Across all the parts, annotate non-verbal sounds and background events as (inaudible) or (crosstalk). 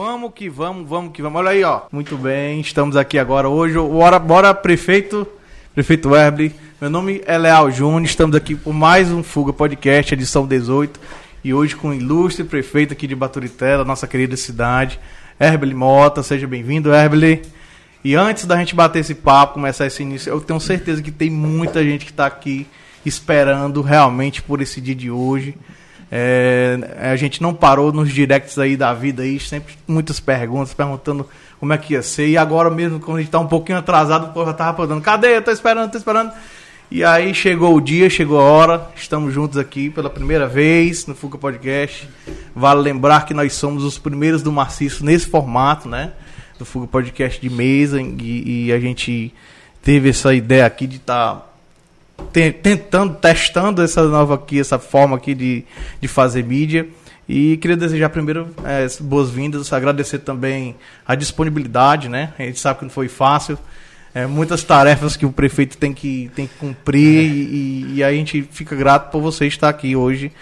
vamos que vamos, vamos que vamos. Olha aí, ó. Muito bem, estamos aqui agora hoje. Bora, bora prefeito, prefeito Webley. Meu nome é Leal Júnior, estamos aqui por mais um Fuga Podcast, edição 18. E hoje com o ilustre prefeito aqui de Baturitela, nossa querida cidade, Herbeli Mota. Seja bem-vindo, Herbeli. E antes da gente bater esse papo, começar esse início, eu tenho certeza que tem muita gente que está aqui esperando realmente por esse dia de hoje. É, a gente não parou nos directs aí da vida aí, sempre muitas perguntas, perguntando como é que ia ser. E agora mesmo, quando a gente tá um pouquinho atrasado, o já tava perguntando, cadê? Eu tô esperando, tô esperando. E aí chegou o dia, chegou a hora, estamos juntos aqui pela primeira vez no Fuca Podcast. Vale lembrar que nós somos os primeiros do Maciço nesse formato, né? Do Fuga Podcast de mesa, e, e a gente teve essa ideia aqui de estar tá tentando, testando essa nova aqui, essa forma aqui de, de fazer mídia. E queria desejar primeiro é, boas-vindas, agradecer também a disponibilidade, né? A gente sabe que não foi fácil. É, muitas tarefas que o prefeito tem que, tem que cumprir é. e, e a gente fica grato por você estar aqui hoje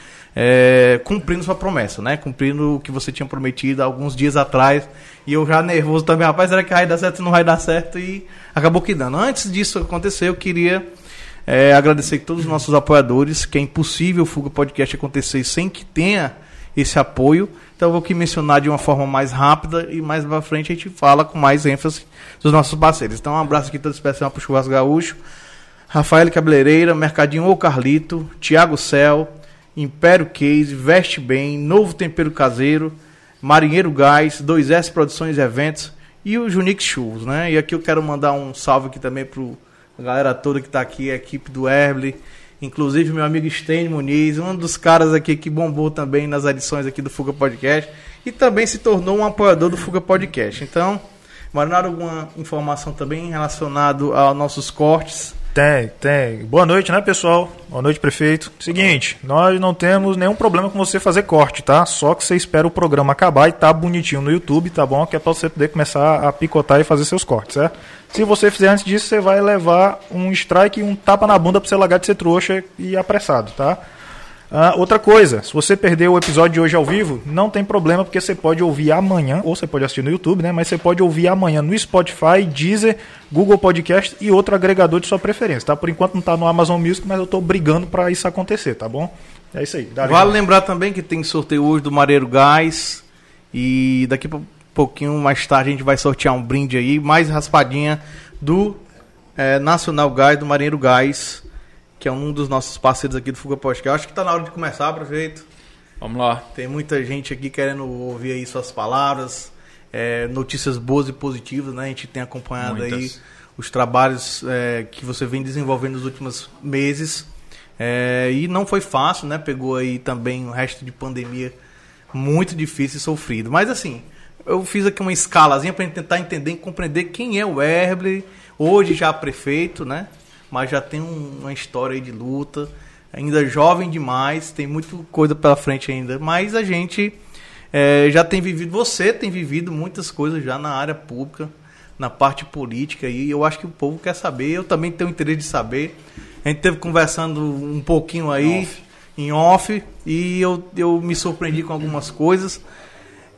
é, cumprindo sua promessa, né? Cumprindo o que você tinha prometido alguns dias atrás. E eu já nervoso também, rapaz, será que vai dar certo? Não vai dar certo e acabou que dando. Antes disso acontecer, eu queria é, agradecer todos os nossos apoiadores, que é impossível o Fuga Podcast acontecer sem que tenha esse apoio. Então eu vou aqui mencionar de uma forma mais rápida e mais pra frente a gente fala com mais ênfase dos nossos parceiros. Então um abraço aqui todo especial para o Churrasco Gaúcho, Rafael Cabeleireira, Mercadinho ou Carlito, Tiago Cel, Império Case, Veste Bem, Novo Tempero Caseiro, Marinheiro Gás, 2S Produções e Eventos e o Junix Churros, né? E aqui eu quero mandar um salve aqui também pro a galera toda que está aqui, a equipe do Herbley, inclusive meu amigo Sten Muniz, um dos caras aqui que bombou também nas edições aqui do Fuga Podcast e também se tornou um apoiador do Fuga Podcast. Então, Marinaro, alguma informação também relacionada aos nossos cortes? Tem, tem. Boa noite, né, pessoal? Boa noite, prefeito. Seguinte, nós não temos nenhum problema com você fazer corte, tá? Só que você espera o programa acabar e tá bonitinho no YouTube, tá bom? Que é pra você poder começar a picotar e fazer seus cortes, certo? Se você fizer antes disso, você vai levar um strike e um tapa na bunda pra você largar de ser trouxa e apressado, tá? Uh, outra coisa, se você perdeu o episódio de hoje ao vivo, não tem problema, porque você pode ouvir amanhã, ou você pode assistir no YouTube, né? Mas você pode ouvir amanhã no Spotify, Deezer, Google Podcast e outro agregador de sua preferência, tá? Por enquanto não está no Amazon Music, mas eu estou brigando para isso acontecer, tá bom? É isso aí. Vale lembrar também que tem sorteio hoje do Mareiro Gás e daqui a pouquinho mais tarde a gente vai sortear um brinde aí, mais raspadinha do é, Nacional Gás, do Marinheiro Gás que é um dos nossos parceiros aqui do Fuga Podcast. Acho que está na hora de começar, prefeito. Vamos lá. Tem muita gente aqui querendo ouvir aí suas palavras, é, notícias boas e positivas, né? A gente tem acompanhado Muitas. aí os trabalhos é, que você vem desenvolvendo nos últimos meses. É, e não foi fácil, né? Pegou aí também o resto de pandemia muito difícil e sofrido. Mas assim, eu fiz aqui uma escalazinha para tentar entender e compreender quem é o Herbley, hoje já prefeito, né? mas já tem um, uma história aí de luta, ainda jovem demais, tem muita coisa pela frente ainda, mas a gente é, já tem vivido, você tem vivido muitas coisas já na área pública, na parte política, e eu acho que o povo quer saber, eu também tenho interesse de saber. A gente teve conversando um pouquinho aí, off. em off, e eu, eu me surpreendi com algumas coisas.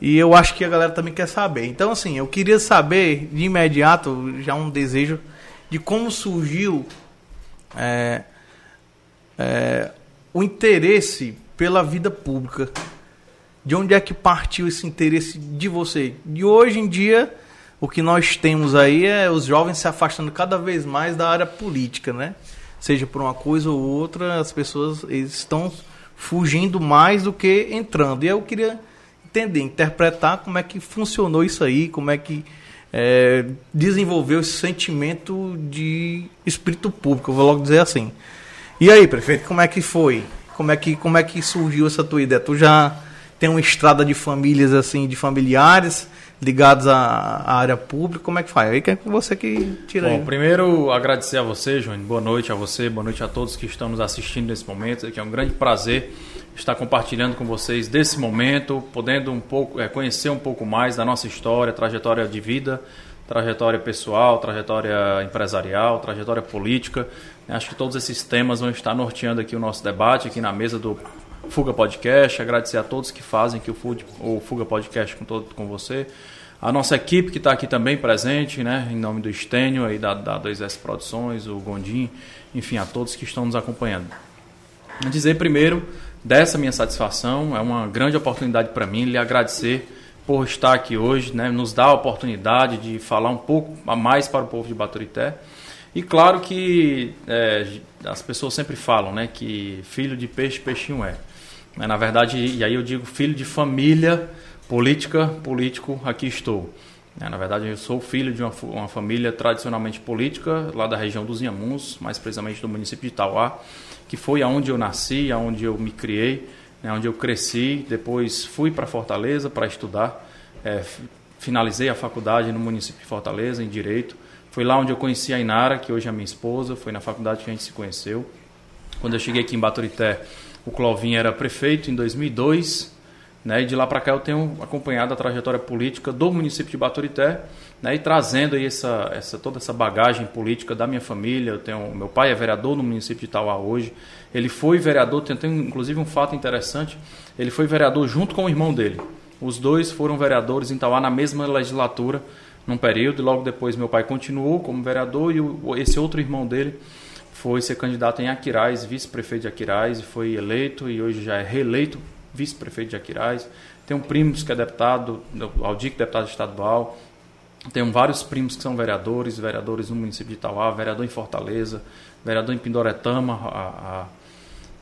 E eu acho que a galera também quer saber. Então, assim, eu queria saber de imediato, já um desejo, de como surgiu é, é, o interesse pela vida pública. De onde é que partiu esse interesse de você? De hoje em dia, o que nós temos aí é os jovens se afastando cada vez mais da área política, né? Seja por uma coisa ou outra, as pessoas estão fugindo mais do que entrando. E eu queria entender, interpretar como é que funcionou isso aí, como é que é, desenvolveu esse sentimento de espírito público, eu vou logo dizer assim. E aí, prefeito, como é que foi? Como é que, como é que surgiu essa tua ideia? Tu já tem uma estrada de famílias assim, de familiares ligados à, à área pública, como é que faz? Aí que é você que tira Bom, aí. primeiro agradecer a você, João. Boa noite a você, boa noite a todos que estão nos assistindo nesse momento, que é um grande prazer estar compartilhando com vocês desse momento, podendo um pouco é, conhecer um pouco mais da nossa história, trajetória de vida, trajetória pessoal, trajetória empresarial, trajetória política. Acho que todos esses temas vão estar norteando aqui o nosso debate aqui na mesa do Fuga Podcast, agradecer a todos que fazem que o, Fuga Podcast com, todo, com você. A nossa equipe que está aqui também presente, né, em nome do Estênio, aí da, da 2S Produções, o Gondim, enfim, a todos que estão nos acompanhando. Dizer primeiro dessa minha satisfação, é uma grande oportunidade para mim lhe agradecer por estar aqui hoje, né, nos dar a oportunidade de falar um pouco a mais para o povo de Baturité. E claro que é, as pessoas sempre falam né, que filho de peixe, peixinho é. Na verdade, e aí eu digo filho de família política, político, aqui estou. Na verdade, eu sou filho de uma, uma família tradicionalmente política, lá da região dos Inhamuns, mais precisamente do município de Itauá, que foi aonde eu nasci, aonde eu me criei, né, onde eu cresci. Depois fui para Fortaleza para estudar. É, finalizei a faculdade no município de Fortaleza, em Direito. Foi lá onde eu conheci a Inara, que hoje é minha esposa, foi na faculdade que a gente se conheceu. Quando eu cheguei aqui em Baturité, o Clovin era prefeito em 2002, né, e de lá para cá eu tenho acompanhado a trajetória política do município de Baturité, né, e trazendo essa, essa, toda essa bagagem política da minha família. Eu tenho, meu pai é vereador no município de Itauá hoje. Ele foi vereador, tem, tem inclusive um fato interessante, ele foi vereador junto com o irmão dele. Os dois foram vereadores em Itauá na mesma legislatura, num período, e logo depois meu pai continuou como vereador e o, esse outro irmão dele foi ser candidato em Aquiraz, vice-prefeito de Aquiraz, e foi eleito e hoje já é reeleito vice-prefeito de Aquiraz. Tem um primo que é deputado, Aldic, deputado estadual. Tenho vários primos que são vereadores, vereadores no município de Itauá, vereador em Fortaleza, vereador em Pindoretama, a, a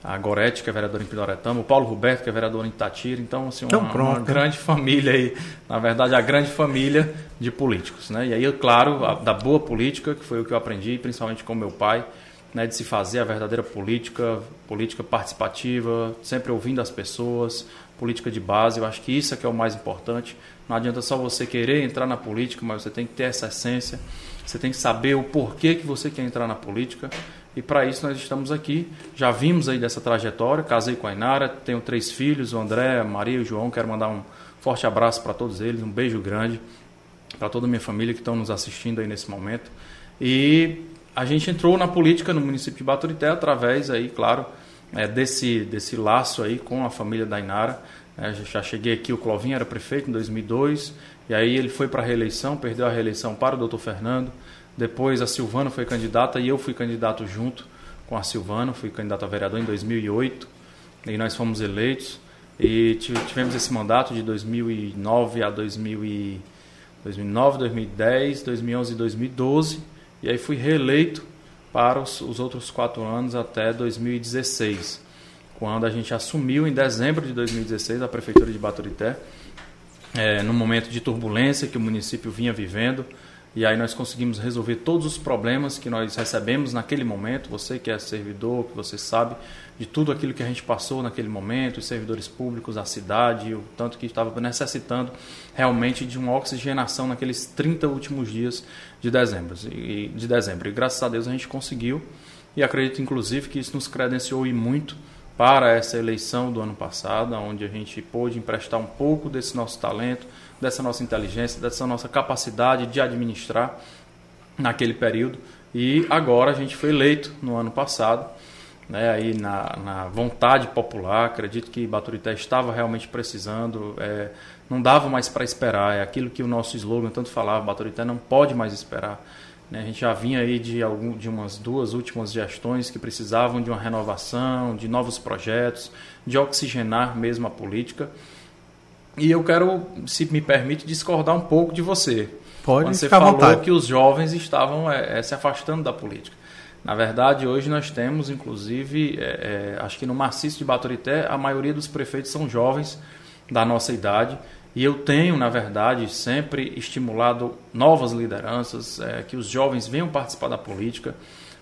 a Gorete, que é vereadora em Pindoretama, o Paulo Roberto, que é vereador em Itatira. Então, assim, uma, então, uma, grande família aí, na verdade, a grande família de políticos. Né? E aí, claro, a, da boa política, que foi o que eu aprendi, principalmente com meu pai, né, de se fazer a verdadeira política, política participativa, sempre ouvindo as pessoas, política de base. Eu acho que isso é que é o mais importante. Não adianta só você querer entrar na política, mas você tem que ter essa essência. Você tem que saber o porquê que você quer entrar na política e para isso nós estamos aqui. Já vimos aí dessa trajetória. Casei com a Inara, tenho três filhos, o André, a Maria e o João. Quero mandar um forte abraço para todos eles, um beijo grande para toda a minha família que estão nos assistindo aí nesse momento. E a gente entrou na política no município de Baturité através aí, claro, é, desse, desse laço aí com a família da Inara. É, já cheguei aqui, o Clovinho era prefeito em 2002, e aí ele foi para a reeleição, perdeu a reeleição para o doutor Fernando. Depois a Silvana foi candidata e eu fui candidato junto com a Silvana, fui candidato a vereador em 2008 e nós fomos eleitos e tivemos esse mandato de 2009 a 2009, 2010, 2011 e 2012 e aí fui reeleito para os, os outros quatro anos até 2016, quando a gente assumiu em dezembro de 2016 a prefeitura de Baturité, é, momento de turbulência que o município vinha vivendo e aí nós conseguimos resolver todos os problemas que nós recebemos naquele momento. Você que é servidor, que você sabe de tudo aquilo que a gente passou naquele momento, os servidores públicos, a cidade, o tanto que estava necessitando realmente de uma oxigenação naqueles 30 últimos dias de dezembro. E, de dezembro. e graças a Deus a gente conseguiu. E acredito inclusive que isso nos credenciou e muito para essa eleição do ano passado, onde a gente pôde emprestar um pouco desse nosso talento, dessa nossa inteligência, dessa nossa capacidade de administrar naquele período. E agora a gente foi eleito no ano passado, né, aí na, na vontade popular. Acredito que Baturité estava realmente precisando, é, não dava mais para esperar. É aquilo que o nosso slogan tanto falava: Baturité não pode mais esperar. Né, a gente já vinha aí de, algum, de umas duas últimas gestões que precisavam de uma renovação, de novos projetos, de oxigenar mesmo a política. E eu quero, se me permite, discordar um pouco de você. Pode Quando você falou que os jovens estavam é, é, se afastando da política. Na verdade, hoje nós temos, inclusive, é, é, acho que no maciço de Baturité, a maioria dos prefeitos são jovens da nossa idade. E eu tenho, na verdade, sempre estimulado novas lideranças, é, que os jovens venham participar da política.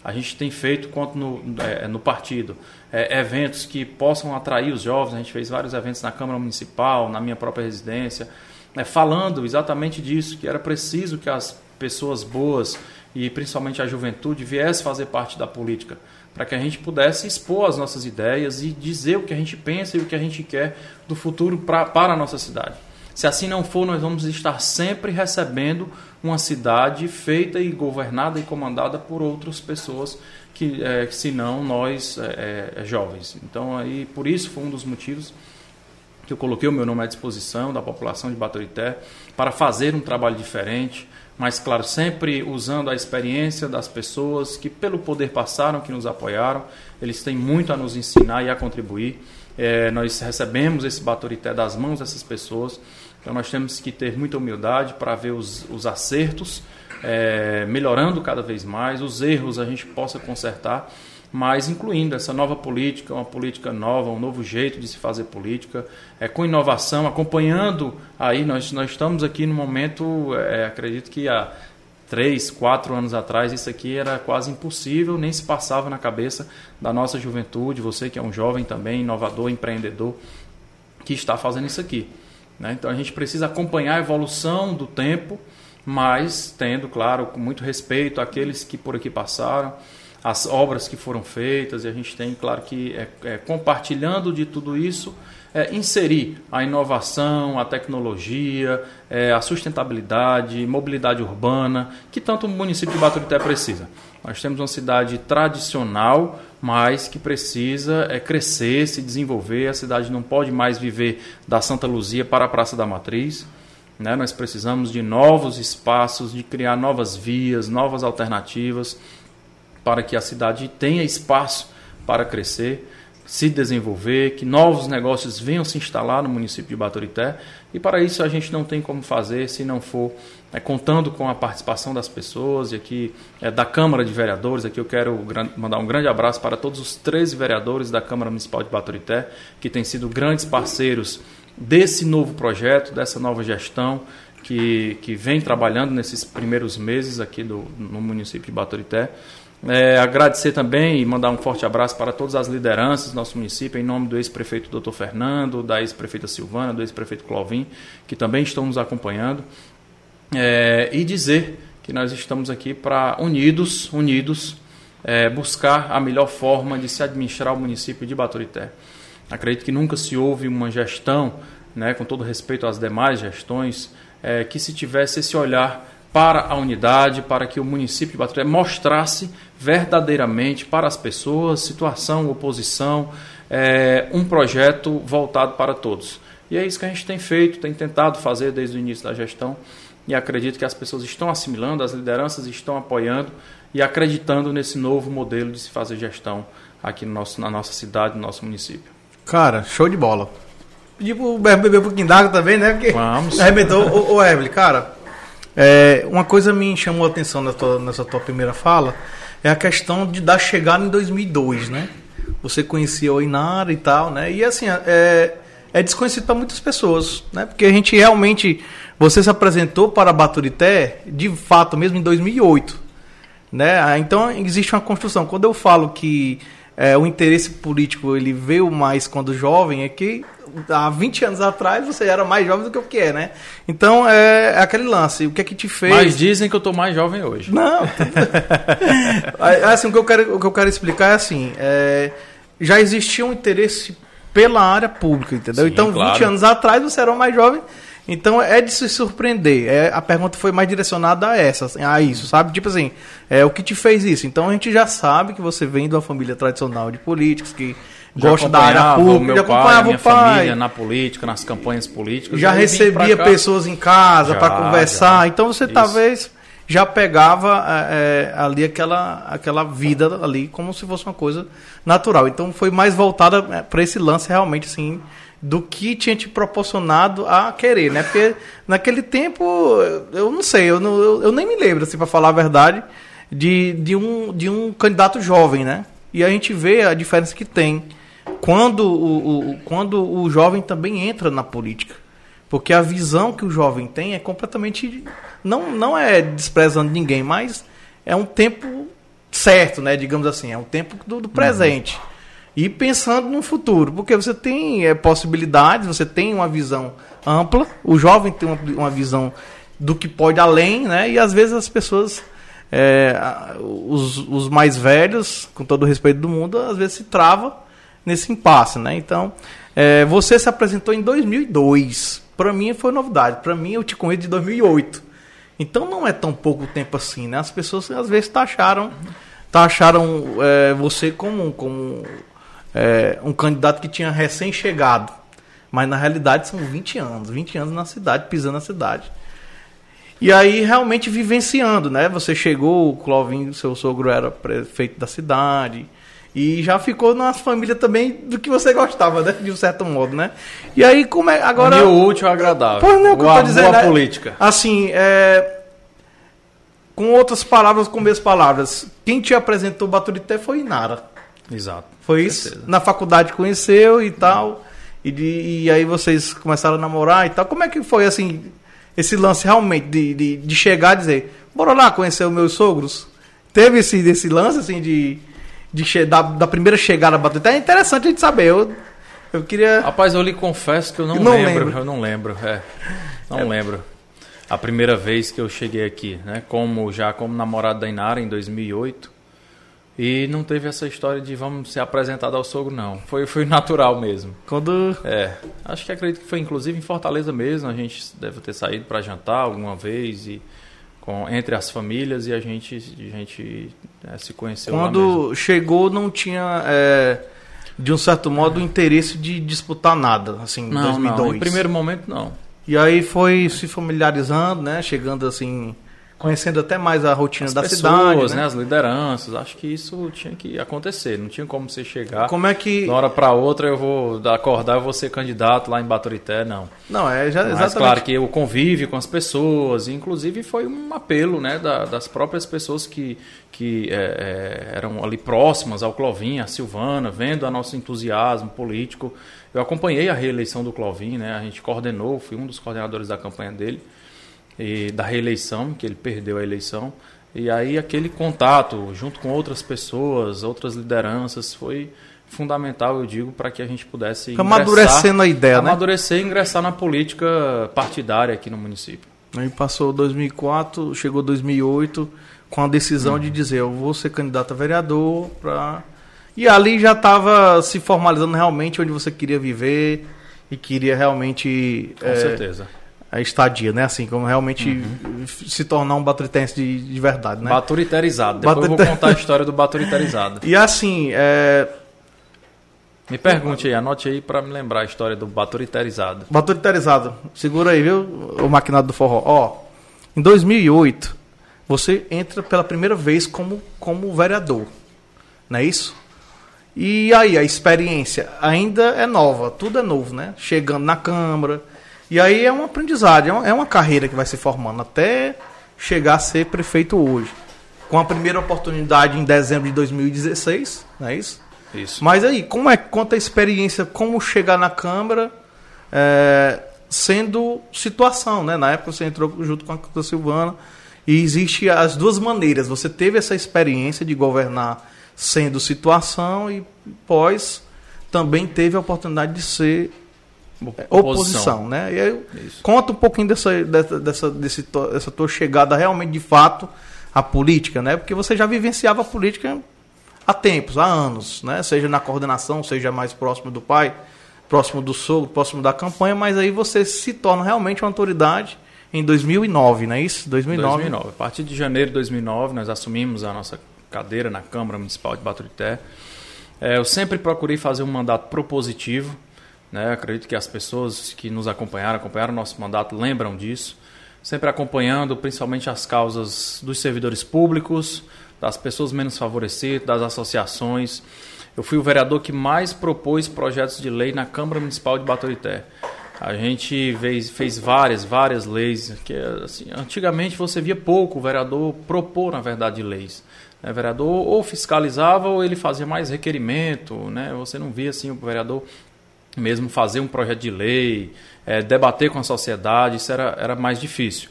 A gente tem feito quanto no, é, no partido é, eventos que possam atrair os jovens. A gente fez vários eventos na Câmara Municipal, na minha própria residência, né, falando exatamente disso, que era preciso que as pessoas boas e principalmente a juventude viesse fazer parte da política, para que a gente pudesse expor as nossas ideias e dizer o que a gente pensa e o que a gente quer do futuro pra, para a nossa cidade. Se assim não for, nós vamos estar sempre recebendo uma cidade feita e governada e comandada por outras pessoas que, é, se não nós é, é, jovens. Então, aí, por isso foi um dos motivos que eu coloquei o meu nome à disposição da população de Baturité para fazer um trabalho diferente, mas claro, sempre usando a experiência das pessoas que pelo poder passaram, que nos apoiaram, eles têm muito a nos ensinar e a contribuir. É, nós recebemos esse Baturité das mãos dessas pessoas, então nós temos que ter muita humildade para ver os, os acertos, é, melhorando cada vez mais, os erros a gente possa consertar mas incluindo essa nova política, uma política nova, um novo jeito de se fazer política, é, com inovação, acompanhando aí, nós, nós estamos aqui no momento, é, acredito que há três, quatro anos atrás isso aqui era quase impossível, nem se passava na cabeça da nossa juventude, você que é um jovem também, inovador, empreendedor, que está fazendo isso aqui. Né? Então a gente precisa acompanhar a evolução do tempo, mas tendo, claro, com muito respeito àqueles que por aqui passaram, as obras que foram feitas, e a gente tem, claro, que é, é, compartilhando de tudo isso, é, inserir a inovação, a tecnologia, é, a sustentabilidade, mobilidade urbana, que tanto o município de Baturité precisa. Nós temos uma cidade tradicional, mas que precisa é, crescer, se desenvolver. A cidade não pode mais viver da Santa Luzia para a Praça da Matriz. Né? Nós precisamos de novos espaços, de criar novas vias, novas alternativas para que a cidade tenha espaço para crescer, se desenvolver, que novos negócios venham se instalar no município de Baturité. E para isso a gente não tem como fazer se não for é, contando com a participação das pessoas e aqui é, da Câmara de Vereadores. Aqui eu quero mandar um grande abraço para todos os 13 vereadores da Câmara Municipal de Baturité, que têm sido grandes parceiros desse novo projeto, dessa nova gestão. Que, que vem trabalhando nesses primeiros meses aqui do, no município de Baturité. É, agradecer também e mandar um forte abraço para todas as lideranças do nosso município, em nome do ex-prefeito Dr. Fernando, da ex-prefeita Silvana, do ex-prefeito Clovin, que também estão nos acompanhando. É, e dizer que nós estamos aqui para, unidos, unidos, é, buscar a melhor forma de se administrar o município de Baturité. Acredito que nunca se houve uma gestão, né, com todo respeito às demais gestões, é, que se tivesse esse olhar para a unidade, para que o município de Baturité mostrasse verdadeiramente para as pessoas, situação, oposição, é, um projeto voltado para todos. E é isso que a gente tem feito, tem tentado fazer desde o início da gestão e acredito que as pessoas estão assimilando, as lideranças estão apoiando e acreditando nesse novo modelo de se fazer gestão aqui no nosso, na nossa cidade, no nosso município. Cara, show de bola. Pedir pro beber um pouquinho d'água também, né? Porque Vamos. Arrebentou. ô, ô Evelyn, cara, é, uma coisa me chamou a atenção nessa tua, nessa tua primeira fala é a questão de da chegada em 2002, né? Você conhecia o Inara e tal, né? E assim, é, é desconhecido para muitas pessoas, né? Porque a gente realmente, você se apresentou para Baturité, de fato, mesmo em 2008, né? Então existe uma construção. Quando eu falo que é, o interesse político ele veio mais quando jovem, é que há 20 anos atrás você era mais jovem do que o que é, né? Então é, é aquele lance. O que é que te fez. Mas dizem que eu tô mais jovem hoje. Não. (laughs) assim, o que eu quero, o que eu quero explicar é assim: é, já existia um interesse pela área pública, entendeu? Sim, então, claro. 20 anos atrás você era mais jovem. Então é de se surpreender. É, a pergunta foi mais direcionada a essa, assim, a isso, sabe? Tipo assim, é, o que te fez isso? Então a gente já sabe que você vem de uma família tradicional de políticos que Já gosta da área pública, já pai, acompanhava minha o pai. família na política, nas campanhas políticas. já recebia pessoas em casa para conversar. já. Então você Isso. talvez já pegava é, é, ali aquela, aquela vida ali como se fosse uma coisa natural. Então foi mais voltada para esse lance realmente assim do que tinha te proporcionado a querer, né? Porque naquele tempo eu não sei, eu, não, eu, eu nem me lembro assim para falar a verdade de, de um de um candidato jovem, né? E a gente vê a diferença que tem quando o, o, quando o jovem também entra na política. Porque a visão que o jovem tem é completamente. Não, não é desprezando ninguém, mas é um tempo certo, né? Digamos assim, é um tempo do, do presente. E pensando no futuro, porque você tem é, possibilidades, você tem uma visão ampla, o jovem tem uma, uma visão do que pode além, né? E às vezes as pessoas, é, os, os mais velhos, com todo o respeito do mundo, às vezes se trava nesse impasse, né? Então, é, você se apresentou em 2002. para mim foi novidade. Para mim eu te conheço de 2008. Então não é tão pouco tempo assim, né? As pessoas às vezes taxaram, taxaram é, você como, como é, um candidato que tinha recém-chegado. Mas na realidade são 20 anos, 20 anos na cidade, pisando na cidade. E aí realmente vivenciando, né? Você chegou, o Clovinho, seu sogro era prefeito da cidade. E já ficou na família também do que você gostava, né? De um certo modo, né? E aí, como é. Agora. o útil agradável. Pois não, o que eu tô dizendo. Boa né? política. Assim, é. Com outras palavras, com minhas palavras, quem te apresentou o Baturité foi Inara. Exato. Foi isso? Na faculdade conheceu e tal. E, de, e aí vocês começaram a namorar e tal. Como é que foi, assim, esse lance realmente de, de, de chegar e dizer, bora lá conhecer os meus sogros? Teve esse, esse lance, assim, de, de da, da primeira chegada a Baturité? É interessante a gente saber. Eu, eu queria... Rapaz, eu lhe confesso que eu não, não lembro, lembro. Eu não lembro, é. Não lembro. A primeira vez que eu cheguei aqui, né? Como já como namorado da Inara em 2008. E não teve essa história de vamos ser apresentado ao sogro, não. Foi, foi natural mesmo. Quando... É, acho que acredito que foi inclusive em Fortaleza mesmo. A gente deve ter saído para jantar alguma vez e com, entre as famílias e a gente, a gente é, se conheceu. Quando chegou, não tinha, é, de um certo modo, o interesse de disputar nada, assim, em Não, 2002. não, em primeiro momento não. E aí foi se familiarizando, né? Chegando assim, conhecendo até mais a rotina As da pessoas, cidade, né? né? as lideranças, acho que isso tinha que acontecer. Não tinha como você chegar. Como é que... De uma hora para outra eu vou acordar e vou ser candidato lá em Baturité, não. Não, é já, Mas exatamente... claro que o convívio com as pessoas, inclusive foi um apelo né, da- das próprias pessoas que, que é, é, eram ali próximas ao Clovin, a Silvana, vendo o nosso entusiasmo político. Eu acompanhei a reeleição do Clovin, né, a gente coordenou, fui um dos coordenadores da campanha dele, e da reeleição, que ele perdeu a eleição. E aí aquele contato junto com outras pessoas, outras lideranças, foi fundamental, eu digo, para que a gente pudesse Fica amadurecendo a ideia, né? amadurecer e ingressar na política partidária aqui no município. Aí passou 2004, chegou 2008, com a decisão Uhum. de dizer, eu vou ser candidato a vereador para... E ali já estava se formalizando realmente onde você queria viver e queria realmente... Com é, certeza. A estadia, né? Assim, como realmente Uhum. se tornar um baturitense de, de verdade, né? Baturiterizado. Depois eu Baturite- vou contar a história do baturiterizado. (laughs) E assim, é, Me pergunte aí, anote aí para me lembrar a história do baturiterizado. baturitarizado, segura aí, viu? O maquinado do forró. Ó, em 2008, você entra pela primeira vez como, como vereador, não é isso? E aí, a experiência ainda é nova, tudo é novo, né? Chegando na Câmara. E aí é um aprendizado, é uma, é uma carreira que vai se formando até chegar a ser prefeito hoje. Com a primeira oportunidade em dezembro de 2016, não é isso? Isso. Mas aí, como é conta a experiência, como chegar na Câmara é, sendo situação, né? Na época você entrou junto com a Câmara Silvana e existe as duas maneiras. Você teve essa experiência de governar sendo situação e pós também teve a oportunidade de ser é, oposição, né? E aí, Isso. conta um pouquinho dessa, dessa, dessa, desse dessa tua chegada realmente de fato à política, né? Porque você já vivenciava a política há tempos, há anos, né? Seja na coordenação, seja mais próximo do pai, próximo do sogro, próximo da campanha, mas aí você se torna realmente uma autoridade em 2009, não é isso? 2009. 2009. A partir de janeiro de 2009, nós assumimos a nossa cadeira na Câmara Municipal de Baturité. É, eu sempre procurei fazer um mandato propositivo. Né? Acredito que as pessoas que nos acompanharam, acompanharam o nosso mandato, lembram disso. Sempre acompanhando principalmente as causas dos servidores públicos, das pessoas menos favorecidas, das associações. Eu fui o vereador que mais propôs projetos de lei na Câmara Municipal de Baturité. A gente fez, fez várias, várias leis. Que, assim, antigamente você via pouco o vereador propor, na verdade, leis. O vereador ou fiscalizava ou ele fazia mais requerimento. Né? Você não via assim, o vereador mesmo fazer um projeto de lei, eh, debater com a sociedade, isso era, era mais difícil.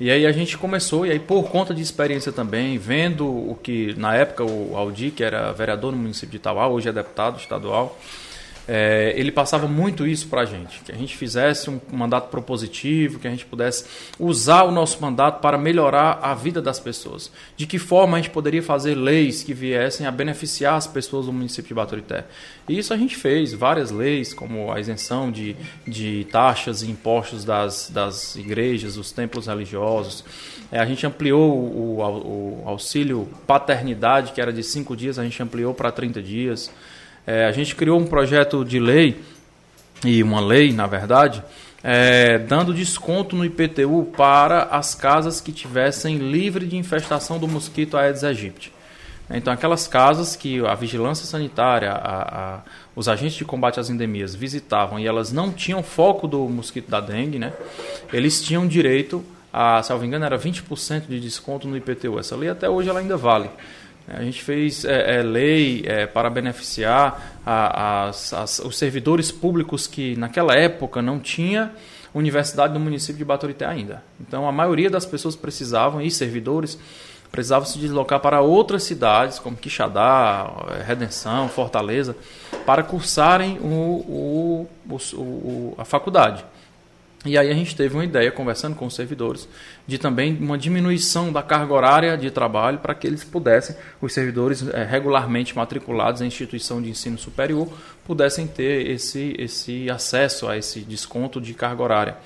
E aí a gente começou, e aí por conta de experiência também, vendo o que, na época, o Aldi, que era vereador no município de Itauá, hoje é deputado estadual, é, ele passava muito isso para a gente, que a gente fizesse um mandato propositivo, que a gente pudesse usar o nosso mandato para melhorar a vida das pessoas. De que forma a gente poderia fazer leis que viessem a beneficiar as pessoas do município de Baturité. E isso a gente fez, várias leis, como a isenção de, de taxas e impostos das, das igrejas, dos templos religiosos. É, a gente ampliou o, o, o auxílio paternidade, que era de cinco dias, a gente ampliou para 30 dias. É, a gente criou um projeto de lei, e uma lei, na verdade, é, dando desconto no IPTU para as casas que tivessem livre de infestação do mosquito Aedes aegypti. Então, aquelas casas que a vigilância sanitária, a, a, os agentes de combate às endemias visitavam e elas não tinham foco do mosquito da dengue, né? eles tinham direito a, se não me engano, era 20% de desconto no IPTU. Essa lei até hoje ela ainda vale. A gente fez é, é, lei é, para beneficiar a, as, as, os servidores públicos que naquela época não tinha universidade no município de Baturité ainda. Então a maioria das pessoas precisavam, e servidores, precisavam se deslocar para outras cidades, como Quixadá, Redenção, Fortaleza, para cursarem o, o, o, a faculdade. E aí a gente teve uma ideia, conversando com os servidores, de também uma diminuição da carga horária de trabalho para que eles pudessem, os servidores é, regularmente matriculados em instituição de ensino superior, pudessem ter esse, esse acesso a esse desconto de carga horária.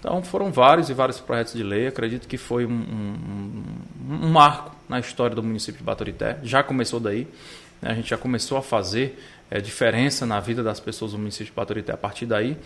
Então foram vários e vários projetos de lei, acredito que foi um, um, um marco na história do município de Baturité, já começou daí, né? a gente já começou a fazer é, diferença na vida das pessoas do município de Baturité a partir daí.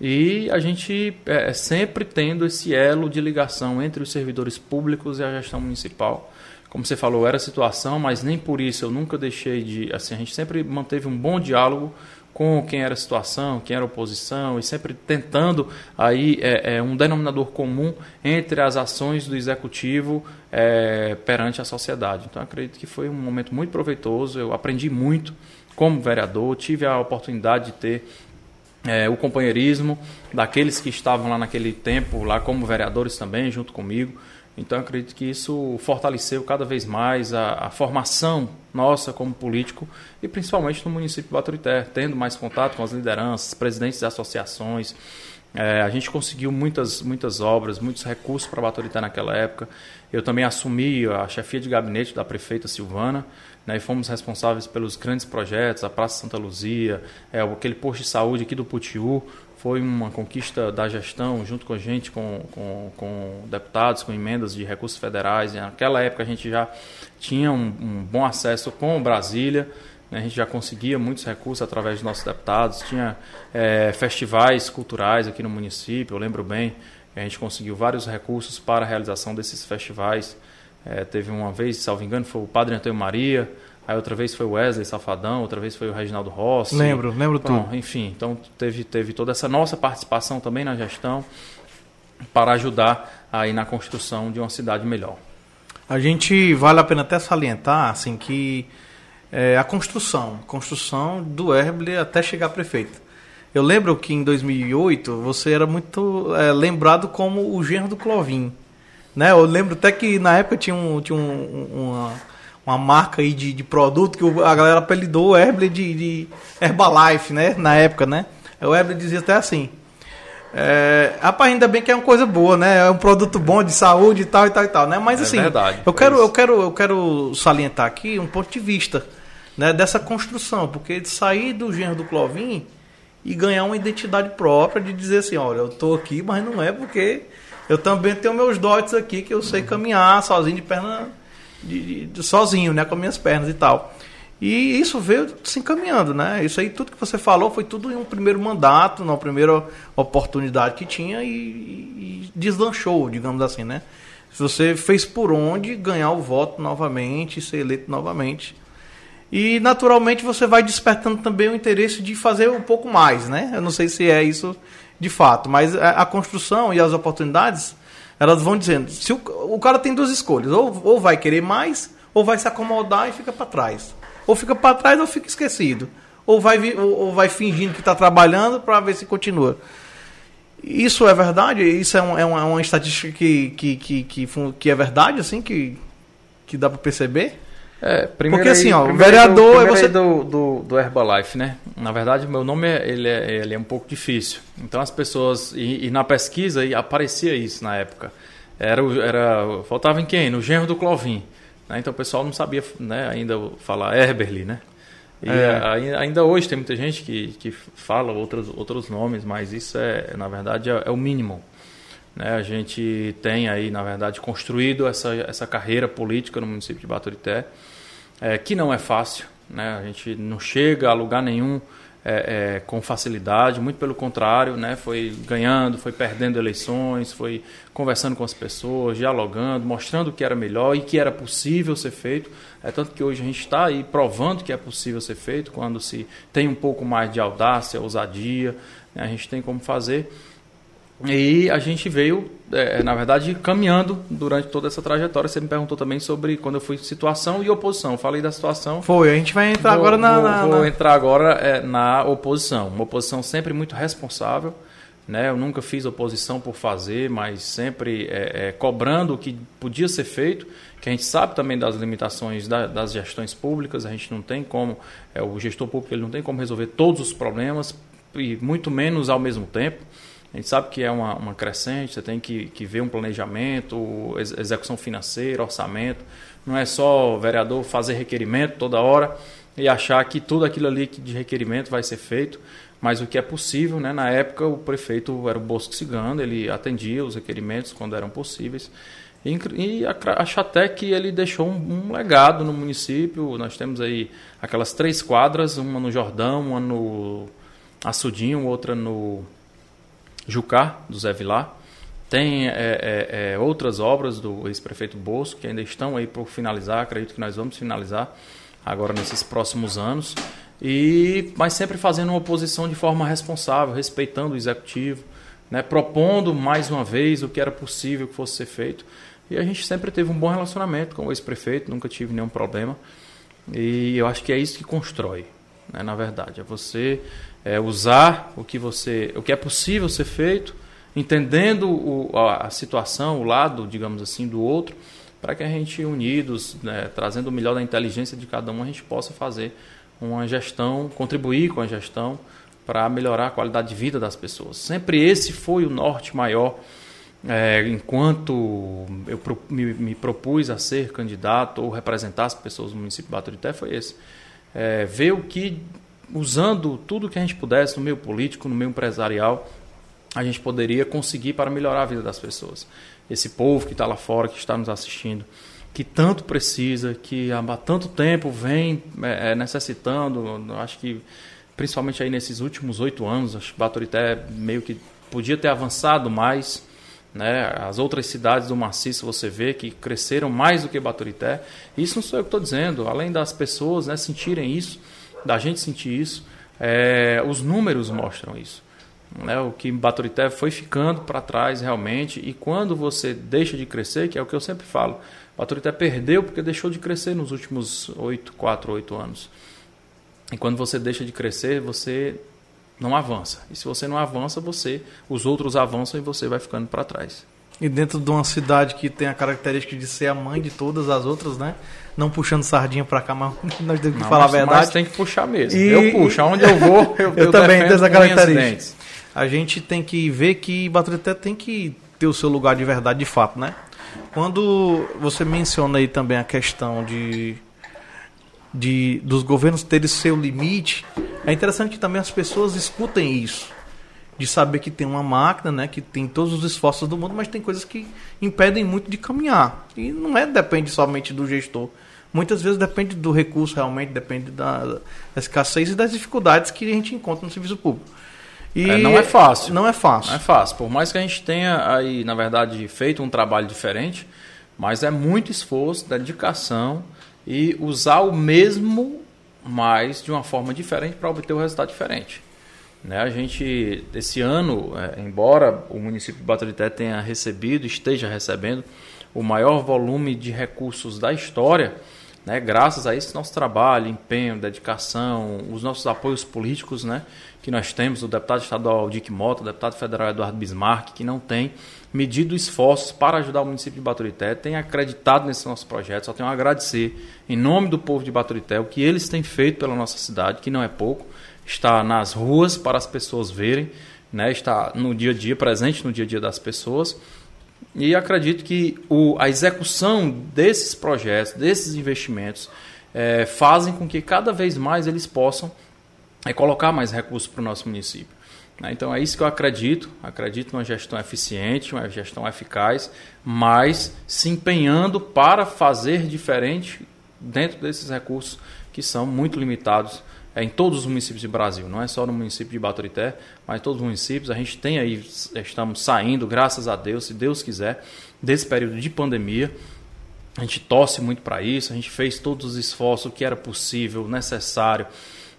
E a gente é, é sempre tendo esse elo de ligação entre os servidores públicos e a gestão municipal. Como você falou, era situação, mas nem por isso eu nunca deixei de. Assim, a gente sempre manteve um bom diálogo com quem era situação, quem era oposição, e sempre tentando aí é, é, um denominador comum entre as ações do executivo é, perante a sociedade. Então acredito que foi um momento muito proveitoso, eu aprendi muito como vereador, tive a oportunidade de ter é, o companheirismo daqueles que estavam lá naquele tempo, lá como vereadores também, junto comigo. Então, acredito que isso fortaleceu cada vez mais a, a, formação nossa como político e principalmente no município de Baturité, tendo mais contato com as lideranças, presidentes de associações. É, a gente conseguiu muitas, muitas obras, muitos recursos para Baturité naquela época. Eu também assumi a chefia de gabinete da prefeita Silvana né, e fomos responsáveis pelos grandes projetos, a Praça Santa Luzia, é, aquele posto de saúde aqui do Putiú, foi uma conquista da gestão, junto com a gente, com, com, com deputados, com emendas de recursos federais. Naquela época a gente já tinha um, um bom acesso com Brasília, né, a gente já conseguia muitos recursos através dos nossos deputados, tinha é, festivais culturais aqui no município, eu lembro bem, a gente conseguiu vários recursos para a realização desses festivais. É, teve uma vez, salvo engano, foi o Padre Antônio Maria, aí outra vez foi o Wesley Safadão, outra vez foi o Reginaldo Rossi. Lembro, lembro Bom, tudo. Enfim, então teve, teve toda essa nossa participação também na gestão para ajudar aí na construção de uma cidade melhor. A gente vale a pena até salientar assim que é, a construção, construção do Herble até chegar prefeito. Eu lembro que em 2008 você era muito é, lembrado como o genro do Clovin. Né? Eu lembro até que na época tinha, um, tinha um, uma, uma marca aí de, de produto que a galera apelidou o de, de Herbalife, né? Na época, né? O Herbert dizia até assim. É, rapaz, ainda bem que é uma coisa boa, né? É um produto bom de saúde e tal e tal e tal, né? Mas é assim, verdade, eu quero, eu quero, eu quero salientar aqui um ponto de vista, né? Dessa construção, porque de sair do gênero do Clovin e ganhar uma identidade própria de dizer assim, olha, eu tô aqui, mas não é porque eu também tenho meus dotes aqui que eu sei caminhar sozinho de perna. De, de, de, sozinho, né? Com minhas pernas e tal. E isso veio se encaminhando, né? Isso aí, tudo que você falou, foi tudo em um primeiro mandato, na primeira oportunidade que tinha e, e deslanchou, digamos assim, né? Você fez por onde ganhar o voto novamente, ser eleito novamente. E naturalmente você vai despertando também o interesse de fazer um pouco mais, né? Eu não sei se é isso de fato. Mas a, construção e as oportunidades, elas vão dizendo, se o, o cara tem duas escolhas, ou, ou vai querer mais, ou vai se acomodar e fica para trás. Ou fica para trás ou fica esquecido. Ou vai, ou, ou vai fingindo que está trabalhando para ver se continua. Isso é verdade? Isso é, um, é, uma, é uma, estatística que, que, que, que, que é verdade, assim, que, que dá para perceber? É, Porque assim, ó, o vereador aí é você- do, do, do Herbalife, né? Na verdade, meu nome é, ele é, ele é um pouco difícil. Então as pessoas e, e na pesquisa aparecia isso na época. Era, o- era faltava em quem? No genro do Clovin. né? Então o pessoal não sabia, né? Ainda falar Herberly, né? E É. ainda hoje tem muita gente que, que fala outros, outros nomes, mas isso é, na verdade, é, é o mínimo. Né? A gente tem aí, na verdade, construído essa, essa carreira política no município de Baturité, é, que não é fácil. Né? A gente não chega a lugar nenhum é, é, com facilidade, muito pelo contrário, né? foi ganhando, foi perdendo eleições, foi conversando com as pessoas, dialogando, mostrando o que era melhor e que era possível ser feito. É tanto que hoje a gente está aí provando que é possível ser feito quando se tem um pouco mais de audácia, ousadia, né? a gente tem como fazer. E a gente veio, é, na verdade, caminhando durante toda essa trajetória. Você me perguntou também sobre quando eu fui situação e oposição. Eu falei da situação. Foi, a gente vai entrar Vou- agora na. Vou, na- vou na- entrar agora é, na oposição. Uma oposição sempre muito responsável. Né? Eu nunca fiz oposição por fazer, mas sempre é, é, cobrando o que podia ser feito, que a gente sabe também das limitações da- das gestões públicas, a gente não tem como, é, o gestor público ele não tem como resolver todos os problemas, e muito menos ao mesmo tempo. A gente sabe que é uma, uma crescente, você tem que, que ver um planejamento, ex- execução financeira, orçamento. Não é só o vereador fazer requerimento toda hora e achar que tudo aquilo ali de requerimento vai ser feito, mas o que é possível, né? Na época o prefeito era o Bosco Cigano, ele atendia os requerimentos quando eram possíveis. E, e acho até que ele deixou um, um legado no município. Nós temos aí aquelas três quadras, uma no Jordão, uma no Açudinho, outra no Jucá, do Zé Vilar. Tem é, é, é, outras obras do ex-prefeito Bosco que ainda estão aí por finalizar. Acredito que nós vamos finalizar agora nesses próximos anos. E, mas sempre fazendo uma oposição de forma responsável, respeitando o executivo, né, propondo mais uma vez o que era possível que fosse ser feito. E a gente sempre teve um bom relacionamento com o ex-prefeito, nunca tive nenhum problema. E eu acho que é isso que constrói, né, na verdade. É você é, usar o que você, o que é possível ser feito, entendendo o, a, situação, o lado, digamos assim, do outro, para que a gente unidos, né, trazendo o melhor da inteligência de cada um, a gente possa fazer uma gestão, contribuir com a gestão para melhorar a qualidade de vida das pessoas. Sempre esse foi o norte maior. É, enquanto eu me, me propus a ser candidato ou representar as pessoas do município de Baturité, foi esse. É, ver o que, usando tudo que a gente pudesse no meio político, no meio empresarial, a gente poderia conseguir para melhorar a vida das pessoas. Esse povo que está lá fora, que está nos assistindo, que tanto precisa, que há tanto tempo vem é, é, necessitando, acho que principalmente aí nesses últimos oito anos, acho que Baturité meio que podia ter avançado mais, né? As outras cidades do maciço você vê que cresceram mais do que Baturité. Isso não sou eu que estou dizendo, além das pessoas né, sentirem isso, da gente sentir isso, é, os números mostram isso. Né? O que Baturité foi ficando para trás realmente, e quando você deixa de crescer, que é o que eu sempre falo, Baturité perdeu porque deixou de crescer nos últimos oito, quatro, oito anos. E quando você deixa de crescer, você não avança. E se você não avança, você, os outros avançam e você vai ficando para trás. E dentro de uma cidade que tem a característica de ser a mãe de todas as outras, né? Não puxando sardinha pra cá, mas (laughs) nós temos que Não, falar a verdade. Mas tem que puxar mesmo. E- Eu puxo. Aonde eu vou, (laughs) eu, Eu também defendo tenho essa característica. A gente tem que ver que Baturité tem que ter o seu lugar de verdade de fato, né? Quando você menciona aí também a questão de, de dos governos terem seu limite, é interessante que também as pessoas escutem isso. De saber que tem uma máquina, né, que tem todos os esforços do mundo, mas tem coisas que impedem muito de caminhar. E não é depende somente do gestor. Muitas vezes depende do recurso, realmente, depende da, da escassez e das dificuldades que a gente encontra no serviço público. E É, não é fácil. Não é fácil. Não é fácil. Por mais que a gente tenha aí, na verdade, feito um trabalho diferente, mas é muito esforço, dedicação e usar o mesmo, mas de uma forma diferente para obter o resultado diferente. Né? A gente, esse ano, é, embora o município de Baturité tenha recebido, esteja recebendo o maior volume de recursos da história, Né? Graças a esse nosso trabalho, empenho, dedicação, os nossos apoios políticos né? que nós temos, o deputado estadual Dick Mota, o deputado federal Eduardo Bismarck, que não tem medido esforços para ajudar o município de Baturité, tem acreditado nesse nosso projeto. Só tenho a agradecer, em nome do povo de Baturité, o que eles têm feito pela nossa cidade, que não é pouco, está nas ruas para as pessoas verem, né? está no dia a dia, presente no dia a dia das pessoas. E acredito que o, a execução desses projetos, desses investimentos, é, fazem com que cada vez mais eles possam é, colocar mais recursos para o nosso município. Né? Então é isso que eu acredito. Acredito numa gestão eficiente, uma gestão eficaz, mas se empenhando para fazer diferente dentro desses recursos que são muito limitados é, em todos os municípios do Brasil, não é só no município de Baturité, mas todos os municípios. A gente tem aí, estamos saindo, graças a Deus, se Deus quiser, desse período de pandemia. A gente torce muito para isso, a gente fez todos os esforços que era possível, necessário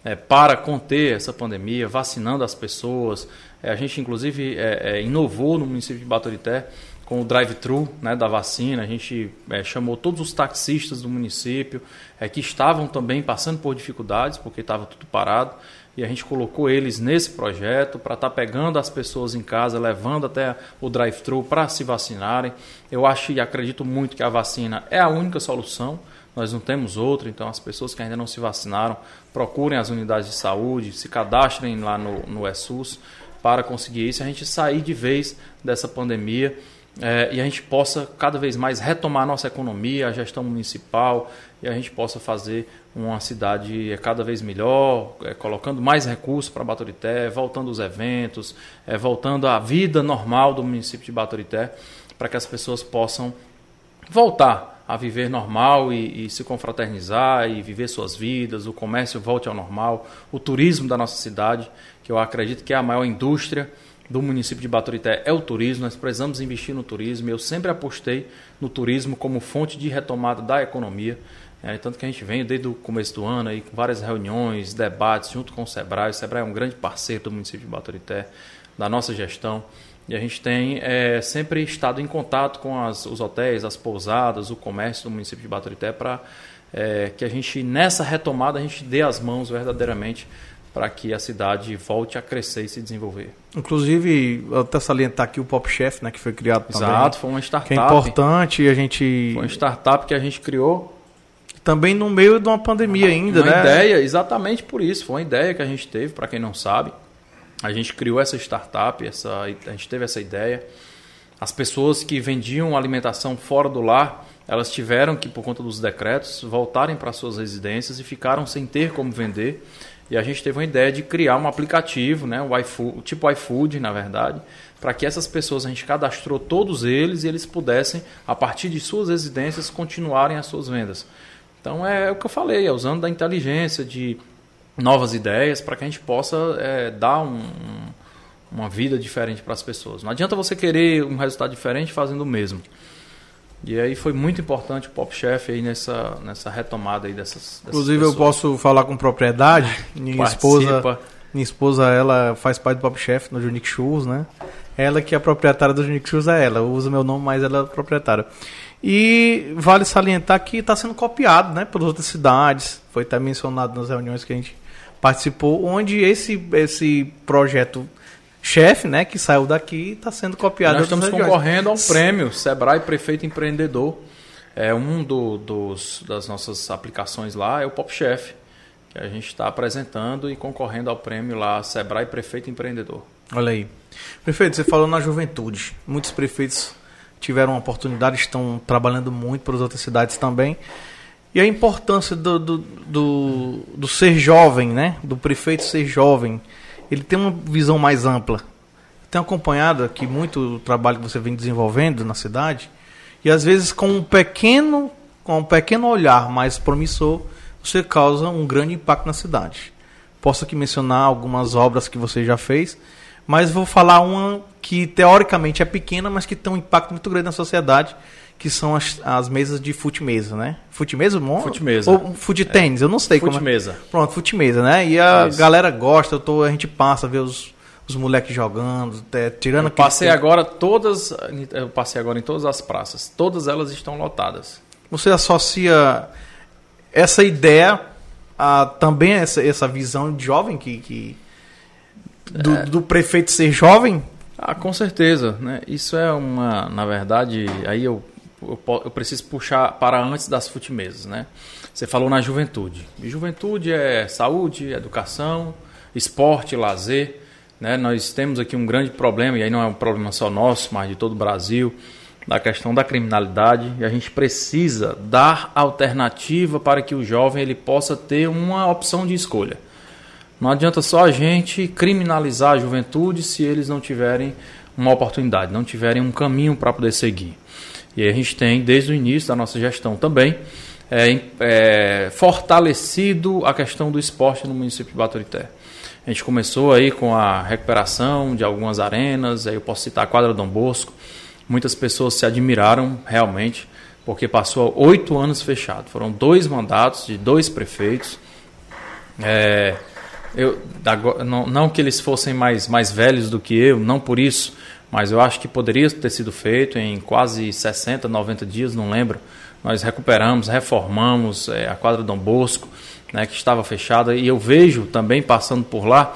é, para conter essa pandemia, vacinando as pessoas. É, a gente, inclusive, é, é inovou no município de Baturité com o drive-thru né, da vacina. A gente é, chamou todos os taxistas do município é, que estavam também passando por dificuldades, porque estava tudo parado. E a gente colocou eles nesse projeto para estar tá pegando as pessoas em casa, levando até o drive-thru para se vacinarem. Eu acho e acredito muito que a vacina é a única solução nós não temos outra, então as pessoas que ainda não se vacinaram, procurem as unidades de saúde, se cadastrem lá no, no ESUS para conseguir isso, a gente sair de vez dessa pandemia é, e a gente possa cada vez mais retomar a nossa economia, a gestão municipal e a gente possa fazer uma cidade cada vez melhor, é, colocando mais recursos para Baturité, voltando os eventos, é, voltando à vida normal do município de Baturité, para que as pessoas possam voltar a viver normal e, e, se confraternizar e viver suas vidas, o comércio volte ao normal, o turismo da nossa cidade, que eu acredito que é a maior indústria do município de Baturité é o turismo, nós precisamos investir no turismo. Eu sempre apostei no turismo como fonte de retomada da economia. É, tanto que a gente vem desde o começo do ano aí, com várias reuniões, debates junto com o Sebrae. O Sebrae é um grande parceiro do município de Baturité, da nossa gestão. E a gente tem é, sempre estado em contato com as, os hotéis, as pousadas, o comércio do município de Baturité para é, que a gente, nessa retomada, a gente dê as mãos verdadeiramente para que a cidade volte a crescer e se desenvolver. Inclusive, até salientar aqui o Pop Chef, né, que foi criado também. Exato, foi uma startup. Que é importante a gente... Foi uma startup que a gente criou. Também no meio de uma pandemia ainda, uma né? Uma ideia, exatamente por isso. Foi uma ideia que a gente teve, para quem não sabe. A gente criou essa startup, essa, a gente teve essa ideia. As pessoas que vendiam alimentação fora do lar, elas tiveram que, por conta dos decretos, voltarem para suas residências e ficaram sem ter como vender. E a gente teve uma ideia de criar um aplicativo, né, o iFood, tipo iFood, na verdade, para que essas pessoas, a gente cadastrou todos eles e eles pudessem, a partir de suas residências, continuarem as suas vendas. Então é o que eu falei, é usando da inteligência, de novas ideias para que a gente possa é, dar um, uma vida diferente para as pessoas. Não adianta você querer um resultado diferente fazendo o mesmo. E aí foi muito importante o Pop Chef aí nessa, nessa retomada aí dessas, dessas Inclusive pessoas. eu posso falar com propriedade. (laughs) Minha esposa, minha esposa ela faz parte do Pop Chef no Unique Shoes, né? Ela que é a proprietária do Unique Shoes é ela. Eu uso meu nome, mas ela é a proprietária. E vale salientar que está sendo copiado, né, pelas outras cidades. Foi até mencionado nas reuniões que a gente participou, onde esse, esse projeto chefe, né, que saiu daqui, está sendo copiado. Nós estamos concorrendo ao prêmio Sebrae Prefeito Empreendedor. É um do, dos, das nossas aplicações lá é o Pop Chef, que a gente está apresentando e concorrendo ao prêmio lá Sebrae Prefeito Empreendedor. Olha aí, prefeito, você falou na juventude. Muitos prefeitos tiveram a oportunidade, estão trabalhando muito para as outras cidades também. E a importância do, do, do, do, ser jovem, né? Do prefeito ser jovem. Ele tem uma visão mais ampla. Tenho acompanhado aqui muito o trabalho que você vem desenvolvendo na cidade. E às vezes com um pequeno, com um pequeno olhar mais promissor, você causa um grande impacto na cidade. Posso aqui mencionar algumas obras que você já fez, mas vou falar uma que teoricamente é pequena, mas que tem um impacto muito grande na sociedade, que são as, as mesas de fute-mesa, né? Fute-mesa? Fute-mesa. Ou fute-tênis, eu não sei fute como é. Pronto, fute-mesa, né? E a Isso. galera gosta, eu tô, a gente passa, vê os, os moleques jogando, até, tirando... Eu passei agora todas, eu passei agora em todas as praças, todas elas estão lotadas. Você associa essa ideia, a, também essa, essa visão de jovem que, que do, é. do prefeito ser jovem? Ah, com certeza, né? Isso é uma, na verdade, aí eu, eu, eu preciso puxar para antes das futimesas, né? Você falou na juventude. E juventude é saúde, educação, esporte, lazer. Né? Nós temos aqui um grande problema, e aí não é um problema só nosso, mas de todo o Brasil, da questão da criminalidade. E a gente precisa dar alternativa para que o jovem ele possa ter uma opção de escolha. Não adianta só a gente criminalizar a juventude se eles não tiverem uma oportunidade, não tiverem um caminho para poder seguir. E a gente tem, desde o início da nossa gestão também, é, é, fortalecido a questão do esporte no município de Baturité. A gente começou aí com a recuperação de algumas arenas, aí eu posso citar a quadra Dom Bosco. Muitas pessoas se admiraram realmente, porque passou oito anos fechado. Foram dois mandatos de dois prefeitos. É, eu, não, não, que eles fossem mais, mais velhos do que eu, não por isso, mas eu acho que poderia ter sido feito em quase 60, 90 dias, não lembro. Nós recuperamos, reformamos é, a quadra Dom Bosco né, que estava fechada, e eu vejo também passando por lá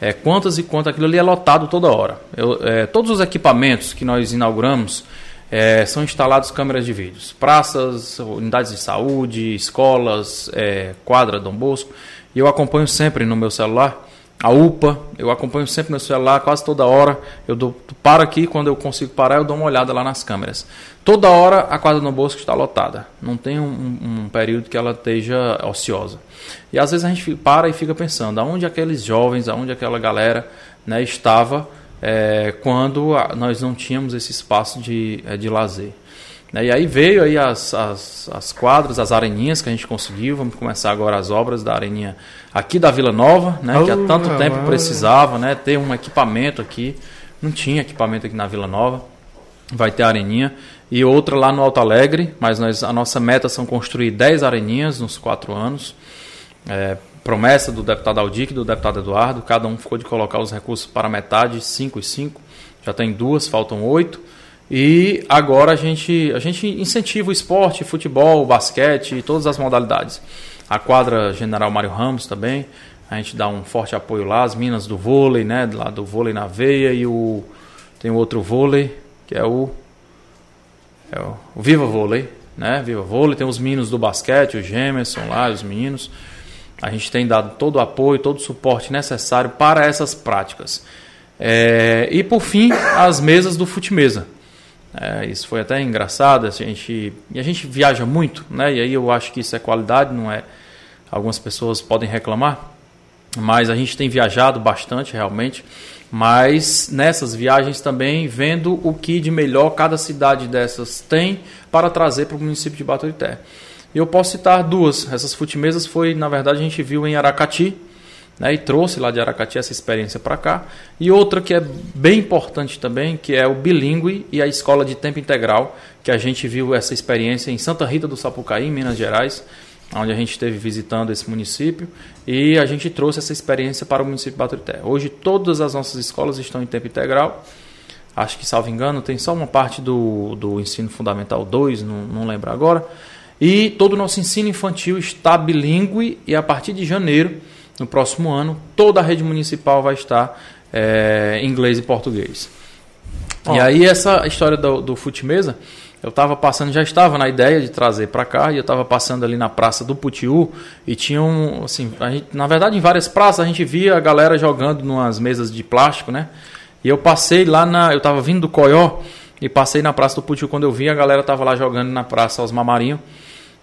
é, quantas e quantas aquilo ali é lotado toda hora. Eu, é, todos os equipamentos que nós inauguramos é, são instalados câmeras de vídeos, praças, unidades de saúde, escolas, é, quadra Dom Bosco, e eu acompanho sempre no meu celular a UPA, eu acompanho sempre no celular, quase toda hora. Eu dou, paro aqui, quando eu consigo parar, eu dou uma olhada lá nas câmeras. Toda hora a quadra no Bosco está lotada. Não tem um, um, período que ela esteja ociosa. E às vezes a gente para e fica pensando, aonde aqueles jovens, aonde aquela galera né, estava é, quando nós não tínhamos esse espaço de, é, de lazer. Né, e aí veio aí as, as, as quadras, as areninhas que a gente conseguiu. Vamos começar agora as obras da areninha aqui da Vila Nova, né? Oh, que há tanto tempo precisava, né? Ter um equipamento aqui. Não tinha equipamento aqui na Vila Nova. Vai ter areninha. E outra lá no Alto Alegre, mas nós, a nossa meta são construir 10 areninhas nos quatro anos. É, promessa do deputado Aldic e do deputado Eduardo. Cada um ficou de colocar os recursos para metade, 5 e 5. Já tem duas, faltam oito. E agora a gente, a gente incentiva o esporte, futebol, basquete todas as modalidades. A quadra General Mário Ramos também, a gente dá um forte apoio lá, as minas do vôlei, né? Lá do vôlei na veia e o. Tem outro vôlei, que é o. É o, o Viva Vôlei, né? Viva Vôlei, tem os meninos do basquete, os Gemerson lá, os meninos. A gente tem dado todo o apoio, todo o suporte necessário para essas práticas. É, e por fim, as mesas do Futimesa. É, isso foi até engraçado, a gente, e a gente viaja muito, né? E aí eu acho que isso é qualidade, não é? Algumas pessoas podem reclamar, mas a gente tem viajado bastante realmente, mas nessas viagens também vendo o que de melhor cada cidade dessas tem para trazer para o município de Baturité. Eu posso citar duas. Essas futimesas foi, na verdade, a gente viu em Aracati, né, e trouxe lá de Aracati essa experiência para cá. E outra que é bem importante também, que é o bilíngue e a escola de tempo integral, que a gente viu essa experiência em Santa Rita do Sapucaí, em Minas Gerais, onde a gente esteve visitando esse município, e a gente trouxe essa experiência para o município de Baturité. Hoje todas as nossas escolas estão em tempo integral. Acho que, salvo engano, tem só uma parte do, do ensino fundamental 2, não, não lembro agora. E todo o nosso ensino infantil está bilíngue e a partir de janeiro no próximo ano, toda a rede municipal vai estar é, inglês e português. E aí essa história do, do Futimesa, eu estava passando, já estava na ideia de trazer para cá, e eu estava passando ali na praça do Putiu, e tinha um, assim, gente, na verdade em várias praças a gente via a galera jogando numas mesas de plástico, né? E eu passei lá na, eu estava vindo do Coió, e passei na praça do Putiu, quando eu vi a galera estava lá jogando na praça aos Mamarinho,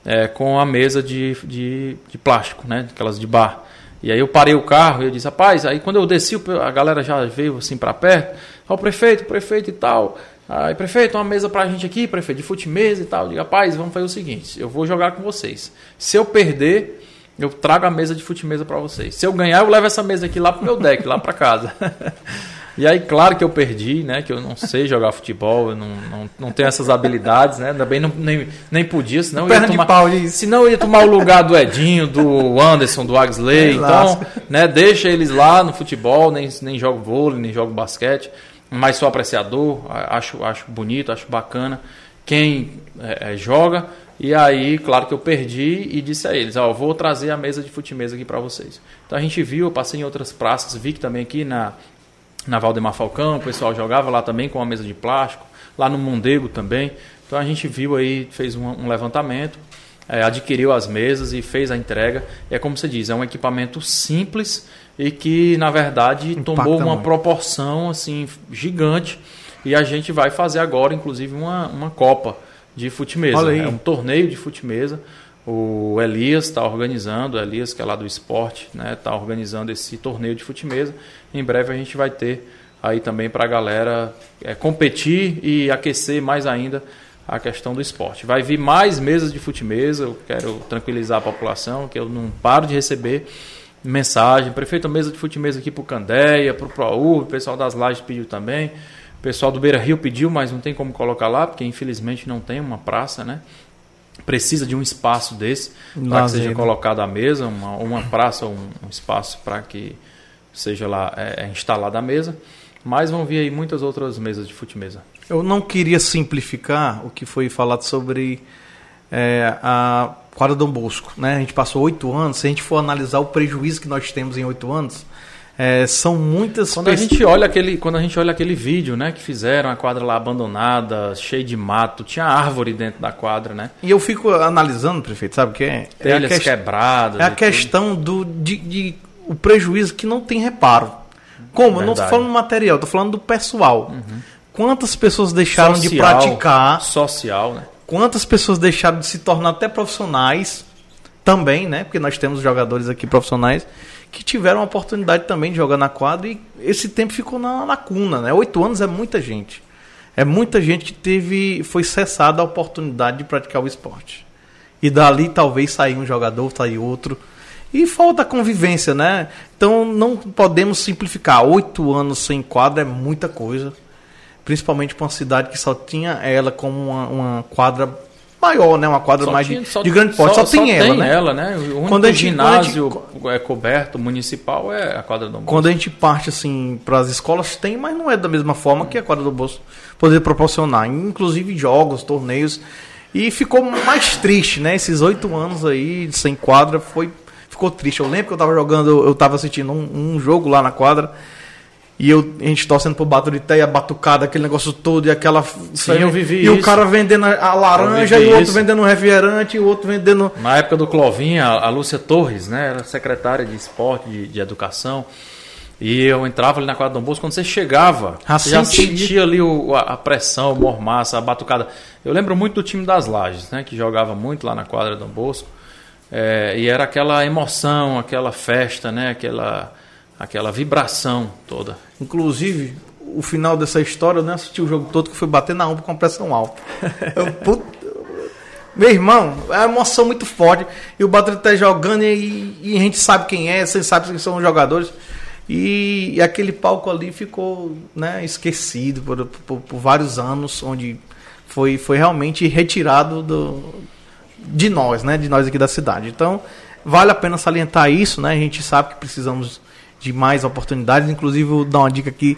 é, com a mesa de, de, de plástico, né? Aquelas de bar. E aí eu parei o carro e eu disse, rapaz, aí quando eu desci, a galera já veio assim para perto, ó, o prefeito, prefeito e tal. Aí, prefeito, uma mesa pra gente aqui, prefeito, de fute-mesa e tal. Eu digo, rapaz, vamos fazer o seguinte, eu vou jogar com vocês. Se eu perder, eu trago a mesa de fute-mesa para vocês. Se eu ganhar, eu levo essa mesa aqui lá pro meu deck, lá para casa. (laughs) E aí, claro que eu perdi, né? Que eu não sei jogar futebol, eu não, não, não tenho essas habilidades, né? Também não, nem, nem podia, senão eu ia tomar, pau, senão eu ia tomar o lugar do Edinho, do Anderson, do Axley. É, então, né, deixa eles lá no futebol, nem, nem jogo vôlei, nem jogo basquete. Mas sou apreciador, acho, acho bonito, acho bacana. Quem é, é, joga E aí, claro que eu perdi e disse a eles, ó, vou trazer a mesa de fute-mesa aqui para vocês. Então a gente viu, eu passei em outras praças, vi que também aqui na, na Valdemar Falcão, o pessoal jogava lá também com uma mesa de plástico, lá no Mondego também. Então a gente viu aí, fez um, um levantamento, é, adquiriu as mesas e fez a entrega. E é como você diz, é um equipamento simples e que, na verdade, Impacta tomou uma muito. proporção assim gigante. E a gente vai fazer agora, inclusive, uma, uma Copa de fute-mesa. Olha aí. É um torneio de fute-mesa. O Elias está organizando, o Elias, que é lá do esporte, está organizando esse torneio de fute-mesa. Em breve a gente vai ter aí também para a galera é, competir e aquecer mais ainda a questão do esporte. Vai vir mais mesas de fute-mesa, eu quero tranquilizar a população, que eu não paro de receber mensagem. Prefeito, mesa de fute-mesa aqui para o Candeia, para o ProU, o pessoal das lajes pediu também. O pessoal do Beira Rio pediu, mas não tem como colocar lá, porque infelizmente não tem uma praça, né? Precisa de um espaço desse para que seja né? colocada a mesa, uma, uma praça, um, um espaço para que seja lá é, é instalada a mesa. Mas vão vir aí muitas outras mesas de fute-mesa. Eu não queria simplificar o que foi falado sobre é, a quadra Dom Bosco. Né? A gente passou oito anos. Se a gente for analisar o prejuízo que nós temos em oito anos, é, são muitas Quando a pessoas- gente olha aquele, quando a gente olha aquele vídeo, né, que fizeram a quadra lá abandonada, cheia de mato, tinha árvore dentro da quadra, né? E eu fico analisando, prefeito, sabe o que é? É a, Telhas quest- quebradas. é a e tudo. questão do de, de- o prejuízo que não tem reparo. Como? Eu não estou Verdade. falando do material, estou falando do pessoal. Quantas pessoas deixaram de Social, praticar? social, né? Quantas pessoas deixaram de se tornar até profissionais também, né? Porque nós temos jogadores aqui profissionais que tiveram a oportunidade também de jogar na quadra e esse tempo ficou na lacuna, né? Oito anos é muita gente. É muita gente que teve, foi cessada a oportunidade de praticar o esporte. E dali talvez sair um jogador, sair outro. E falta convivência, né? Então não podemos simplificar. Oito anos sem quadra é muita coisa. Principalmente para uma cidade que só tinha ela como uma, uma quadra maior, né? Uma quadra Só mais tinha- de, de grande porte. Só, só tem ela, né? ela, né? O único Quando a gente- ginásio é coberto municipal é a quadra do Quando a gente parte assim para as escolas tem, mas não é da mesma forma que a quadra do bolso poder proporcionar, inclusive jogos, torneios. E ficou mais triste, né? Esses oito anos aí sem quadra foi ficou triste. Eu lembro que eu tava jogando, eu tava assistindo um, um jogo lá na quadra. E eu, a gente torcendo pro Baturité, a batucada, aquele negócio todo, e aquela. Sim, eu vivi E o isso. cara vendendo a laranja, e o outro isso. vendendo um refrigerante, e o outro vendendo. Na época do Clovinha, a Lúcia Torres, né, era secretária de esporte, de, de educação, e eu entrava ali na quadra do Bosco, quando você chegava, Ah, você já senti. sentia ali o- a, a pressão, o mormaça, a batucada. Eu lembro muito do time das Lages, né, que jogava muito lá na quadra do Bosco, é, e era aquela emoção, aquela festa, né, aquela, aquela vibração toda. Inclusive, o final dessa história, eu nem assisti o jogo todo, que foi bater na UMP com pressão alta. Eu, Meu irmão, é uma emoção muito forte. E o Baturité jogando e, e a gente sabe quem é, você sabe quem são os jogadores. E, e aquele palco ali ficou né, esquecido por, por- por vários anos, onde foi, foi realmente retirado do, de nós, né? De nós aqui da cidade. Então, vale a pena salientar isso, né? A gente sabe que precisamos de mais oportunidades. Inclusive, vou dar uma dica aqui.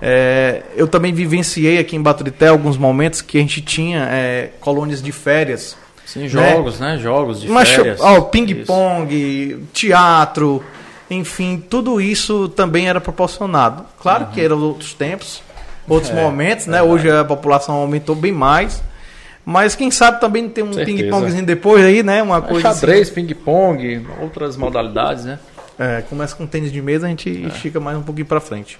é, eu também vivenciei aqui em Baturité alguns momentos que a gente tinha é, colônias de férias. Sim, jogos, né, jogos de Mas, férias. ó, ping-pong, teatro, enfim, tudo isso também era proporcionado. Claro que eram outros tempos, outros Uhum. (laughs) É, momentos, né? Hoje a população aumentou bem mais. Mas quem sabe também tem um ping-pongzinho depois aí, né? Uma coisa assim. Xadrez, ping-pong, outras modalidades, né? É, começa com tênis de mesa, a gente estica mais um pouquinho pra frente.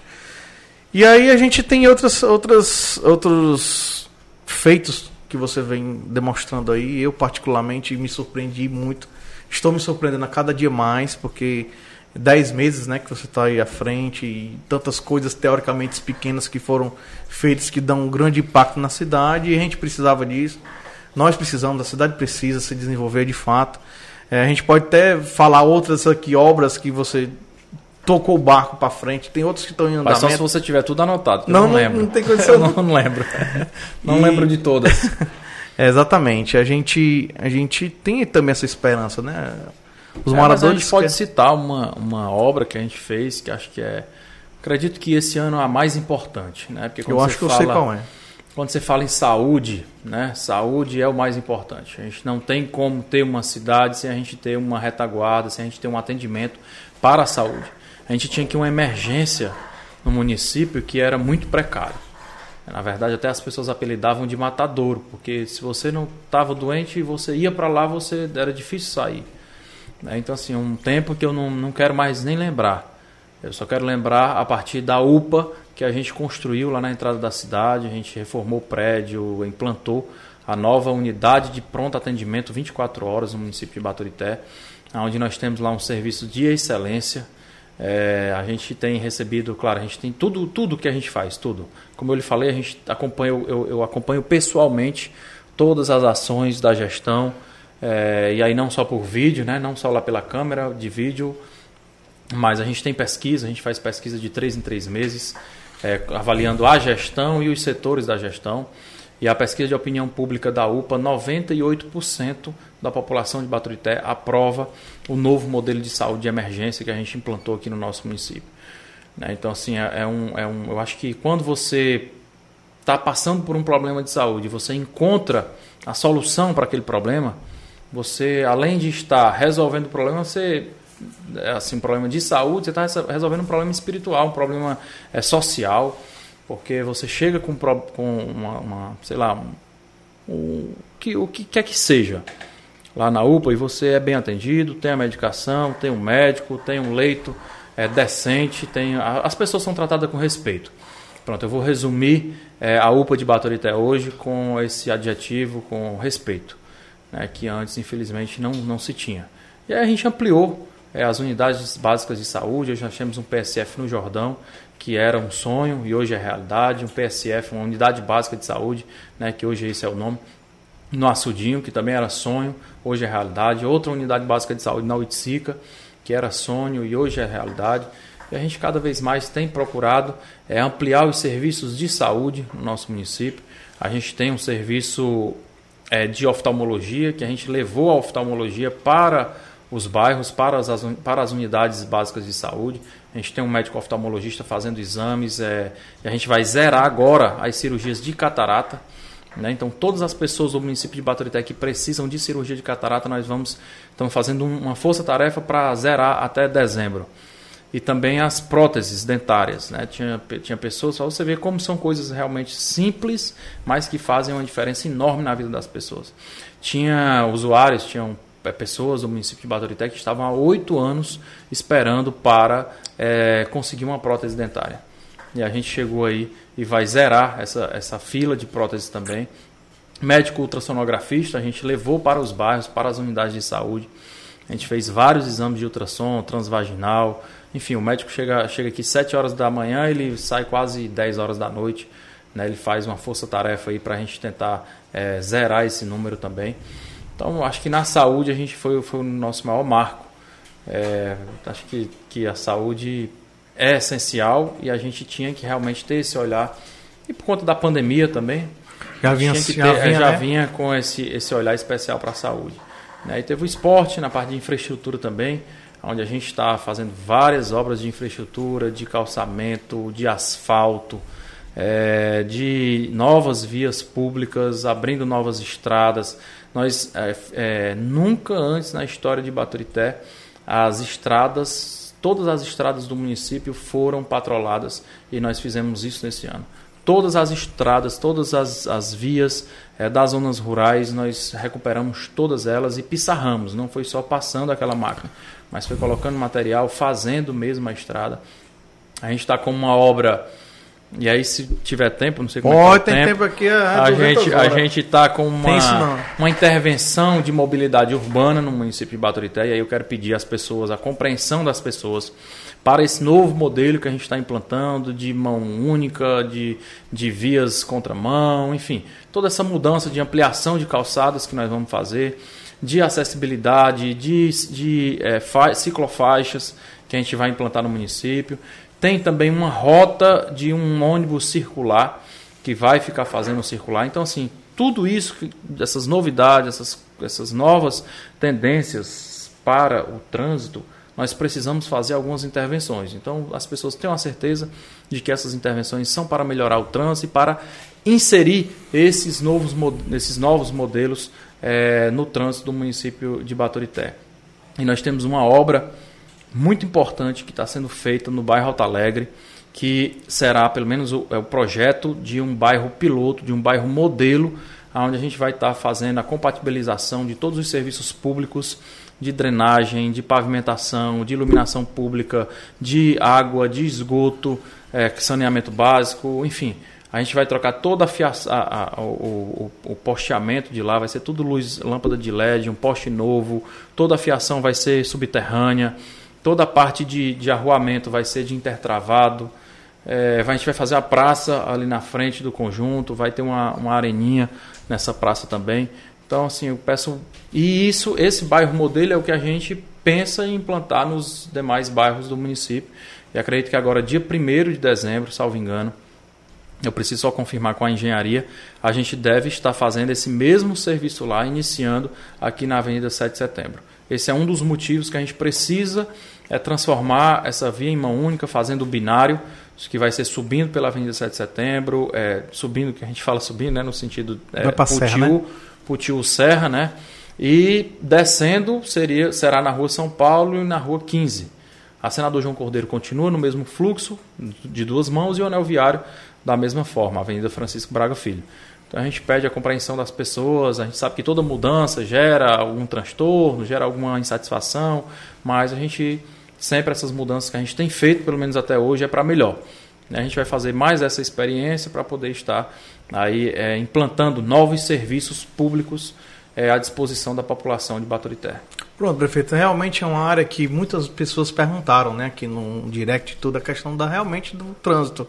E aí a gente tem outras, outras, outros feitos que você vem demonstrando aí. Eu, particularmente, me surpreendi muito. Estou me surpreendendo a cada dia mais, porque 10 meses né, que você está aí à frente e tantas coisas teoricamente pequenas que foram feitas que dão um grande impacto na cidade e a gente precisava disso. Nós precisamos, a cidade precisa se desenvolver de fato. É, a gente pode até falar outras aqui, obras que você tocou o barco para frente. Tem outros que estão em Mas só se andamento. você tiver tudo anotado, Não, eu não lembro. não tem condição, (laughs) Eu não, lembro. (laughs) Não E- lembro de todas. (laughs) É, exatamente. A gente, a gente tem também essa esperança, né? Os É, mas a moradores. gente pode citar uma, uma obra que a gente fez, que acho que é. Acredito que esse ano é a mais importante, né? Porque Eu acho que eu fala, sei qual é. Quando você fala em saúde, né? Saúde é o mais importante. A gente não tem como ter uma cidade sem a gente ter uma retaguarda, sem a gente ter um atendimento para a saúde. A gente tinha que uma emergência no município que era muito precário. Na verdade, até as pessoas apelidavam de matadouro, porque se você não estava doente e você ia para lá, você era difícil sair. Né? Então, assim, um tempo que eu não, não quero mais nem lembrar. Eu só quero lembrar a partir da UPA que a gente construiu lá na entrada da cidade, a gente reformou o prédio, implantou a nova unidade de pronto atendimento 24 horas no município de Baturité, onde nós temos lá um serviço de excelência. É, a gente tem recebido, claro, a gente tem tudo, tudo que a gente faz, tudo. Como eu lhe falei, a gente acompanha, eu, eu acompanho pessoalmente todas as ações da gestão, é, e aí não só por vídeo, né, não só lá pela câmera de vídeo, mas a gente tem pesquisa, a gente faz pesquisa de três em três meses, é, avaliando a gestão e os setores da gestão. E a pesquisa de opinião pública da UPA, 98% da população de Baturité aprova o novo modelo de saúde de emergência que a gente implantou aqui no nosso município. Né? Então, assim, é, é, um, é um, eu acho que quando você está passando por um problema de saúde, você encontra a solução para aquele problema, você, além de estar resolvendo o problema, você assim, um problema de saúde, você está resolvendo um problema espiritual, um problema é, social, porque você chega com, com uma, uma sei lá, um, que, o que quer que seja lá na UPA e você é bem atendido, tem a medicação, tem um médico, tem um leito é, decente, tem as pessoas são tratadas com respeito. Pronto, eu vou resumir é, a UPA de Baturité hoje com esse adjetivo, com respeito, né, que antes, infelizmente, não, não se tinha. E aí a gente ampliou é, as unidades básicas de saúde. Hoje nós temos um PSF no Jordão, que era um sonho e hoje é realidade. Um PSF, uma unidade básica de saúde, né, que hoje esse é o nome. No Açudinho, que também era sonho, hoje é realidade. Outra unidade básica de saúde na Uitsica, que era sonho e hoje é realidade. E a gente cada vez mais tem procurado é, ampliar os serviços de saúde no nosso município. A gente tem um serviço é, de oftalmologia, que a gente levou a oftalmologia para os bairros para as, para as unidades básicas de saúde. A gente tem um médico oftalmologista fazendo exames é, e a gente vai zerar agora as cirurgias de catarata. Né? Então, todas as pessoas do município de Baturité que precisam de cirurgia de catarata, nós vamos estamos fazendo uma força-tarefa para zerar até dezembro. E também as próteses dentárias. Né? Tinha, tinha pessoas, só você ver como são coisas realmente simples, mas que fazem uma diferença enorme na vida das pessoas. Tinha usuários, tinham pessoas do município de Baturité que estavam há oito anos esperando para é, conseguir uma prótese dentária. E a gente chegou aí e vai zerar essa, essa fila de próteses também. Médico ultrassonografista, a gente levou para os bairros, para as unidades de saúde. A gente fez vários exames de ultrassom, transvaginal. Enfim, o médico chega, chega aqui 7 horas da manhã, ele sai quase 10 horas da noite. Né? Ele faz uma força-tarefa aí para a gente tentar é, zerar esse número também. Então, acho que na saúde a gente foi, foi o nosso maior marco. É, acho que, que a saúde é essencial e a gente tinha que realmente ter esse olhar. E por conta da pandemia também, já vinha, ter, já vinha, já né? vinha com esse, esse olhar especial para a saúde. Né? E teve o esporte na parte de infraestrutura também, onde a gente está fazendo várias obras de infraestrutura, de calçamento, de asfalto, é, de novas vias públicas, abrindo novas estradas. Nós é, é, nunca antes na história de Baturité as estradas, todas as estradas do município foram patroladas e nós fizemos isso nesse ano. Todas as estradas, todas as, as vias é, das zonas rurais, nós recuperamos todas elas e pissarramos. Não foi só passando aquela máquina, mas foi colocando material, fazendo mesmo a estrada. A gente está com uma obra e aí, se tiver tempo, não sei como oh, é tem tempo, tempo aqui. é a gente a gente está com uma, uma intervenção de mobilidade urbana no município de Baturité e aí eu quero pedir às pessoas a compreensão das pessoas para esse novo modelo que a gente está implantando de mão única, de, de vias contramão, enfim, toda essa mudança de ampliação de calçadas que nós vamos fazer, de acessibilidade, de, de é, ciclofaixas que a gente vai implantar no município. Tem também uma rota de um ônibus circular que vai ficar fazendo circular. Então, assim, tudo isso, essas novidades, essas, essas novas tendências para o trânsito, nós precisamos fazer algumas intervenções. Então, as pessoas tenham a certeza de que essas intervenções são para melhorar o trânsito e para inserir esses novos, esses novos modelos é, no trânsito do município de Baturité. E nós temos uma obra muito importante que está sendo feita no bairro Alto Alegre, que será pelo menos o, é o projeto de um bairro piloto, de um bairro modelo, onde a gente vai estar tá fazendo a compatibilização de todos os serviços públicos de drenagem, de pavimentação, de iluminação pública, de água, de esgoto, é, saneamento básico, enfim. A gente vai trocar toda a, fiação, a, a o, o, o, posteamento de lá, vai ser tudo luz, lâmpada de LED, um poste novo, toda a fiação vai ser subterrânea, toda a parte de, de arruamento vai ser de intertravado. É, a gente vai fazer a praça ali na frente do conjunto, vai ter uma, uma areninha nessa praça também. Então, assim, eu peço. E isso, esse bairro modelo é o que a gente pensa em implantar nos demais bairros do município. E acredito que agora, dia 1 de dezembro, salvo engano, eu preciso só confirmar com a engenharia, a gente deve estar fazendo esse mesmo serviço lá, iniciando aqui na Avenida 7 de Setembro. Esse é um dos motivos que a gente precisa é transformar essa via em mão única, fazendo o binário, que vai ser subindo pela Avenida 7 de Setembro, é, subindo, que a gente fala subindo, né, no sentido é, Putiu, Serra, né? Putiu Serra, né? E descendo seria, será na rua São Paulo e na rua 15. A senador João Cordeiro continua no mesmo fluxo de duas mãos e o anel viário da mesma forma, a Avenida Francisco Braga Filho. Então a gente pede a compreensão das pessoas, a gente sabe que toda mudança gera algum transtorno, gera alguma insatisfação, mas a gente sempre essas mudanças que a gente tem feito, pelo menos até hoje, é para melhor. A gente vai fazer mais essa experiência para poder estar aí é, implantando novos serviços públicos é, à disposição da população de Baturité. Pronto, prefeito. Realmente é uma área que muitas pessoas perguntaram, né, aqui no direct, toda a questão da realmente do trânsito.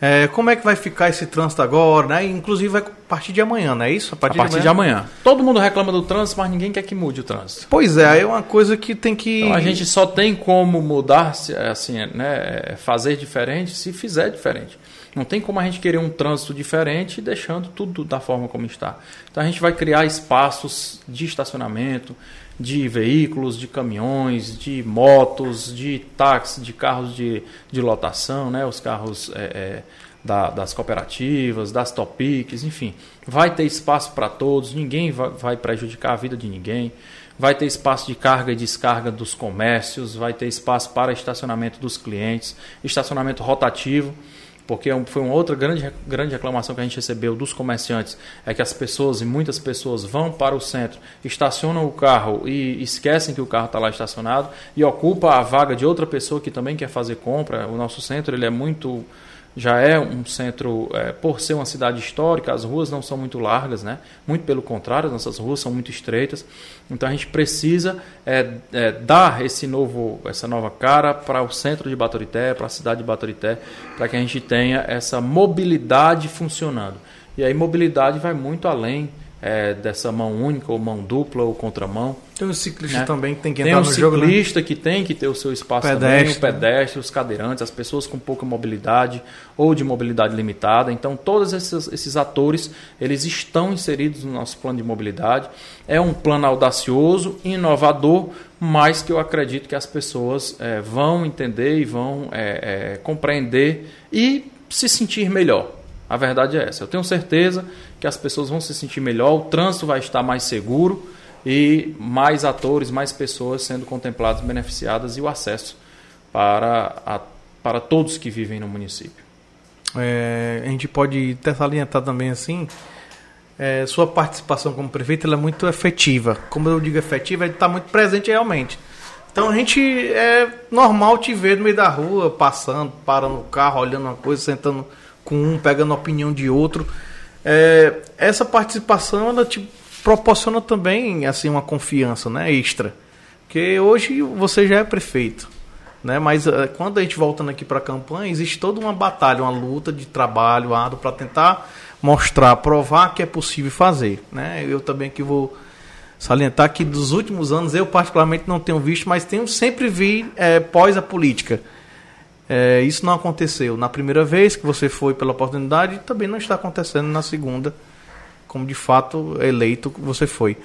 É, como é que vai ficar esse trânsito agora, né? Inclusive vai a partir de amanhã, não é isso? A partir, a partir de, amanhã. de, amanhã. Todo mundo reclama do trânsito, mas ninguém quer que mude o trânsito. Pois é, é uma coisa que tem que. Então, a gente só tem como mudar, assim, né? Fazer diferente se fizer diferente. Não tem como a gente querer um trânsito diferente deixando tudo da forma como está. Então a gente vai criar espaços de estacionamento, de veículos, de caminhões, de motos, de táxis, de carros de, de lotação, né? os carros é, é, da, das cooperativas, das topics, enfim. Vai ter espaço para todos, ninguém vai, vai prejudicar a vida de ninguém. Vai ter espaço de carga e descarga dos comércios, vai ter espaço para estacionamento dos clientes, estacionamento rotativo porque é foi uma outra grande, grande reclamação que a gente recebeu dos comerciantes, é que as pessoas, e muitas pessoas, vão para o centro, estacionam o carro e esquecem que o carro está lá estacionado e ocupa a vaga de outra pessoa que também quer fazer compra. O nosso centro ele é muito já é um centro, é, por ser uma cidade histórica, as ruas não são muito largas, né? muito pelo contrário, as nossas ruas são muito estreitas. Então a gente precisa é, é, dar esse novo, essa nova cara para o centro de Baturité, para a cidade de Baturité, para que a gente tenha essa mobilidade funcionando. E aí mobilidade vai muito além é, dessa mão única ou mão dupla ou contramão. Tem um ciclista né? também que tem que entrar tem um no jogo. Tem um ciclista que tem que ter o seu espaço pedestre. também, o pedestre, os cadeirantes, as pessoas com pouca mobilidade ou de mobilidade limitada. Então, todos esses, esses atores, eles estão inseridos no nosso plano de mobilidade. É um plano audacioso, inovador, mas que eu acredito que as pessoas é, vão entender e vão é, é compreender e se sentir melhor. A verdade é essa. Eu tenho certeza que as pessoas vão se sentir melhor, o trânsito vai estar mais seguro e mais atores, mais pessoas sendo contempladas, beneficiadas e o acesso para, a, para todos que vivem no município. É, a gente pode até salientar também assim, é, sua participação como prefeito é muito efetiva. Como eu digo efetiva, ele está muito presente realmente. Então a gente é normal te ver no meio da rua, passando, parando o carro, olhando uma coisa, sentando com um, pegando a opinião de outro. É, essa participação ela te proporciona também assim uma confiança, né, extra. Porque hoje você já é prefeito, né? Mas é, quando a gente voltando aqui para a campanha, existe toda uma batalha, uma luta de trabalho árduo para tentar mostrar, provar que é possível fazer, né? Eu também que vou salientar que dos últimos anos eu particularmente não tenho visto, mas tenho sempre vi é, pós a política é, isso não aconteceu na primeira vez que você foi pela oportunidade também não está acontecendo na segunda, como de fato eleito você foi.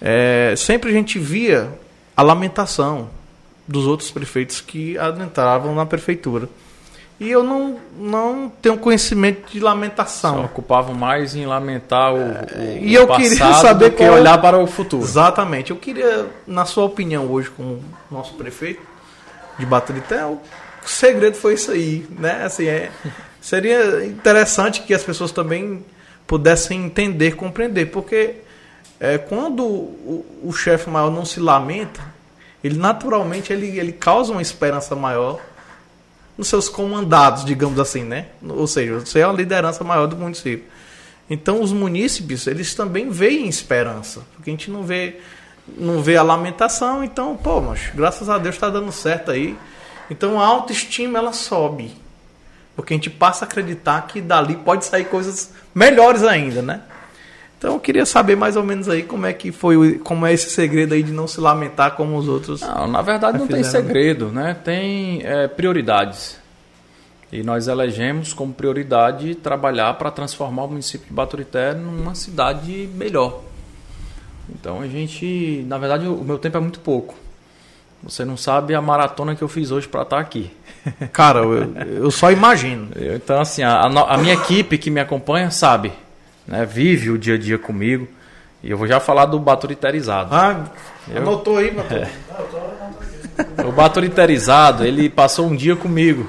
É, sempre a gente via a lamentação, dos outros prefeitos que adentravam na prefeitura. E eu não, não tenho conhecimento de lamentação. Se ocupavam mais em lamentar o, o e eu queria (laughs) saber do que qual- olhar para o futuro. Exatamente. Eu queria, na sua opinião, hoje, como nosso prefeito de Baturité, o segredo foi isso aí, né? Assim, é, seria interessante que as pessoas também pudessem entender, compreender, porque é, quando o, o chefe maior não se lamenta, ele naturalmente ele, ele causa uma esperança maior nos seus comandados, digamos assim, né? Ou seja, você é a liderança maior do município. Então os munícipes, eles também veem esperança, porque a gente não vê não vê a lamentação, então, pô, mas graças a Deus está dando certo aí. Então a autoestima ela sobe. Porque a gente passa a acreditar que dali pode sair coisas melhores ainda, né? Então eu queria saber mais ou menos aí como é que foi, como é esse segredo aí de não se lamentar como os outros. Não, na verdade não tem fizeram, né? segredo, né? Tem é, prioridades. E nós elegemos como prioridade trabalhar para transformar o município de Baturité numa cidade melhor. Então a gente, na verdade, o meu tempo é muito pouco. Você não sabe a maratona que eu fiz hoje para estar aqui. (laughs) Cara, eu, eu só imagino. Então, assim, a, a minha equipe que me acompanha sabe, né? Vive o dia a dia comigo. E eu vou já falar do baturiterizado. Ah, Eu- anotou aí, Batom? (laughs) O baturiterizado, ele passou um dia comigo.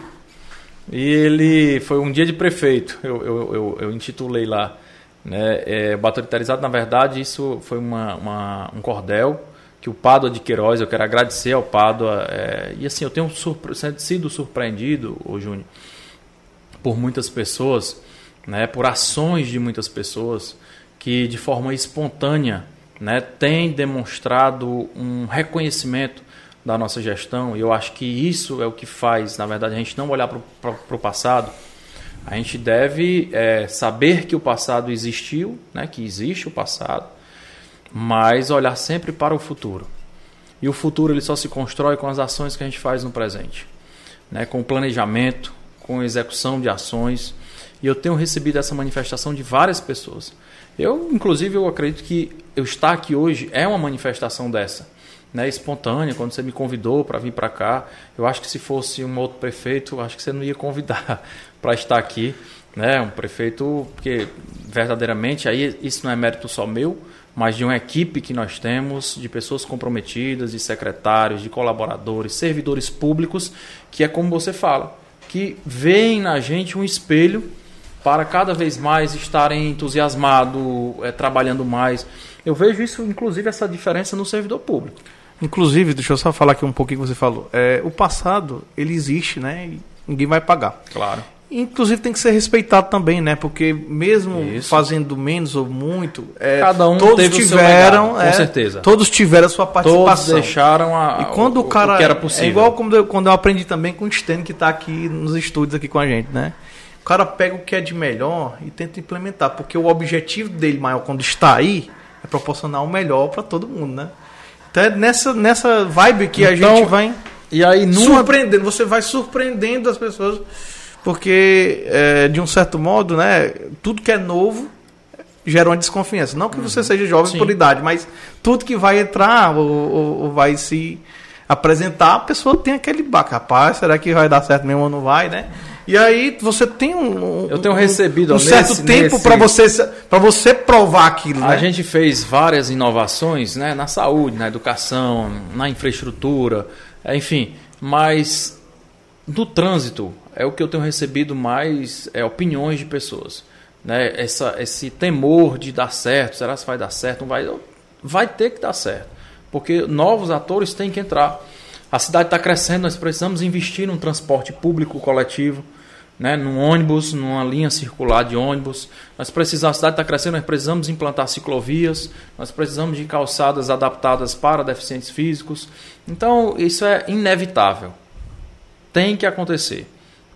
E ele foi um dia de prefeito. Eu, eu, eu, eu intitulei lá. Né? É, baturiterizado, na verdade, isso foi uma, uma- um cordel que o Pádua de Queiroz, eu quero agradecer ao Pádua. é, e assim, eu tenho surpre- sido surpreendido, ô Júnior, por muitas pessoas, né, por ações de muitas pessoas que de forma espontânea né, têm demonstrado um reconhecimento da nossa gestão. E eu acho que isso é o que faz, na verdade, a gente não olhar para o passado. A gente deve é, saber que o passado existiu, né, que existe o passado, mas olhar sempre para o futuro. E o futuro ele só se constrói com as ações que a gente faz no presente, né? com planejamento, com execução de ações. E eu tenho recebido essa manifestação de várias pessoas. Eu, inclusive, eu acredito que eu estar aqui hoje é uma manifestação dessa, né? espontânea. Quando você me convidou para vir para cá, eu acho que se fosse um outro prefeito, acho que você não ia convidar (laughs) para estar aqui, né? Um prefeito, porque verdadeiramente aí isso não é mérito só meu, mas de uma equipe que nós temos, de pessoas comprometidas, de secretários, de colaboradores, servidores públicos, que é como você fala, que veem na gente um espelho para cada vez mais estarem entusiasmados, eh, trabalhando mais. Eu vejo isso, inclusive, essa diferença no servidor público. Inclusive, deixa eu só falar aqui um pouquinho que você falou. É, o passado, ele existe, né? Ninguém vai pagar. Claro. Inclusive tem que ser respeitado também, né? Porque mesmo Isso. fazendo menos ou muito, é, Cada um todos teve o seu tiveram, legado, com é, certeza. todos tiveram a sua Todos participação. deixaram a, E quando o cara que era possível. é igual quando eu, quando eu aprendi também com o Stênio que está aqui nos estúdios aqui com a gente, né? O cara pega o que é de melhor e tenta implementar, porque o objetivo dele maior quando está aí é proporcionar o melhor para todo mundo, né? Então é nessa nessa vibe que a Então, gente vai E aí, numa surpreendendo, você vai surpreendendo as pessoas, porque é, de um certo modo, né, tudo que é novo gera uma desconfiança. Não que você seja jovem Uhum. Sim. por idade, mas tudo que vai entrar ou, ou- ou vai se apresentar, a pessoa tem aquele baque, rapaz, será que vai dar certo mesmo ou não vai, né? E aí você tem um, um- Eu tenho um- recebido, um certo nesse- tempo nesse- para você para você provar aquilo, A né? gente fez várias inovações né, na saúde, na educação, na infraestrutura, enfim, mas no trânsito é o que eu tenho recebido mais é, opiniões de pessoas. Né? Essa, esse temor de dar certo, será que vai dar certo? Não vai, vai ter que dar certo, porque novos atores têm que entrar. A cidade está crescendo, nós precisamos investir num transporte público coletivo né, num ônibus, numa linha circular de ônibus. Nós precisamos, a cidade está crescendo, nós precisamos implantar ciclovias, nós precisamos de calçadas adaptadas para deficientes físicos. Então, isso é inevitável. Tem que acontecer.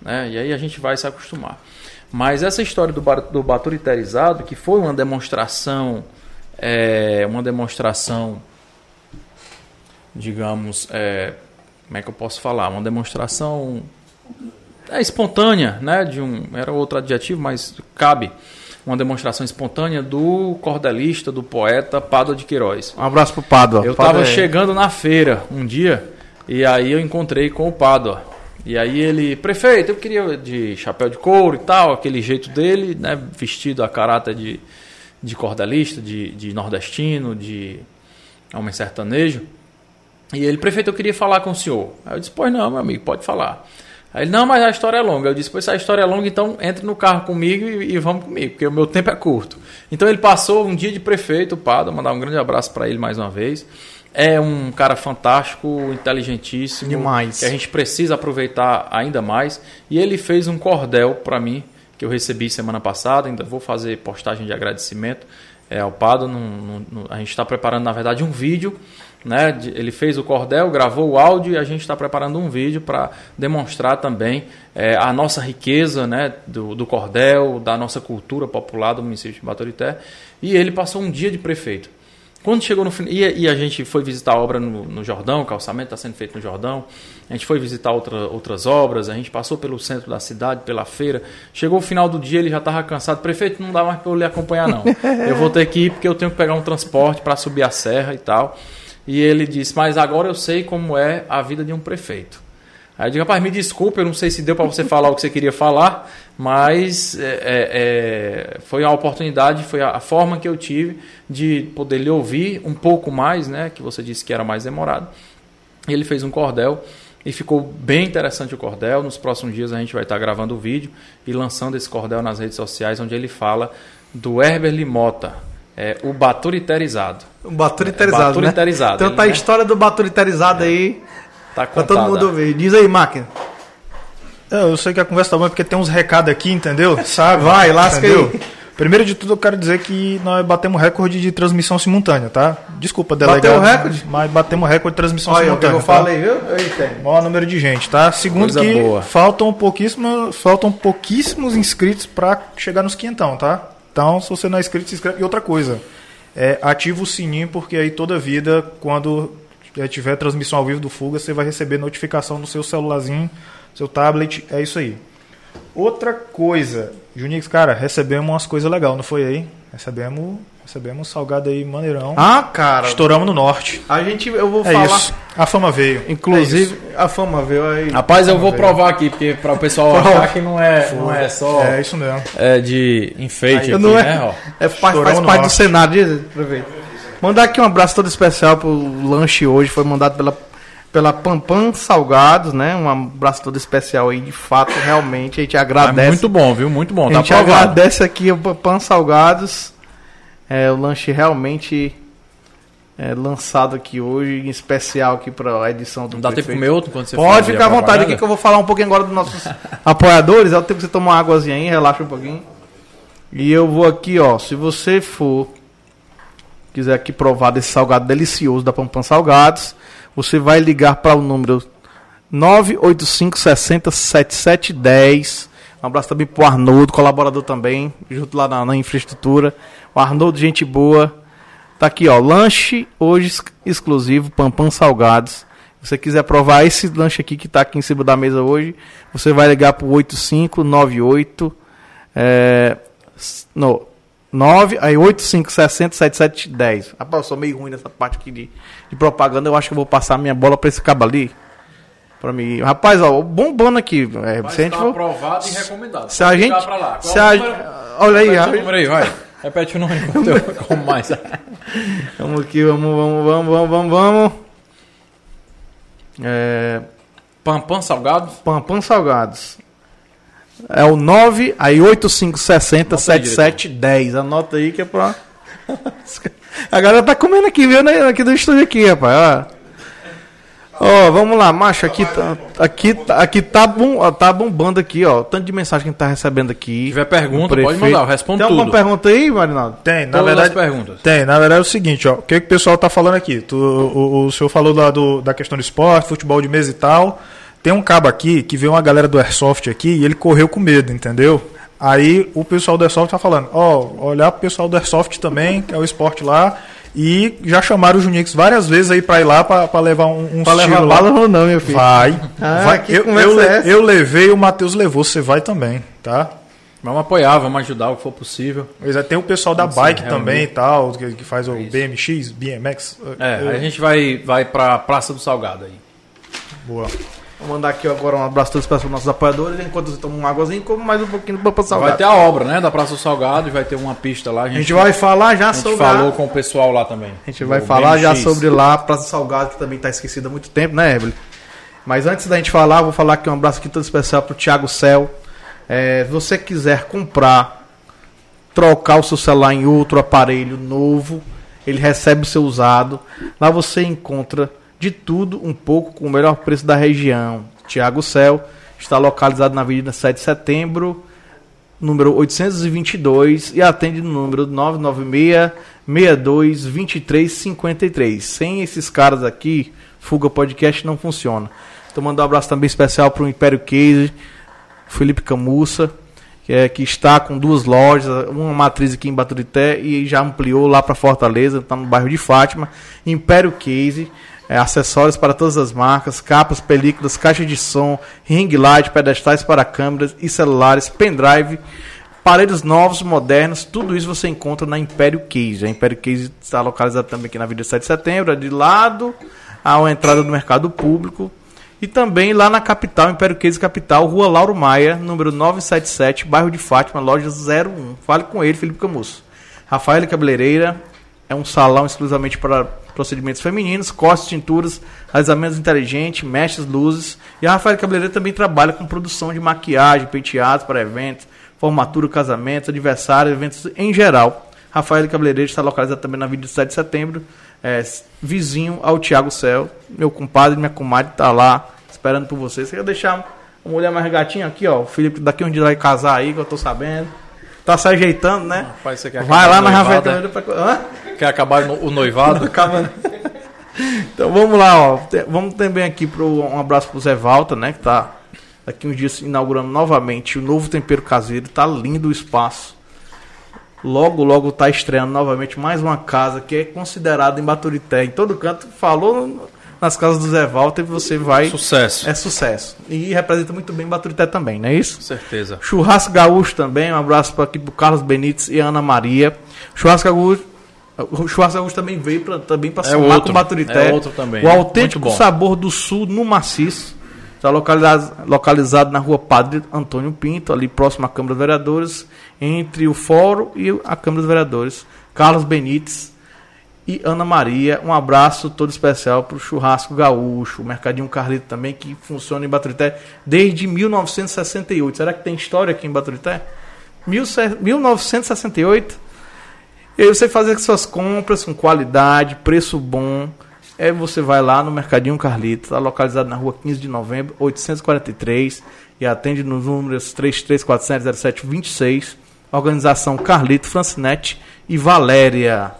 Né? E aí a gente vai se acostumar. Mas essa história do, do baturiterizado, que foi uma demonstração, é, uma demonstração, digamos, é, como é que eu posso falar? Uma demonstração é espontânea, né? De um, era outro adjetivo, mas cabe. Uma demonstração espontânea do cordelista, do poeta Pádua de Queiroz. Um abraço pro Pádua. Eu estava é- chegando na feira um dia E aí eu encontrei com o Pádua. E aí ele, prefeito, eu queria de chapéu de couro e tal, aquele jeito dele, né? Vestido a caráter de, de cordelista, de, de nordestino, de homem sertanejo. E ele, prefeito, eu queria falar com o senhor. Aí eu disse, pois não, meu amigo, pode falar. Aí ele, não, mas a história é longa. Eu disse, pois se a história é longa, então entre no carro comigo e, e vamos comigo, porque o meu tempo é curto. Então ele passou um dia de prefeito, o Pado, mandar um grande abraço para ele mais uma vez. É um cara fantástico, inteligentíssimo. Demais. Que a gente precisa aproveitar ainda mais. E ele fez um cordel para mim, que eu recebi semana passada. Ainda vou fazer postagem de agradecimento é, ao Pado. No, no, a gente está preparando, na verdade, um vídeo né? Ele fez o cordel, gravou o áudio e a gente está preparando um vídeo para demonstrar também é, a nossa riqueza né? do, do, cordel, da nossa cultura popular do município de Baturité. E ele passou um dia de prefeito. Quando chegou no final. E, e, a gente foi visitar a obra no, no Jordão, o calçamento está sendo feito no Jordão. A gente foi visitar outra, outras obras, a gente passou pelo centro da cidade, pela feira. Chegou o final do dia, ele já estava cansado. Prefeito, não dá mais para eu lhe acompanhar, não. eu vou ter que ir porque eu tenho que pegar um transporte para subir a serra e tal. E ele disse: Mas agora eu sei como é a vida de um prefeito. Aí eu digo: Rapaz, me desculpe, eu não sei se deu para você falar o que você queria falar, mas é, é, é, foi a oportunidade, foi a, a, forma que eu tive de poder lhe ouvir um pouco mais, né? Que você disse que era mais demorado. E ele fez um cordel e ficou bem interessante o cordel. Nos próximos dias a gente vai estar gravando o vídeo e lançando esse cordel nas redes sociais, onde ele fala do Herbert Limota, é, o baturiterizado. O baturiterizado, é, baturiterizado. Né? Então tá a né? história do baturiterizado é. aí. Tá pra todo mundo ver. Diz aí, máquina. É, eu sei que a conversa tá boa porque tem uns recados aqui, entendeu? (laughs) Sabe? Vai, lasca entendeu? aí. Primeiro de tudo, eu quero dizer que nós batemos recorde de transmissão simultânea, tá? Desculpa, delegado. Bateu o recorde? Mas batemos recorde de transmissão Olha, simultânea. Olha, eu tá? falei, viu? Eu entendo. Maior número de gente, tá? Segundo Coisa que boa. faltam pouquíssimos, faltam pouquíssimos inscritos para chegar nos quinhentão, tá? Então, se você não é inscrito, se inscreve. E outra coisa, é, ativa o sininho, porque aí toda vida, quando tiver transmissão ao vivo do Fuga, você vai receber notificação no seu celularzinho, seu tablet, é isso aí. Outra coisa, Junix, cara, recebemos umas coisas legais, não foi aí? Recebemos Recebemos salgado aí, maneirão. Ah, cara. Estouramos no norte. A gente, eu vou é falar. Isso. A fama veio. Inclusive, é a fama veio aí. Rapaz, eu vou veio. provar aqui, porque para o pessoal (laughs) achar que não é, não é só. É isso mesmo. É de enfeite aí, aqui, não é, né? Ó. É, faz, faz parte do cenário, prefeito. Mandar aqui um abraço todo especial pro lanche hoje. Foi mandado pela, pela Pampam Salgados, né? Um abraço todo especial aí, de fato, realmente. A gente agradece. É muito bom, viu? Muito bom. A gente tá agradece aqui o Pampam Salgados. É, o lanche realmente é, lançado aqui hoje, em especial aqui para a edição do Não dá tempo de comer outro quando você Pode ficar à vontade aqui que eu vou falar um pouquinho agora dos nossos (laughs) apoiadores. É o tempo que você tomar uma águazinha aí, relaxa um pouquinho. E eu vou aqui, ó, se você for quiser aqui provar desse salgado delicioso da Pampam Salgados, você vai ligar para o número 985 60 7710 um abraço também pro Arnoldo, colaborador também, junto lá na, na infraestrutura. O Arnoldo, gente boa. Tá aqui, ó, lanche hoje exclusivo, Pampam Salgados. Se você quiser provar esse lanche aqui que tá aqui em cima da mesa hoje, você vai ligar pro 8598 é, no 9 aí 8560 7710. Rapaz, eu sou meio ruim nessa parte aqui de, de propaganda, eu acho que eu vou passar minha bola para esse cabo ali. Pra mim. Rapaz, ó, bombando aqui. É, se a gente for... aprovado e recomendado. Se a gente. Pra lá. Se a... Olha aí, Repete o número aí, vai. Repete o eu (laughs) como mais. vamos aqui, vamos, vamos, vamos, vamos, vamos, vamos. É... Pampam Salgados? Pampam Salgados. É o 9 aí 8560 7710. Anota aí que é pra. (laughs) A galera tá comendo aqui, viu? Né? Aqui do estúdio aqui, rapaz. Ó. Oh, vamos lá, macho, aqui tá, aqui, aqui tá, bom, tá bombando aqui, ó. Tanto de mensagem que a gente tá recebendo aqui. Se tiver pergunta, pode mandar, eu respondo Tem tudo. alguma pergunta aí, Marinaldo? Tem, na Todas verdade. perguntas. Tem, na verdade é o seguinte, ó. O que, que o pessoal tá falando aqui? Tu, o, o senhor falou lá do, da questão do esporte, futebol de mesa e tal. Tem um cabo aqui que veio uma galera do Airsoft aqui e ele correu com medo, entendeu? Aí o pessoal do Airsoft tá falando, ó, oh, olhar pro pessoal do Airsoft também, que é o esporte lá e já chamaram o Junix várias vezes aí para ir lá para levar um, um Pra levar bala ou não, meu filho? Vai. Ah, vai. Eu, eu, é eu, levei, o Matheus levou, você vai também, tá? Vamos apoiar, vamos ajudar o que for possível. Pois é, tem o pessoal da bike também e tal, que, que faz o BMX, BMX. É, aí a gente vai, vai pra Praça do Salgado aí. Boa. Vou mandar aqui agora um abraço todos para os nossos apoiadores. Enquanto vocês tomam uma águazinha, como mais um pouquinho do Pampa Salgado. Vai ter a obra, né? Da Praça do Salgado e vai ter uma pista lá. A gente vai falar já a gente sobre. falou a... com o pessoal lá também. A gente vai O falar já BMX. sobre lá a Praça Salgado, que também está esquecida há muito tempo, né, Evelyn? Mas antes da gente falar, vou falar aqui um abraço aqui todo especial pro Thiago Cel. É, se você quiser comprar, trocar o seu celular em outro aparelho novo, ele recebe o seu usado. Lá você encontra de tudo um pouco com o melhor preço da região. Thiago Cel está localizado na Avenida 7 de Setembro, número 822 e atende no número 996 62 23 53. Sem esses caras aqui, Fuga Podcast não funciona. Então mandar um abraço também especial para o Império Case, Felipe Camussa, que, é, que está com duas lojas, uma matriz aqui em Baturité e já ampliou lá para Fortaleza, está no bairro de Fátima. Império Case, é, acessórios para todas as marcas, capas, películas, caixa de som, ring light, pedestais para câmeras e celulares, pendrive, aparelhos novos, modernos, tudo isso você encontra na Império Case. A Império Case está localizada também aqui na Avenida 7 de Setembro, é de lado à entrada do mercado público. E também lá na capital, Império Case Capital, Rua Lauro Maia, número 977, bairro de Fátima, loja 01. Fale com ele, Felipe Camusso. Rafael Cabeleireira é um salão exclusivamente para procedimentos femininos, cortes, tinturas, alisamentos inteligentes, mechas, luzes. E a Rafael Cabeleireira também trabalha com produção de maquiagem, penteados para eventos, formatura, casamentos, aniversário, eventos em geral. Rafael Cabeleireiro está localizado também na 27 de setembro, é, vizinho ao Tiago Céu. Meu compadre, minha comadre está lá esperando por você. Você quer deixar uma mulher mais gatinha aqui, ó? O Felipe daqui um dia vai casar aí, que eu tô sabendo. Tá se ajeitando, né? Rapaz, Vai lá na Rafael? Cabeleireiro pra... Hã? Quer acabar o noivado? (laughs) Acaba- então vamos lá, ó. Vamos também aqui pro um abraço pro Zé Valta, né? Que tá daqui uns dias inaugurando novamente o novo tempero caseiro. Tá lindo o espaço. Logo, logo tá estreando novamente mais uma casa que é considerada em Baturité. Em todo canto, falou nas casas do Zé Valta e você vai. Sucesso. É sucesso. E representa muito bem Baturité também, não é isso? Com certeza. Churrasco Gaúcho também, um abraço para aqui pro Carlos Benites e Ana Maria. Churrasco Gaúcho, o Churrasco Gaúcho também veio pra, também para É somar outro, com Baturité. é outro também, O autêntico sabor do sul no maciço. Está localizado, localizado na rua Padre Antônio Pinto, ali próximo à Câmara dos Vereadores, entre o Fórum e a Câmara dos Vereadores. Carlos Benites e Ana Maria. Um abraço todo especial para o Churrasco Gaúcho, o Mercadinho Carlito também, que funciona em Baturité desde 1968. Será que tem história aqui em Baturité? Mil se- 1968. E aí você fazer suas compras com qualidade, preço bom. Aí você vai lá no Mercadinho Carlito, está localizado na rua 15 de novembro, 843, e atende nos números 33470726. Organização Carlito, Francinete e Valéria.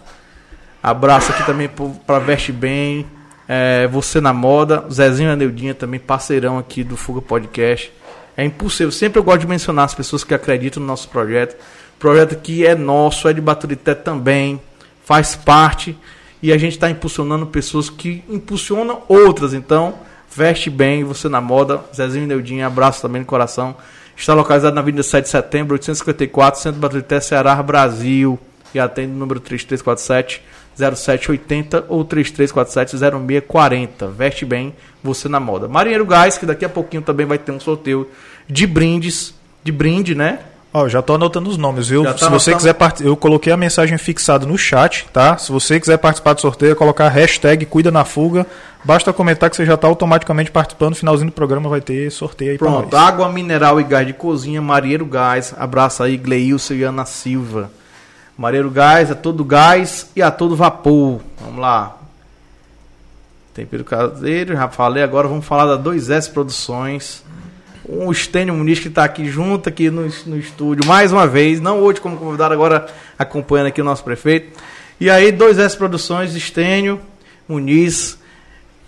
Abraço aqui também para Veste Bem, é, Você na Moda, Zezinho e a Neudinha também, parceirão aqui do Fuga Podcast. É impossível, sempre eu gosto de mencionar as pessoas que acreditam no nosso projeto. Projeto que é nosso, é de Baturité também, faz parte e a gente está impulsionando pessoas que impulsionam outras. Então, veste bem, você na moda, Zezinho Neudinha, abraço também no coração. Está localizado na Avenida 7 de Setembro, 854, Centro Baturité, Ceará, Brasil. E atende o número 3347 0780 ou 3347 0640. Veste bem, você na moda. Marinheiro Gás, que daqui a pouquinho também vai ter um sorteio de brindes, de brinde, né? Ó, já tô anotando os nomes, viu? Já tá Se você anotando? quiser part... eu coloquei a mensagem fixada no chat, tá? Se você quiser participar do sorteio, é colocar a hashtag Cuida na Fuga. Basta comentar que você já está automaticamente participando. No finalzinho do programa vai ter sorteio aí Pronto, água mineral e gás de cozinha, Marinheiro Gás. Abraço aí, Gleilson e Ana Silva. Marinheiro Gás, a todo gás e a todo vapor. Vamos lá. Tempero caseiro, já falei. Agora vamos falar da 2S Produções. O Estênio Muniz que está aqui junto, aqui no, no estúdio, mais uma vez. Não hoje como convidado, agora acompanhando aqui o nosso prefeito. E aí, 2S Produções, Estênio Muniz.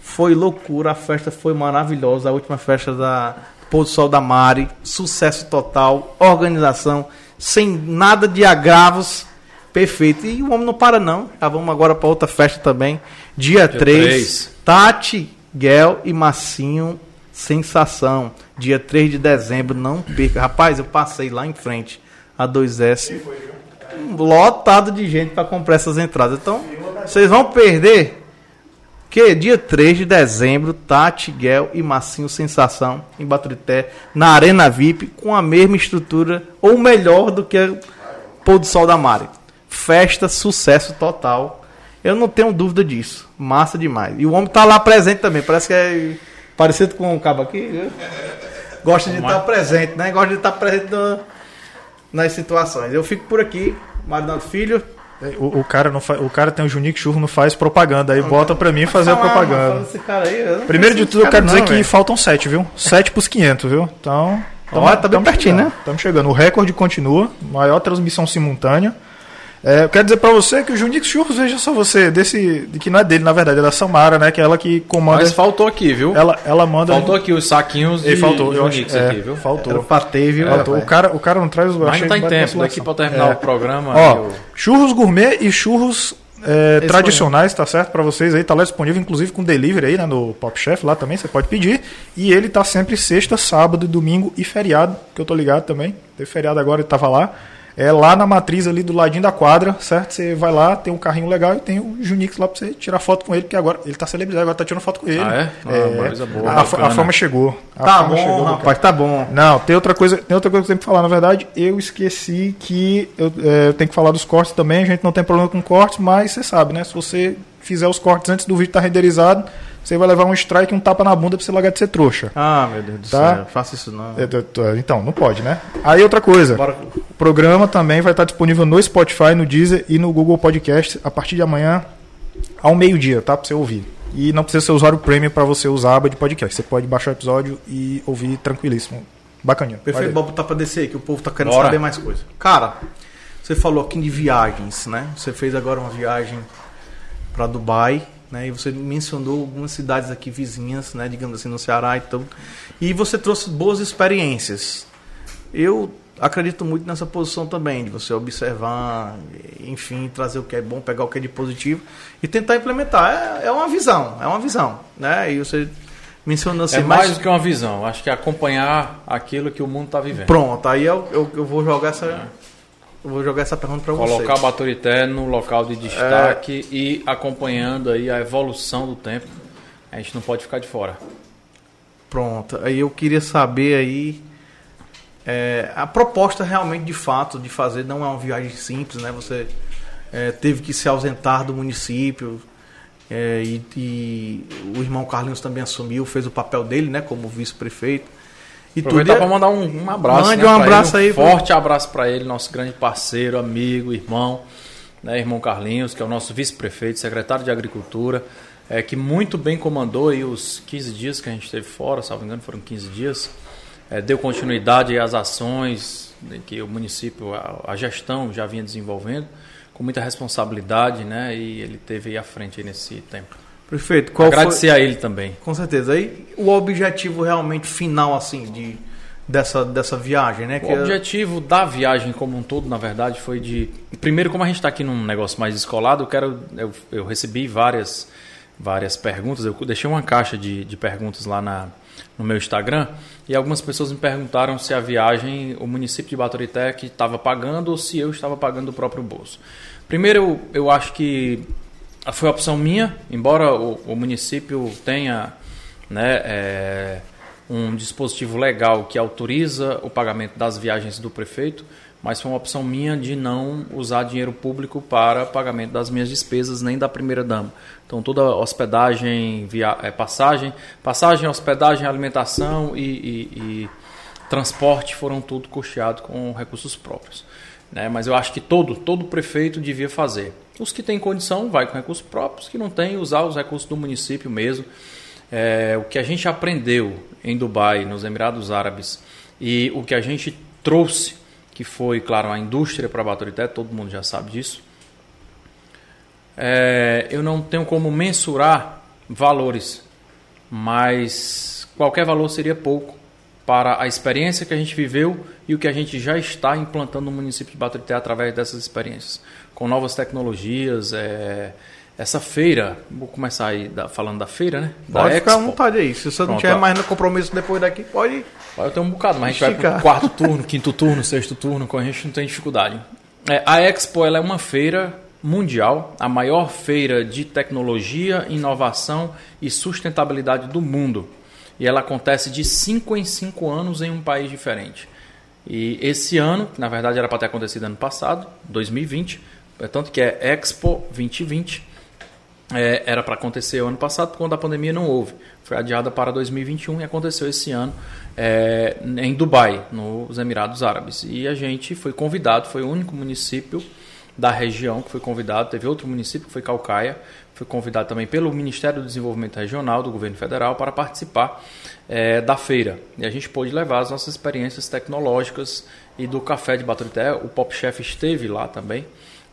Foi loucura, a festa foi maravilhosa. A última festa da Pôr do Sol da Mari. Sucesso total, organização, sem nada de agravos. Perfeito. E o homem não para, não. Já vamos agora para outra festa também. Dia, 3. três. Tati, Guel e Massinho. Sensação. Dia 3 de dezembro. Não perca. Rapaz, eu passei lá em frente. A 2S. Lotado de gente para comprar essas entradas. Então, vocês vão perder. Que dia 3 de dezembro, Tati, Guel e Massinho Sensação em Baturité, na Arena VIP, com a mesma estrutura, ou melhor do que o Pôr do Sol da Mari. Festa, sucesso total. Eu não tenho dúvida disso. Massa demais. E o homem tá lá presente também. Parece que é parecido com o cabo aqui. Viu? Gosta de estar presente, né? Gosta de estar presente no- nas situações. Eu fico por aqui, Marinaldo Filho. O, o cara não fa... o cara tem o Junique Churro, não faz propaganda. Aí bota pra mim fazer a Fala, mano, propaganda. aí, não Primeiro de tudo, eu quero cara dizer não, que faltam 7, viu? 7 pros 500, viu? Então. Ó, tá bem pertinho, né? Estamos chegando. O recorde continua. Maior transmissão simultânea. É, eu quero dizer pra você que o Junix Churros, veja só você, desse. De que não é dele, na verdade, é da Samara, né? Que é ela que comanda. Mas faltou aqui, viu? Ela, ela manda. Faltou aqui os saquinhos de faltou, eu acho. Unix É, aqui, viu? Faltou. Era pra ter, viu? Faltou. O cara, o cara não traz o Mas não tá em tempo, daqui pra terminar É. o programa. Ó, eu- churros gourmet e churros é, tradicionais, tá certo? Pra vocês aí, tá lá disponível, inclusive com delivery aí, né? No Pop Chef lá também, você pode pedir. E ele tá sempre sexta, sábado, domingo e feriado, que eu tô ligado também. Teve feriado agora, ele tava lá. É lá na matriz ali do ladinho da quadra, certo? Você vai lá, tem um carrinho legal e tem o Junix lá pra você tirar foto com ele, porque agora ele tá celebridade, agora tá tirando foto com ele. Ah, é? Ah, coisa boa, a, a fama chegou. A Tá fama bom, chegou, meu rapaz, tá bom. não, tem outra coisa, tem outra coisa que eu tenho que falar. Na verdade, eu esqueci que eu, é, eu tenho que falar dos cortes também. A gente não tem problema com cortes, mas você sabe, né? Se você fizer os cortes antes do vídeo estar renderizado, você vai levar um strike e um tapa na bunda pra você largar de ser trouxa. Ah, meu Deus do Tá. céu. Faça isso não. É, t- t- Então, não pode, né? Aí outra coisa. Bora. O programa também vai estar disponível no Spotify, no Deezer e no Google Podcast a partir de amanhã ao meio-dia, tá? Pra você ouvir. E não precisa ser usuário premium para você usar a aba de podcast. Você pode baixar o episódio e ouvir tranquilíssimo. Bacaninha. Perfeito, bora botar pra descer aí, que o povo tá querendo Bora. saber mais coisa. Cara, você falou aqui de viagens, né? Você fez agora uma viagem pra Dubai, né? E você mencionou algumas cidades aqui vizinhas, né? Digamos assim, no Ceará e tudo. E você trouxe boas experiências. Eu acredito muito nessa posição também, de você observar, enfim, trazer o que é bom, pegar o que é de positivo e tentar implementar. É, é uma visão, é uma visão, né? E você mencionou assim, É mas- mais do que uma visão. Acho que é acompanhar aquilo que o mundo está vivendo. Pronto, aí eu, eu, eu vou jogar essa. Eu vou jogar essa pergunta pra Colocar vocês. o Baturité no local de destaque e acompanhando aí a evolução do tempo. A gente não pode ficar de fora. Pronto, aí eu queria saber aí. é, a proposta realmente de fato de fazer não é uma viagem simples, né? Você é, teve que se ausentar do município. é, e, e o irmão Carlinhos também assumiu, fez o papel dele, né? Como vice-prefeito. E Aproveitar é- para mandar um, um abraço. Mande né, um abraço ele, aí Um pro- forte abraço para ele, nosso grande parceiro, amigo, irmão, né, irmão Carlinhos, que é o nosso vice-prefeito, secretário de Agricultura, é, que muito bem comandou aí os 15 dias que a gente esteve fora, salvo engano, foram 15 dias. É, deu continuidade às ações né, que o município, a, a gestão já vinha desenvolvendo, com muita responsabilidade, né? E ele teve aí à frente aí nesse tempo. Prefeito, qual Agradecer foi. a ele também. Com certeza. Aí o objetivo realmente final, assim, de, dessa, dessa viagem, né? O que é- objetivo da viagem como um todo, na verdade, foi de. Primeiro, como a gente está aqui num negócio mais descolado, eu quero. Eu, eu recebi várias, várias perguntas. Eu deixei uma caixa de, de perguntas lá na, no meu Instagram e algumas pessoas me perguntaram se a viagem, o município de Baturité estava pagando ou se eu estava pagando do próprio bolso. Primeiro, eu, eu acho que foi a opção minha, embora o, o município tenha né, é, um dispositivo legal que autoriza o pagamento das viagens do prefeito, mas foi uma opção minha de não usar dinheiro público para pagamento das minhas despesas nem da primeira dama. Então toda hospedagem, via, é, passagem, passagem, hospedagem, alimentação e, e- e transporte foram tudo custeado com recursos próprios. Né? Mas eu acho que todo, todo prefeito devia fazer. Os que têm condição, vai com recursos próprios, que não tem, usar os recursos do município mesmo. É, o que a gente aprendeu em Dubai, nos Emirados Árabes, e o que a gente trouxe, que foi, claro, a indústria para Baturité, todo mundo já sabe disso. É, eu não tenho como mensurar valores, mas qualquer valor seria pouco para a experiência que a gente viveu e o que a gente já está implantando no município de Baturité através dessas experiências, com novas tecnologias. é, essa feira, vou começar aí da- falando da feira, né? Da Pode ficar à Expo. vontade aí. Se você não tiver mais no compromisso depois daqui, pode. Eu tenho um bocado, mas a gente vai Esticar. pro quarto turno, quinto turno, sexto turno, com a gente não tem dificuldade. É, a Expo ela é uma feira mundial, a maior feira de tecnologia, inovação e sustentabilidade do mundo. E ela acontece de 5 em 5 anos em um país diferente. E esse ano, na verdade era para ter acontecido ano passado, 2020, é tanto que é Expo 2020, é, era para acontecer o ano passado, conta da pandemia não houve. Foi adiada para 2021 e aconteceu esse ano é, em Dubai, nos Emirados Árabes. E a gente foi convidado, foi o único município da região que foi convidado, teve outro município que foi Calcaia, foi convidado também pelo Ministério do Desenvolvimento Regional do Governo Federal para participar é, da feira. E a gente pôde levar as nossas experiências tecnológicas e do café de Baturité. O Pop Chef esteve lá também,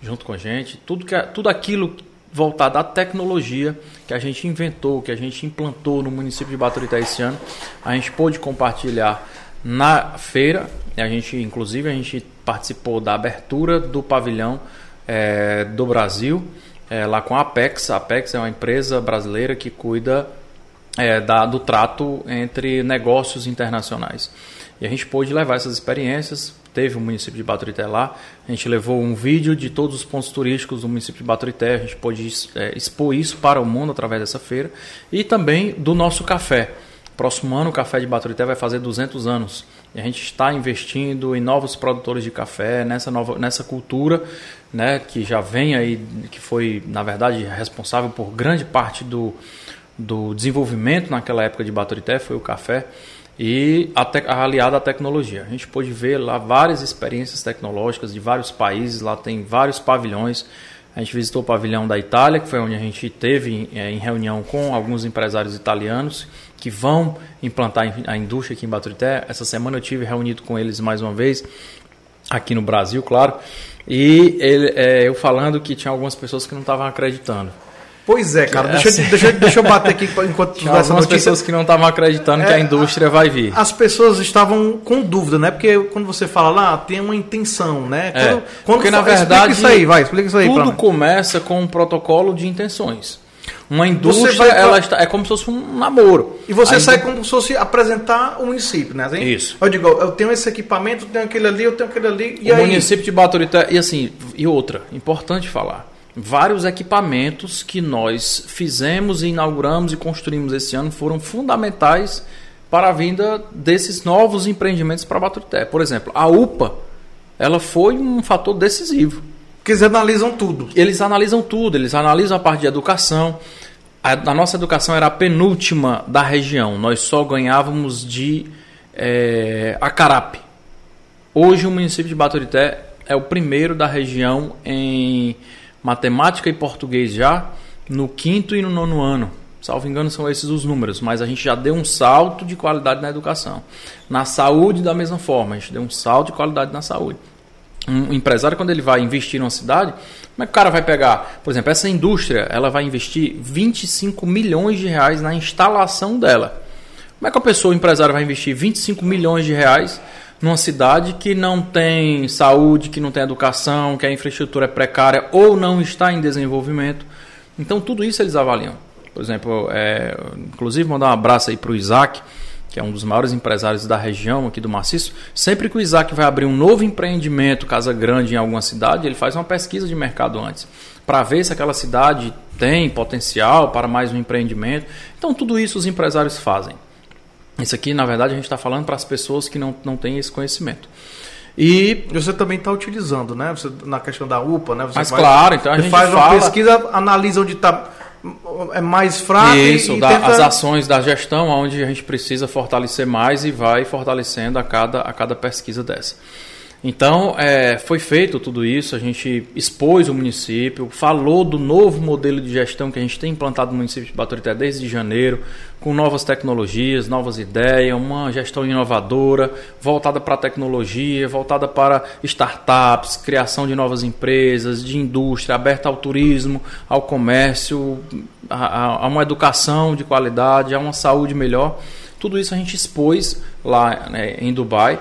junto com a gente. Tudo, que, tudo aquilo voltado à tecnologia que a gente inventou, que a gente implantou no município de Baturité esse ano, a gente pôde compartilhar na feira. A gente, inclusive, a gente participou da abertura do pavilhão é, do Brasil, é, lá com a Apex. A Apex é uma empresa brasileira que cuida é, da, do trato entre negócios internacionais. E a gente pôde levar essas experiências. Teve o município de Baturité lá, a gente levou um vídeo de todos os pontos turísticos do município de Baturité, a gente pôde é, expor isso para o mundo através dessa feira. E também do nosso café. Próximo ano o Café de Baturité vai fazer 200 anos. E a gente está investindo em novos produtores de café, nessa, nova, nessa cultura né, que já vem aí, que foi, na verdade, responsável por grande parte do, do desenvolvimento naquela época de Baturité, foi o café, e a aliada à tecnologia. A gente pôde ver lá várias experiências tecnológicas de vários países, lá tem vários pavilhões. A gente visitou o pavilhão da Itália, que foi onde a gente teve é, em reunião com alguns empresários italianos que vão implantar a indústria aqui em Baturité. Essa semana eu tive reunido com eles mais uma vez, aqui no Brasil, claro. E ele, é, eu falando que tinha algumas pessoas que não estavam acreditando. Pois é, cara. Deixa, assim, deixa, deixa eu bater aqui (laughs) enquanto tu dá essa notícia. pessoas que não estavam acreditando é, que a é, indústria vai vir. As pessoas estavam com dúvida, né? Porque quando você fala lá, tem uma intenção, né? É, quando, quando porque, na verdade, explica isso aí, vai, explica isso aí tudo começa com um protocolo de intenções. Uma indústria, vai... ela está, é como se fosse um namoro. E você sai como se fosse apresentar o município, né? Assim, Isso. Eu digo, eu tenho esse equipamento, eu tenho aquele ali, eu tenho aquele ali. E o aí... município de Baturité, e assim, e outra, importante falar vários equipamentos que nós fizemos, inauguramos e construímos esse ano foram fundamentais para a vinda desses novos empreendimentos para Baturité. Por exemplo, a UPA, ela foi um fator decisivo. Porque eles analisam tudo. Eles analisam tudo, eles analisam a parte de educação. A, a nossa educação era a penúltima da região. Nós só ganhávamos de é, Acarape. Hoje o município de Baturité é o primeiro da região em matemática e português já no quinto e no nono ano. Salvo engano, são esses os números, mas a gente já deu um salto de qualidade na educação. Na saúde, da mesma forma, a gente deu um salto de qualidade na saúde. Um empresário, quando ele vai investir numa cidade, como é que o cara vai pegar? Por exemplo, essa indústria, ela vai investir 25 milhões de reais na instalação dela. Como é que a pessoa, o empresário, vai investir 25 milhões de reais numa cidade que não tem saúde, que não tem educação, que a infraestrutura é precária ou não está em desenvolvimento. Então, tudo isso eles avaliam. Por exemplo, é, inclusive mandar um abraço aí para o Isaac, que é um dos maiores empresários da região aqui do Maciço. Sempre que o Isaac vai abrir um novo empreendimento, casa grande em alguma cidade, ele faz uma pesquisa de mercado antes, para ver se aquela cidade tem potencial para mais um empreendimento. Então, tudo isso os empresários fazem. Isso aqui, na verdade, a gente está falando para as pessoas que não, não têm esse conhecimento. E você também está utilizando, né? Você, na questão da UPA, né? Você Mas claro, então a gente faz uma pesquisa, analisa onde está é mais fraco Isso, e, da, tenta... as ações da gestão, onde a gente precisa fortalecer mais e vai fortalecendo a cada, a cada pesquisa dessa. Então, é, foi feito tudo isso, a gente expôs o município, falou do novo modelo de gestão que a gente tem implantado no município de Baturité desde janeiro, com novas tecnologias, novas ideias, uma gestão inovadora, voltada para a tecnologia, voltada para startups, criação de novas empresas, de indústria, aberta ao turismo, ao comércio, a, a uma educação de qualidade, a uma saúde melhor. Tudo isso a gente expôs lá né, em Dubai.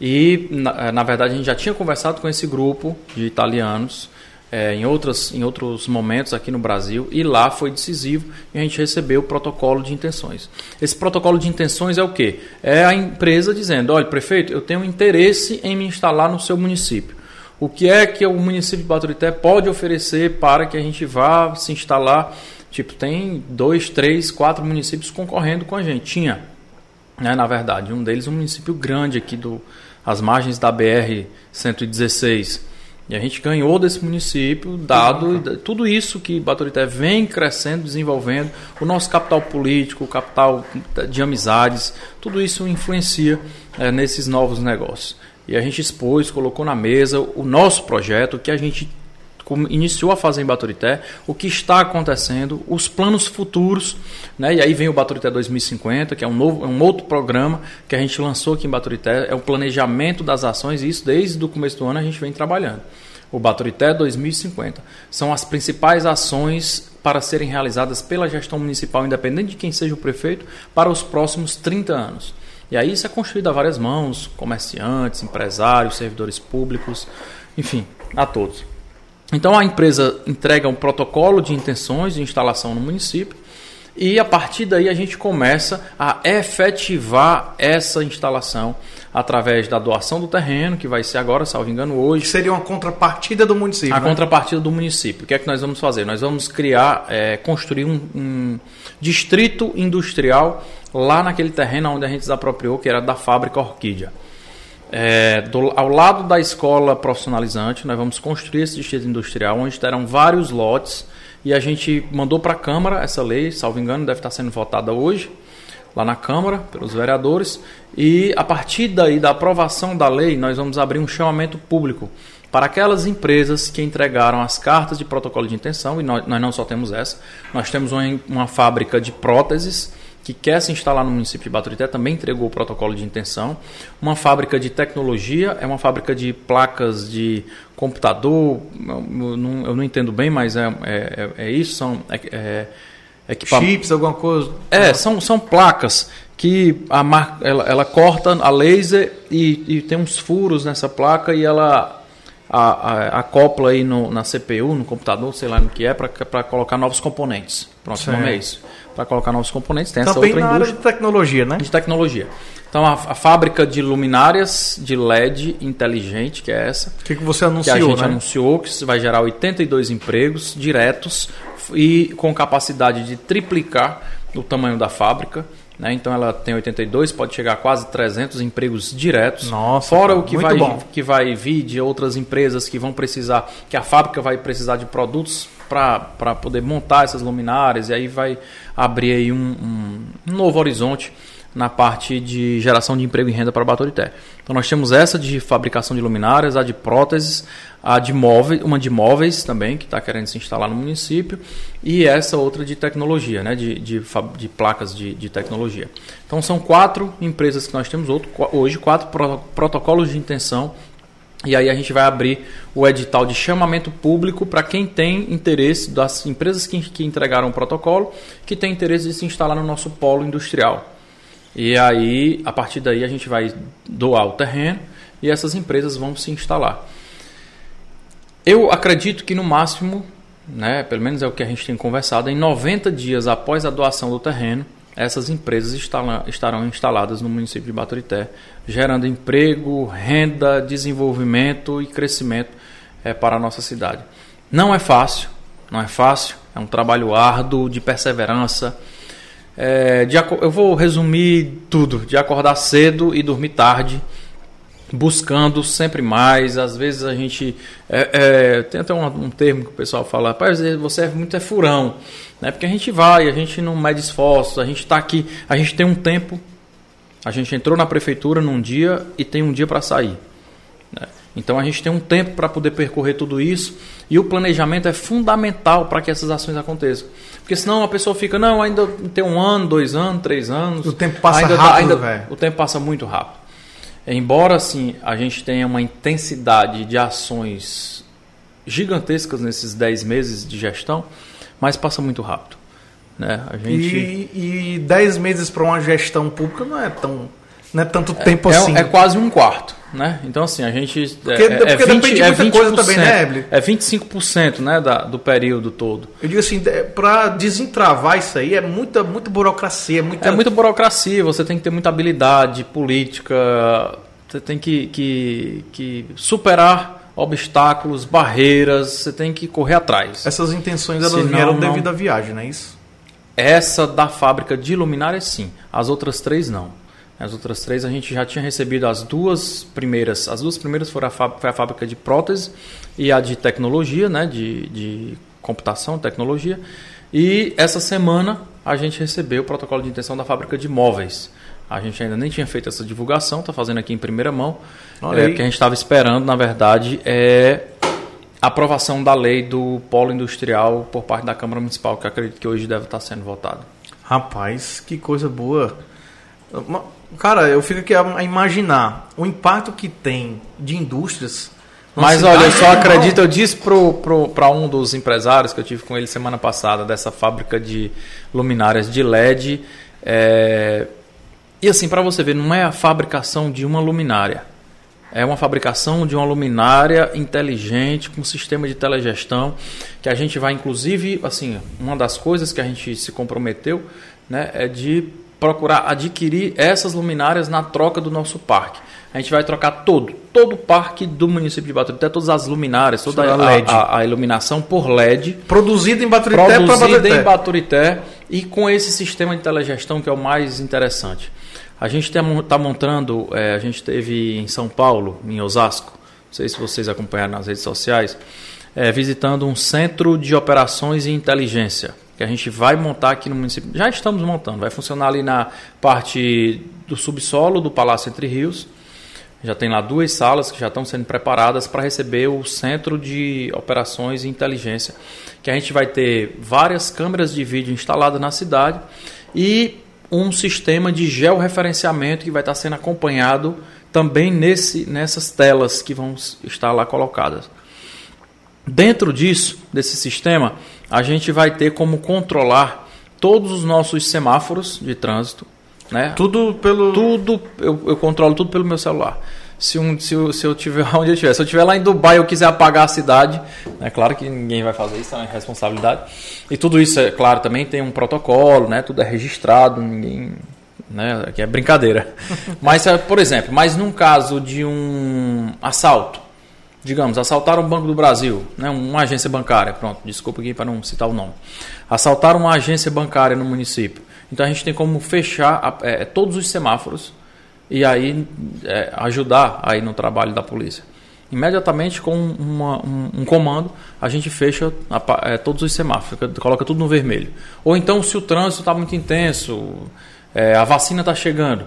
E, na, na, verdade, a gente já tinha conversado com esse grupo de italianos é, em, outras, em outros momentos aqui no Brasil, e lá foi decisivo e a gente recebeu o protocolo de intenções. Esse protocolo de intenções é o quê? É a empresa dizendo: olha, prefeito, eu tenho interesse em me instalar no seu município. O que é que o município de Baturité pode oferecer para que a gente vá se instalar? Tipo, tem dois, três, quatro municípios concorrendo com a gente. Tinha, né, na verdade, um deles um município grande aqui do as margens da BR 116. E a gente ganhou desse município, dado tudo isso que Baturité vem crescendo, desenvolvendo, o nosso capital político, o capital de amizades, tudo isso influencia é, nesses novos negócios. E a gente expôs, colocou na mesa o nosso projeto, que a gente iniciou a fazer em Baturité, o que está acontecendo, os planos futuros, né? E aí vem o Baturité 2050, que é um novo, um outro programa que a gente lançou aqui em Baturité, é o planejamento das ações, e isso desde o começo do ano a gente vem trabalhando. O Baturité 2050 são as principais ações para serem realizadas pela gestão municipal, independente de quem seja o prefeito, para os próximos 30 anos. E aí isso é construído a várias mãos, comerciantes, empresários, servidores públicos, enfim, a todos. Então a empresa entrega um protocolo de intenções de instalação no município e a partir daí a gente começa a efetivar essa instalação através da doação do terreno, que vai ser agora, salvo engano, hoje. Que seria uma contrapartida do município. A né? contrapartida do município. O que é que nós vamos fazer? Nós vamos criar, é, construir um, um, distrito industrial lá naquele terreno onde a gente desapropriou, que era da fábrica Orquídea. É, do, ao lado da escola profissionalizante, nós vamos construir esse distrito industrial, onde terão vários lotes. E a gente mandou para a Câmara essa lei, salvo engano, deve estar sendo votada hoje, lá na Câmara, pelos vereadores. E a partir daí, da aprovação da lei, nós vamos abrir um chamamento público para aquelas empresas que entregaram as cartas de protocolo de intenção, e nós, nós não só temos essa, nós temos uma, uma fábrica de próteses que quer se instalar no município de Baturité também entregou o protocolo de intenção. Uma fábrica de tecnologia, é uma fábrica de placas de computador, eu não, eu não entendo bem, mas é, é, é isso, são é, é chips, alguma coisa. É, são, são placas que a marca, ela, ela corta a laser e, e tem uns furos nessa placa e ela a, a, acopla aí no, na CPU, no computador, sei lá no que é, para colocar novos componentes. Pronto, o nome é isso para colocar novos componentes. Tem Também essa outra na indústria. área de tecnologia, né? De tecnologia. Então, a, a, fábrica de luminárias de LED inteligente, que é essa. O que, que você anunciou, Que a gente né? anunciou que vai gerar 82 empregos diretos e com capacidade de triplicar o tamanho da fábrica. Né? Então ela tem 82, pode chegar a quase 300 empregos diretos. Nossa, fora cara, o que vai, bom. que vai vir de outras empresas que vão precisar, que a fábrica vai precisar de produtos para poder montar essas luminárias e aí vai abrir aí um, um, novo horizonte na parte de geração de emprego e renda para Baturité. Então nós temos essa de fabricação de luminárias, a de próteses, a de móveis, uma de móveis também, que está querendo se instalar no município, e essa outra de tecnologia, né, de, de, de placas de, de, tecnologia. Então são quatro empresas que nós temos hoje, quatro protocolos de intenção e aí a gente vai abrir o edital de chamamento público para quem tem interesse, das empresas que, que entregaram o protocolo, que tem interesse de se instalar no nosso polo industrial. E aí, a partir daí, a gente vai doar o terreno e essas empresas vão se instalar. Eu acredito que no máximo, né, pelo menos é o que a gente tem conversado, em 90 dias após a doação do terreno, essas empresas estarão instaladas no município de Baturité, gerando emprego, renda, desenvolvimento e crescimento é, para a nossa cidade. Não é fácil, não é fácil, é um trabalho árduo, de perseverança. É, de, eu vou resumir tudo: de acordar cedo e dormir tarde, buscando sempre mais. Às vezes a gente. É, é, tem até um, um, termo que o pessoal fala: você é muito é furão. Né? Porque a gente vai, a gente não mede esforços, a gente está aqui, a gente tem um tempo. A gente entrou na prefeitura num dia e tem um dia para sair. Né? Então a gente tem um tempo para poder percorrer tudo isso e o planejamento é fundamental para que essas ações aconteçam. Porque senão a pessoa fica, não, ainda tem um ano, dois anos, três anos. O tempo passa ainda rápido, ainda, O tempo passa muito rápido. Embora assim a gente tenha uma intensidade de ações gigantescas nesses dez meses de gestão, mas passa muito rápido. Né? A gente... E 10 meses para uma gestão pública não é tão não é tanto é, tempo é, assim. É quase um quarto, né? Então assim, a gente porque, é, porque é 20, é 20 coisa também, né, Eble? É 25%, né, da, do período todo. Eu digo assim, para desentravar isso aí é muita muita burocracia, muita É muita burocracia, você tem que ter muita habilidade política, você tem que, que, que superar obstáculos, barreiras, você tem que correr atrás. Essas intenções elas Senão, vieram não- devido à viagem, não é isso? Essa da fábrica de luminárias, sim. As outras três, não. As outras três a gente já tinha recebido as duas primeiras. As duas primeiras foram a, foi a fábrica de prótese e a de tecnologia, né? De, de computação, tecnologia. E essa semana a gente recebeu o protocolo de intenção da fábrica de móveis. A gente ainda nem tinha feito essa divulgação, está fazendo aqui em primeira mão. Olha É, aí. o que a gente estava esperando, na verdade, é a aprovação da lei do polo industrial por parte da Câmara Municipal, que eu acredito que hoje deve estar sendo votado. Rapaz, que coisa boa. Cara, eu fico aqui a imaginar o impacto que tem de indústrias. Mas olha, eu só acredito, eu disse para um dos empresários que eu tive com ele semana passada, dessa fábrica de luminárias de LED. é, E assim, para você ver, não é a fabricação de uma luminária. É uma fabricação de uma luminária inteligente, com sistema de telegestão, que a gente vai, inclusive, assim, uma das coisas que a gente se comprometeu né, é de procurar adquirir essas luminárias na troca do nosso parque. A gente vai trocar todo, todo o parque do município de Baturité, todas as luminárias, toda a, LED. a- a iluminação por LED, Produzido em Baturité para produzida Baturité. em Baturité e com esse sistema de telegestão que é o mais interessante. A gente está montando, é, a gente teve em São Paulo, em Osasco, não sei se vocês acompanharam nas redes sociais, é, visitando um centro de operações e inteligência que a gente vai montar aqui no município. Já estamos montando, vai funcionar ali na parte do subsolo do Palácio Entre Rios. Já tem lá duas salas que já estão sendo preparadas para receber o centro de operações e inteligência, que a gente vai ter várias câmeras de vídeo instaladas na cidade e um sistema de georreferenciamento que vai estar sendo acompanhado também nesse, nessas telas que vão estar lá colocadas. Dentro disso, desse sistema, a gente vai ter como controlar todos os nossos semáforos de trânsito, né? Tudo pelo. tudo, eu, eu controlo tudo pelo meu celular. Se, um, se, eu, se eu tiver (laughs) onde eu estiver, se eu estiver lá em Dubai e eu quiser apagar a cidade, é claro que ninguém vai fazer isso, é uma responsabilidade. E tudo isso, é claro, também tem um protocolo, né? Tudo é registrado, ninguém. Né? Aqui é brincadeira. (laughs) mas, é, por exemplo, mas num caso de um assalto, digamos, assaltaram o Banco do Brasil, né, uma agência bancária, pronto, desculpa aqui para não citar o nome. Assaltaram uma agência bancária no município. Então a gente tem como fechar a- é, todos os semáforos e aí é, ajudar aí no trabalho da polícia. Imediatamente com uma- um, um comando a gente fecha a é, todos os semáforos, coloca tudo no vermelho. Ou então se o trânsito está muito intenso, é, a vacina está chegando,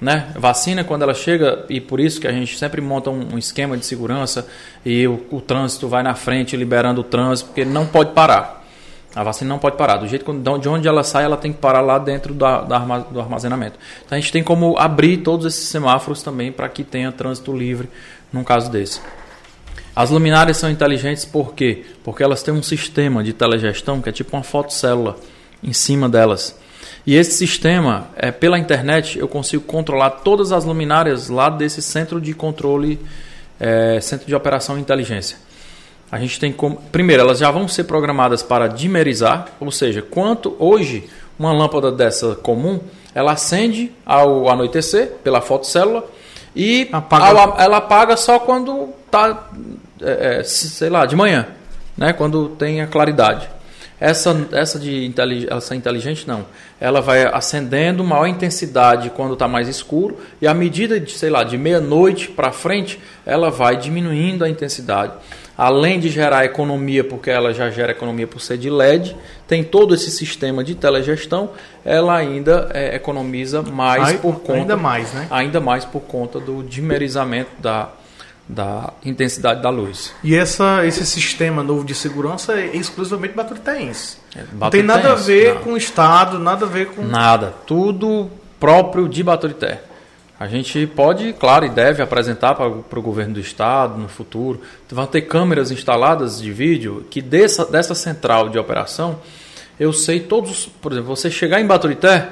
né? Vacina quando ela chega e por isso que a gente sempre monta um, um esquema de segurança e o, o trânsito vai na frente liberando o trânsito porque não pode parar. A vacina não pode parar. Do jeito que, de onde ela sai, ela tem que parar lá dentro da, da do armazenamento. Então a gente tem como abrir todos esses semáforos também para que tenha trânsito livre num caso desse. As luminárias são inteligentes por quê? Porque elas têm um sistema de telegestão que é tipo uma fotocélula em cima delas. E esse sistema, é, pela internet, eu consigo controlar todas as luminárias lá desse centro de controle, é, centro de operação e inteligência. A gente tem como. Primeiro, elas já vão ser programadas para dimerizar, ou seja, quanto hoje uma lâmpada dessa comum, ela acende ao anoitecer pela fotocélula e Apaga. ao- ela apaga só quando está, sei lá, de manhã, né? quando tem a claridade. Essa, essa de inteli- essa inteligente não. Ela vai acendendo maior intensidade quando está mais escuro e à medida de, sei lá, de meia-noite para frente, ela vai diminuindo a intensidade. Além de gerar economia, porque ela já gera economia por ser de LED, tem todo esse sistema de telegestão, ela ainda é, economiza mais Ai- por conta ainda mais, né? ainda mais por conta do dimerizamento da, da intensidade da luz. E essa, esse sistema novo de segurança é exclusivamente baturitense. É, Não tem nada a ver não. com o Estado, nada a ver com. Nada, tudo próprio de Baturité. A gente pode, claro, e deve apresentar para, o governo do estado no futuro. Vão ter câmeras instaladas de vídeo que dessa, dessa central de operação, eu sei todos, os- por exemplo, você chegar em Baturité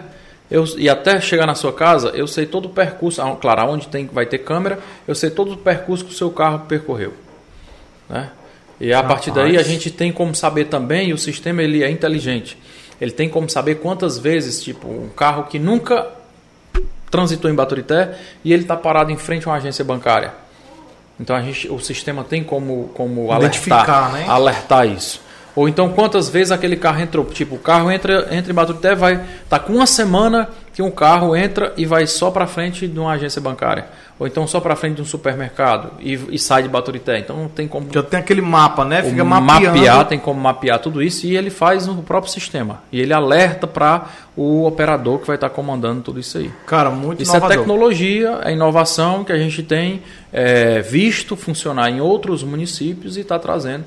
eu, e até chegar na sua casa, eu sei todo o percurso, ah, claro, onde tem, vai ter câmera, eu sei todo o percurso que o seu carro percorreu. Né? E a partir daí a Rapaz. gente tem como saber também, e o sistema ele é inteligente. Ele tem como saber quantas vezes, tipo, um carro que nunca transitou em Baturité e ele está parado em frente a uma agência bancária. Então a gente, o sistema tem como, como Identificar, alertar, né? alertar isso. Ou então quantas vezes aquele carro entrou? Tipo, o carro entra, entra em Baturité, vai tá com uma semana que um carro entra e vai só para frente de uma agência bancária, ou então só para frente de um supermercado e, e sai de Baturité. Então não tem como Já tem aquele mapa, né? Fica mapeando. mapear, tem como mapear tudo isso e ele faz no próprio sistema. E ele alerta para o operador que vai estar comandando tudo isso aí. Cara, muito Isso é inovador. tecnologia, é inovação que a gente tem é, visto funcionar em outros municípios e está trazendo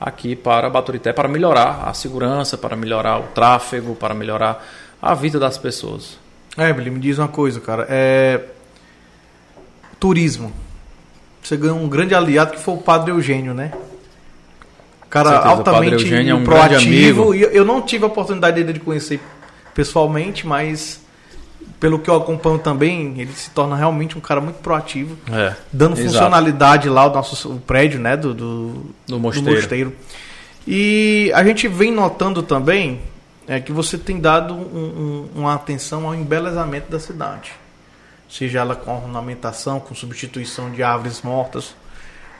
aqui para Baturité para melhorar a segurança, para melhorar o tráfego, para melhorar a vida das pessoas. É, Billy, me diz uma coisa, cara. É... Turismo. Você ganhou um grande aliado que foi o Padre Eugênio, né? Cara, certeza, o Padre altamente Eugênio é um proativo. E eu- não tive a oportunidade dele de conhecer pessoalmente, mas pelo que eu acompanho também, ele se torna realmente um cara muito proativo, É, dando exato. funcionalidade lá, o nosso o prédio, né? Do, do, Do do mosteiro. mosteiro. E a gente vem notando também é, que você tem dado um- um- uma atenção ao embelezamento da cidade. Seja ela com ornamentação, com substituição de árvores mortas,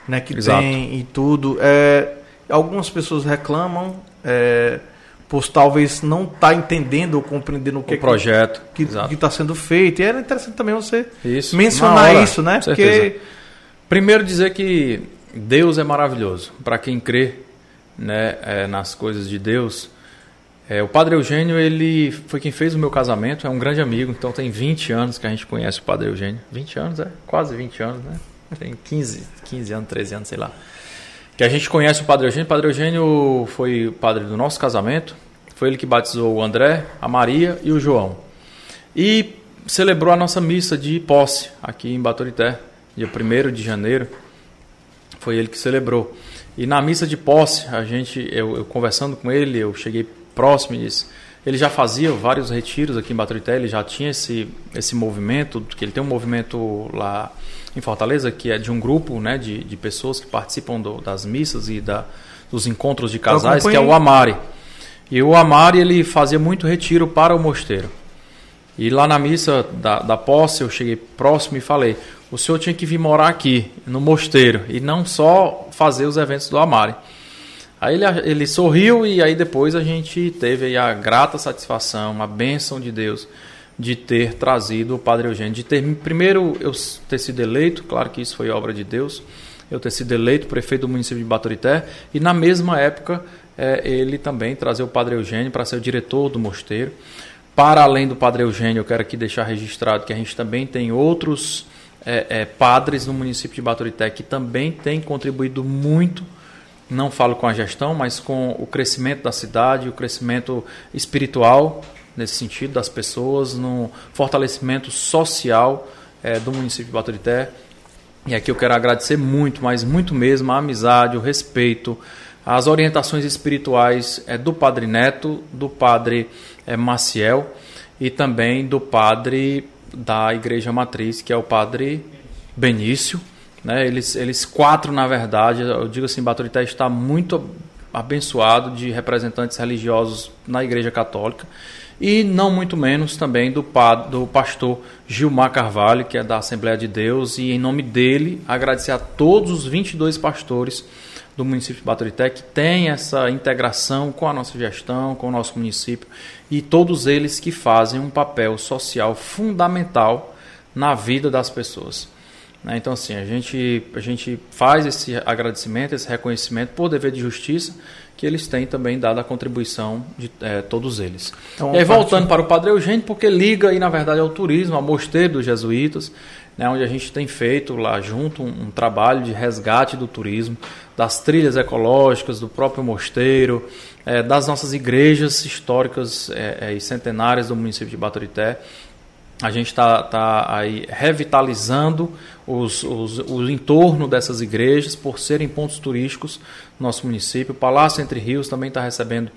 né, que Exato. tem e tudo. É, algumas pessoas reclamam é, por talvez não estar entendendo ou compreendendo o que O projeto. que está sendo feito. E era interessante também você Isso. mencionar Na hora, isso, né? certeza. Porque Primeiro dizer que Deus é maravilhoso. Para quem crê né, é, nas coisas de Deus, é, o Padre Eugênio ele foi quem fez o meu casamento, é um grande amigo, então tem 20 anos que a gente conhece o Padre Eugênio. 20 anos, é? Quase 20 anos, né? Tem 15, 15 anos, 13 anos, sei lá. Que a gente conhece o Padre Eugênio. O Padre Eugênio foi o padre do nosso casamento. Foi ele que batizou o André, a Maria e o João. E celebrou a nossa missa de posse aqui em Baturité, dia 1 de janeiro. Foi ele que celebrou. E na missa de posse, a gente, eu, eu conversando com ele, eu cheguei próximo disse, ele já fazia vários retiros aqui em Baturité, ele já tinha esse, esse movimento, que ele tem um movimento lá em Fortaleza, que é de um grupo né, de, de pessoas que participam do- das missas e da, dos encontros de casais, que é o Amari. E o Amari, ele fazia muito retiro para o mosteiro. E lá na missa da, da posse, eu cheguei próximo e falei: o senhor tinha que vir morar aqui, no mosteiro, e não só fazer os eventos do Amari. Aí ele, ele sorriu e aí depois a gente teve a grata satisfação, a bênção de Deus de ter trazido o Padre Eugênio, de ter primeiro eu ter sido eleito, claro que isso foi obra de Deus, eu ter sido eleito prefeito do município de Baturité e na mesma época eh, ele também trazer o Padre Eugênio para ser o diretor do mosteiro. Para além do Padre Eugênio, eu quero aqui deixar registrado que a gente também tem outros eh, eh, padres no município de Baturité que também têm contribuído muito não falo com a gestão, mas com o crescimento da cidade, o crescimento espiritual, nesse sentido, das pessoas, no fortalecimento social eh, do município de Baturité. E aqui eu quero agradecer muito, mas muito mesmo, a amizade, o respeito, as orientações espirituais eh, do Padre Neto, do Padre eh, Maciel e também do Padre da Igreja Matriz, que é o Padre Benício. Né? Eles, eles quatro, na verdade, eu digo assim, Baturité está muito abençoado de representantes religiosos na Igreja Católica e não muito menos também do, do pastor Gilmar Carvalho, que é da Assembleia de Deus, e em nome dele agradecer a todos os 22 pastores do município de Baturité que tem essa integração com a nossa gestão, com o nosso município e todos eles que fazem um papel social fundamental na vida das pessoas. Né? Então, assim, a gente, a gente faz esse agradecimento, esse reconhecimento por dever de justiça que eles têm também dado a contribuição de eh, todos eles. Então, e aí, voltando para o Padre Eugênio, porque liga aí, na verdade, ao turismo, ao mosteiro dos jesuítas, né, onde a gente tem feito lá junto um, um trabalho de resgate do turismo, das trilhas ecológicas, do próprio mosteiro, eh, das nossas igrejas históricas eh, e centenárias do município de Baturité. A gente está tá aí revitalizando os, os, o entorno dessas igrejas por serem pontos turísticos no nosso município. O Palácio Entre Rios também está recebendo,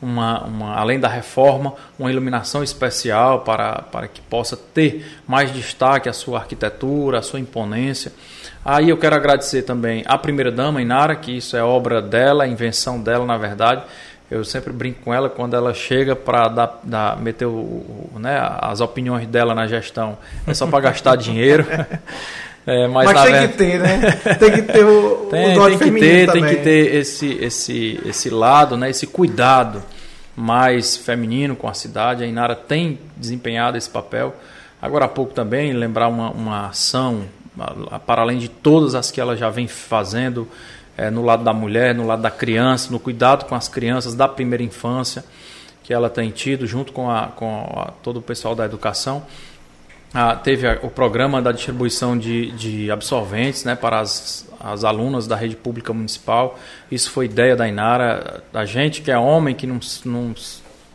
uma, uma, além da reforma, uma iluminação especial para, para que possa ter mais destaque a sua arquitetura, a sua imponência. Aí eu quero agradecer também à primeira-dama, Inara, que isso é obra dela, invenção dela, na verdade. Eu sempre brinco com ela quando ela chega para dar, dar, meter o, né, as opiniões dela na gestão. É só para gastar (laughs) dinheiro. (laughs) É, mas, mas tem ver... que ter, né? Tem que ter o, (laughs) tem, o tem que ter, também. tem que ter esse, esse, esse lado, né? Esse cuidado mais feminino com a cidade. A Inara tem desempenhado esse papel. Agora há pouco também lembrar uma, uma ação para além de todas as que ela já vem fazendo é, no lado da mulher, no lado da criança, no cuidado com as crianças da primeira infância que ela tem tido junto com, a, com a, todo o pessoal da educação. Ah, teve a, o programa da distribuição de, de absorventes né, para as, as alunas da rede pública municipal. Isso foi ideia da Inara. A gente que é homem, que não, não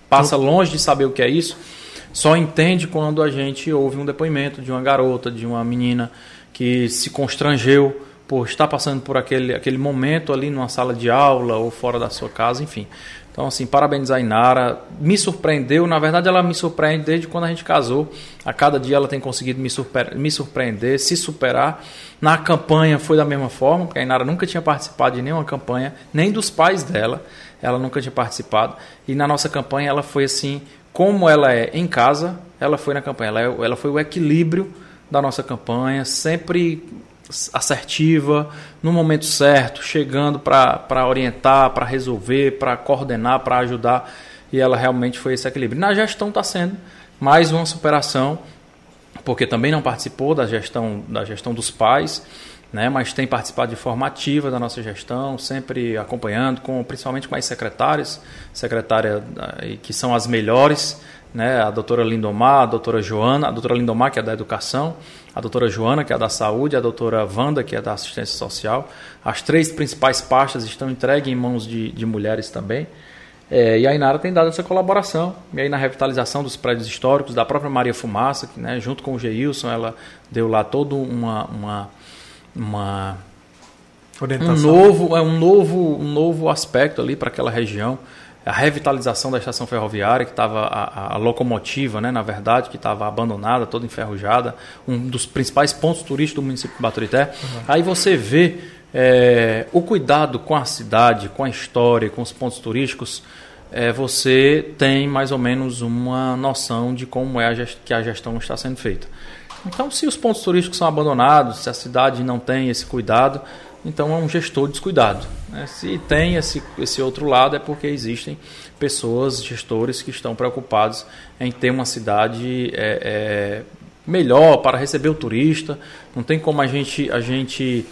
passa longe de saber o que é isso, só entende quando a gente ouve um depoimento de uma garota, de uma menina que se constrangeu por estar passando por aquele, aquele momento ali numa sala de aula ou fora da sua casa, enfim. Então, assim, parabéns a Inara. Me surpreendeu, na verdade, ela me surpreende desde quando a gente casou. A cada dia ela tem conseguido me, surpre me surpreender, se superar. Na campanha foi da mesma forma, porque a Inara nunca tinha participado de nenhuma campanha, nem dos pais dela. Ela nunca tinha participado. E na nossa campanha ela foi assim, como ela é em casa, ela foi na campanha. Ela, é, ela foi o equilíbrio da nossa campanha, sempre assertiva, no momento certo, chegando para orientar, para resolver, para coordenar, para ajudar. E ela realmente foi esse equilíbrio. Na gestão está sendo mais uma superação, porque também não participou da gestão, da gestão dos pais, né, mas tem participado de forma ativa da nossa gestão, sempre acompanhando, com, principalmente com as secretárias, secretária que são as melhores, né, a doutora Lindomar, a doutora Joana, a doutora Lindomar, que é da educação, a doutora Joana, que é da saúde, a doutora Wanda, que é da assistência social. As três principais pastas estão entregues em mãos de, de mulheres também. É, e a Inara tem dado essa colaboração. E aí na revitalização dos prédios históricos, da própria Maria Fumaça, que né, junto com o Geilson, ela deu lá todo uma, uma, uma um novo, é um novo, um novo aspecto ali para aquela região a revitalização da estação ferroviária, que estava a, a, locomotiva, né, na verdade, que estava abandonada, toda enferrujada, um dos principais pontos turísticos do município de Baturité. Uhum. Aí você vê é, o cuidado com a cidade, com a história, com os pontos turísticos, é, você tem mais ou menos uma noção de como é a que a gestão está sendo feita. Então, se os pontos turísticos são abandonados, se a cidade não tem esse cuidado, então é um gestor descuidado. Né? Se tem esse, esse outro lado, é porque existem pessoas, gestores, que estão preocupados em ter uma cidade é, é, melhor para receber o turista. Não tem como a gente. A gente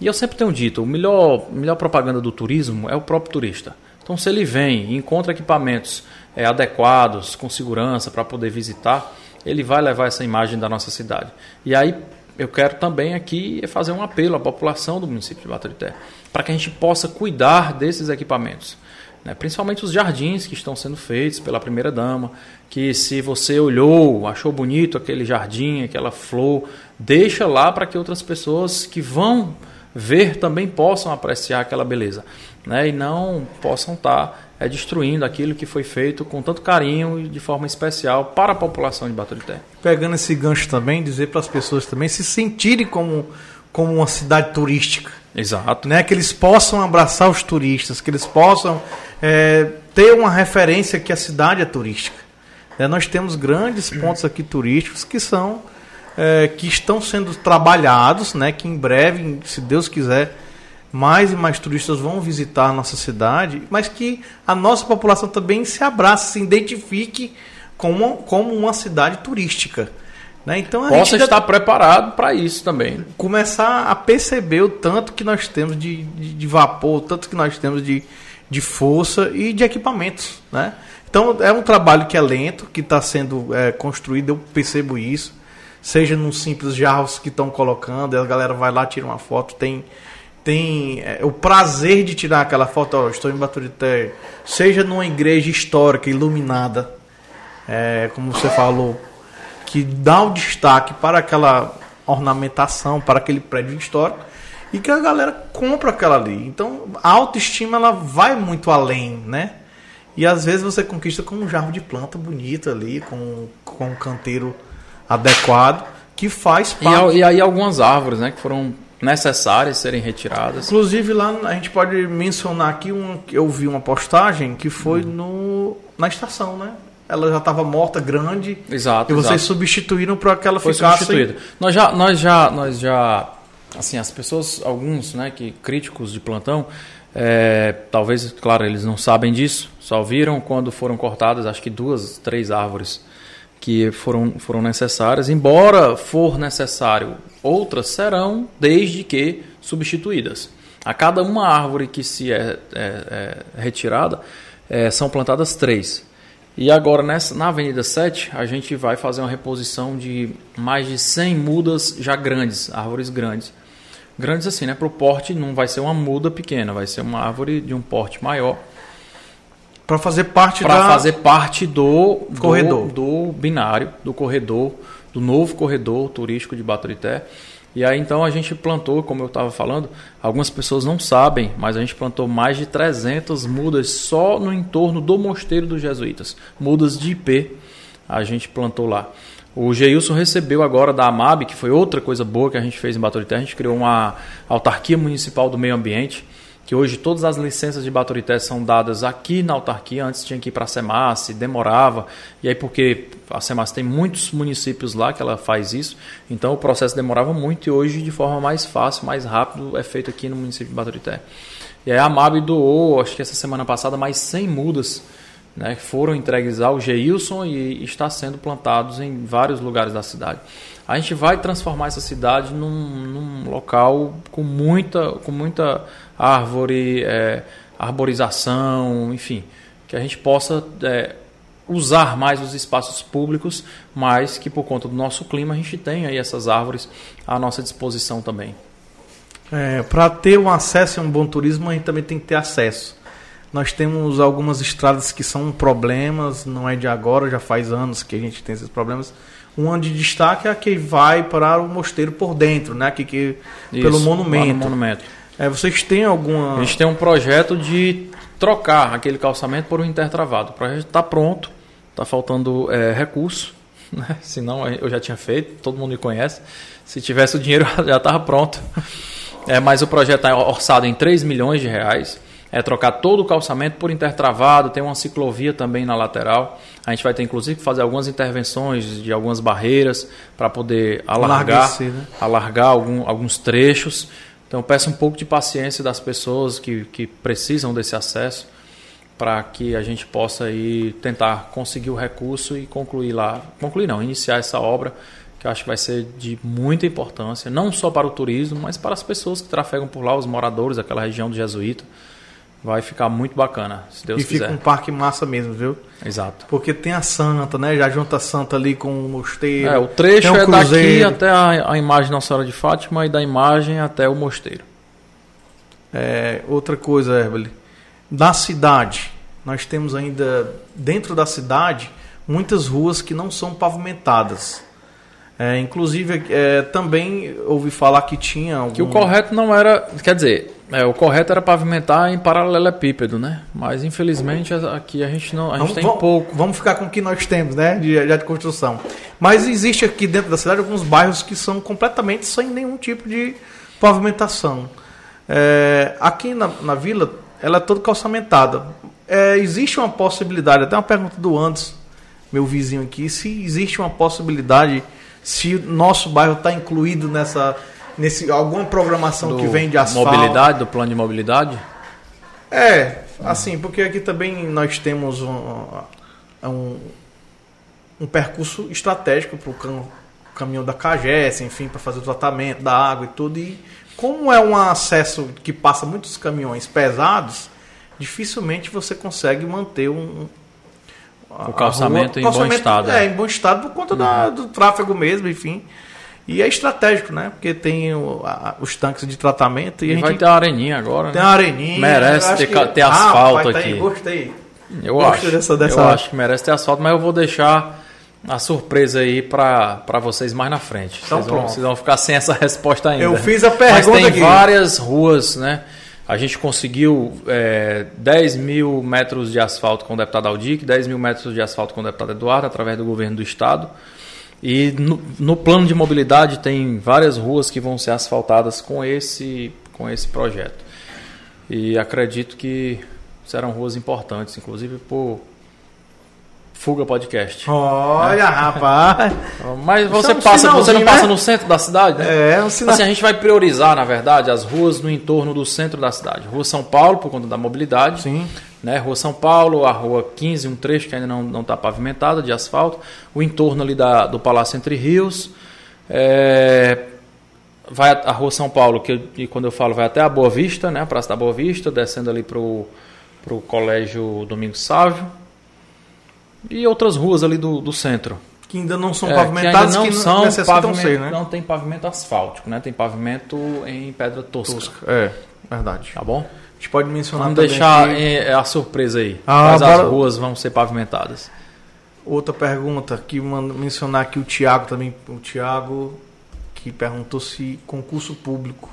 e eu sempre tenho dito: o melhor, melhor propaganda do turismo é o próprio turista. Então, se ele vem e encontra equipamentos é, adequados, com segurança para poder visitar, ele vai levar essa imagem da nossa cidade. E aí, eu quero também aqui fazer um apelo à população do município de Baturité, para que a gente possa cuidar desses equipamentos. Né? Principalmente os jardins que estão sendo feitos pela primeira-dama, que se você olhou, achou bonito aquele jardim, aquela flor, deixa lá para que outras pessoas que vão ver também possam apreciar aquela beleza. Né? E não possam estar tá é destruindo aquilo que foi feito com tanto carinho e de forma especial para a população de Baturité. Pegando esse gancho também, dizer para as pessoas também se sentirem como, como uma cidade turística. Exato. Né? Que eles possam abraçar os turistas, que eles possam é, ter uma referência que a cidade é turística. É, nós temos grandes pontos aqui turísticos que são é, que estão sendo trabalhados, né? que em breve, se Deus quiser, mais e mais turistas vão visitar a nossa cidade, mas que a nossa população também se abrace, se identifique como, como uma cidade turística. Né? Então a Possa estar preparado para isso também. Começar a perceber o tanto que nós temos de, de, de, vapor, o tanto que nós temos de, de força e de equipamentos. Né? Então é um trabalho que é lento, que está sendo é, construído, eu percebo isso. Seja nos simples jarros que estão colocando, a galera vai lá, tira uma foto, tem tem é, o prazer de tirar aquela foto, ó, estou em Baturité, seja numa igreja histórica, iluminada, é, como você falou, que dá o destaque para aquela ornamentação, para aquele prédio histórico, e que a galera compra aquela ali. Então, a autoestima ela vai muito além, né? E às vezes você conquista com um jarro de planta bonito ali, com, com um canteiro adequado, que faz parte. E, e aí algumas árvores, né, que foram necessárias serem retiradas. Inclusive lá a gente pode mencionar aqui um eu vi uma postagem que foi hum. no na estação, né? ela já estava morta, grande. Exato. E vocês exato. substituíram para que ela foi ficasse. substituída. Nós já, nós já, nós já, assim, as pessoas, alguns, né, que críticos de plantão, é, talvez, claro, eles não sabem disso, só viram quando foram cortadas, acho que duas, três árvores que foram, foram necessárias. Embora for necessário, outras serão, desde que substituídas. A cada uma árvore que se é, é, é retirada, é, são plantadas três. E agora, nessa, na Avenida 7, a gente vai fazer uma reposição de mais de 100 mudas já grandes, árvores grandes. Grandes assim, né? Para o porte não vai ser uma muda pequena, vai ser uma árvore de um porte maior. Para fazer parte Para da... fazer parte do, do Corredor. do binário, do corredor, do novo corredor turístico de Baturité. E aí então a gente plantou, como eu estava falando, algumas pessoas não sabem, mas a gente plantou mais de 300 mudas só no entorno do Mosteiro dos Jesuítas, mudas de IP a gente plantou lá. O Geilson recebeu agora da AMAB, que foi outra coisa boa que a gente fez em Baturité, a gente criou uma autarquia municipal do meio ambiente, que hoje todas as licenças de Baturité são dadas aqui na autarquia, antes tinha que ir para a SEMAS, demorava, e aí porque a SEMAS tem muitos municípios lá que ela faz isso, então o processo demorava muito e hoje de forma mais fácil, mais rápido é feito aqui no município de Baturité. E aí a MAB doou, acho que essa semana passada, mais 100 mudas, né, que foram entregues ao Geilson e está sendo plantados em vários lugares da cidade. A gente vai transformar essa cidade num, num local com muita, com muita árvore, é, arborização, enfim, que a gente possa é, usar mais os espaços públicos, mas que por conta do nosso clima a gente tem aí essas árvores à nossa disposição também. É, para ter um acesso a um bom turismo, a gente também tem que ter acesso. Nós temos algumas estradas que são problemas, não é de agora, já faz anos que a gente tem esses problemas. Uma de destaque é a que vai para o mosteiro por dentro, né? Que, que pelo Isso, monumento. lá no monumento. É, vocês têm alguma. A gente tem um projeto de trocar aquele calçamento por um intertravado. O projeto está pronto, está faltando é, recurso, (laughs) né? senão eu já tinha feito, todo mundo me conhece. Se tivesse o dinheiro (laughs) já estava pronto. É, mas o projeto está orçado em 3 milhões de reais. É trocar todo o calçamento por intertravado, tem uma ciclovia também na lateral. A gente vai ter inclusive que fazer algumas intervenções de algumas barreiras para poder alargar, né? alargar algum, alguns trechos. Então peço um pouco de paciência das pessoas que, que precisam desse acesso para que a gente possa aí tentar conseguir o recurso e concluir lá, concluir não, iniciar essa obra que acho que vai ser de muita importância, não só para o turismo, mas para as pessoas que trafegam por lá, os moradores daquela região do Jesuíta. Vai ficar muito bacana, se Deus e quiser. fica um parque massa mesmo, viu? Exato. Porque tem a Santa, né? Já junta a Santa ali com o mosteiro. É, o trecho um é daqui cruzeiro. até a, a imagem Nossa Senhora de Fátima e da imagem até o mosteiro. É, outra coisa, Herbert. Na cidade, nós temos ainda, dentro da cidade, muitas ruas que não são pavimentadas. É, inclusive, é, também ouvi falar que tinha algum... Que o correto não era. Quer dizer, é, o correto era pavimentar em paralelepípedo, né? Mas infelizmente aqui a gente não. A gente Vamos, tem vamos- pouco. Vamos ficar com o que nós temos, né? De, já de construção. Mas existe aqui dentro da cidade alguns bairros que são completamente sem nenhum tipo de pavimentação. É, aqui na, na vila, ela é toda calçamentada. É, existe uma possibilidade, até uma pergunta do Anderson, meu vizinho aqui, se existe uma possibilidade, se o nosso bairro está incluído nessa. Nesse, alguma programação do que vem de asfalto. Mobilidade, do plano de mobilidade. É, assim, porque aqui também nós temos um, um, um percurso estratégico para o cam, caminhão da CAGES, enfim, para fazer o tratamento da água e tudo. E como é um acesso que passa muitos caminhões pesados, dificilmente você consegue manter um. O calçamento a em bom calçamento, estado, É, é. em bom estado por conta da- do tráfego mesmo, enfim. E é estratégico, né? Porque tem o- a- os tanques de tratamento e, E a vai gente ter uma areninha agora. tem né? uma areninha. Merece ter que- ter Ah, asfalto vai, tá aqui. aí, gostei. Eu acho. dessa- dessa- Eu acho que merece ter asfalto, mas eu vou deixar a surpresa aí para vocês mais na frente. Então vocês, vão, pronto. vocês vão ficar sem essa (laughs) resposta ainda. Eu fiz a Mas pergunta tem aqui. várias ruas, né? A gente conseguiu é, 10 mil metros de asfalto com o deputado Aldic, 10 mil metros de asfalto com o deputado Eduardo, através do governo do estado. E no, no plano de mobilidade tem várias ruas que vão ser asfaltadas com esse, com esse projeto. E acredito que serão ruas importantes, inclusive por Fuga Podcast. Olha, rapaz. Mas você é um passa, você não passa né? no centro da cidade, né? É, um sinal. Assim, a gente vai priorizar, na verdade, as ruas no entorno do centro da cidade. Rua São Paulo, por conta da mobilidade. Sim. Né? Rua São Paulo, a Rua 15, um trecho que ainda não está pavimentada de asfalto. O entorno ali da, do Palácio Entre Rios. É, vai a, a Rua São Paulo, que eu- e quando eu falo vai até a Boa Vista, né? a Praça da Boa Vista, descendo ali para o Colégio Domingos Sávio. E outras ruas ali do, do centro. Que ainda não são É, pavimentadas, que que, não não são necessitam pavimento, ser, né? não tem pavimento asfáltico, né? Tem pavimento em pedra tosca, É, verdade. tá bom? A gente pode mencionar Vamos deixar aqui eh, a surpresa aí. Ah, Quais as ruas vão ser pavimentadas? outra pergunta que mencionar aqui o Tiago também, o Tiago que perguntou se concurso público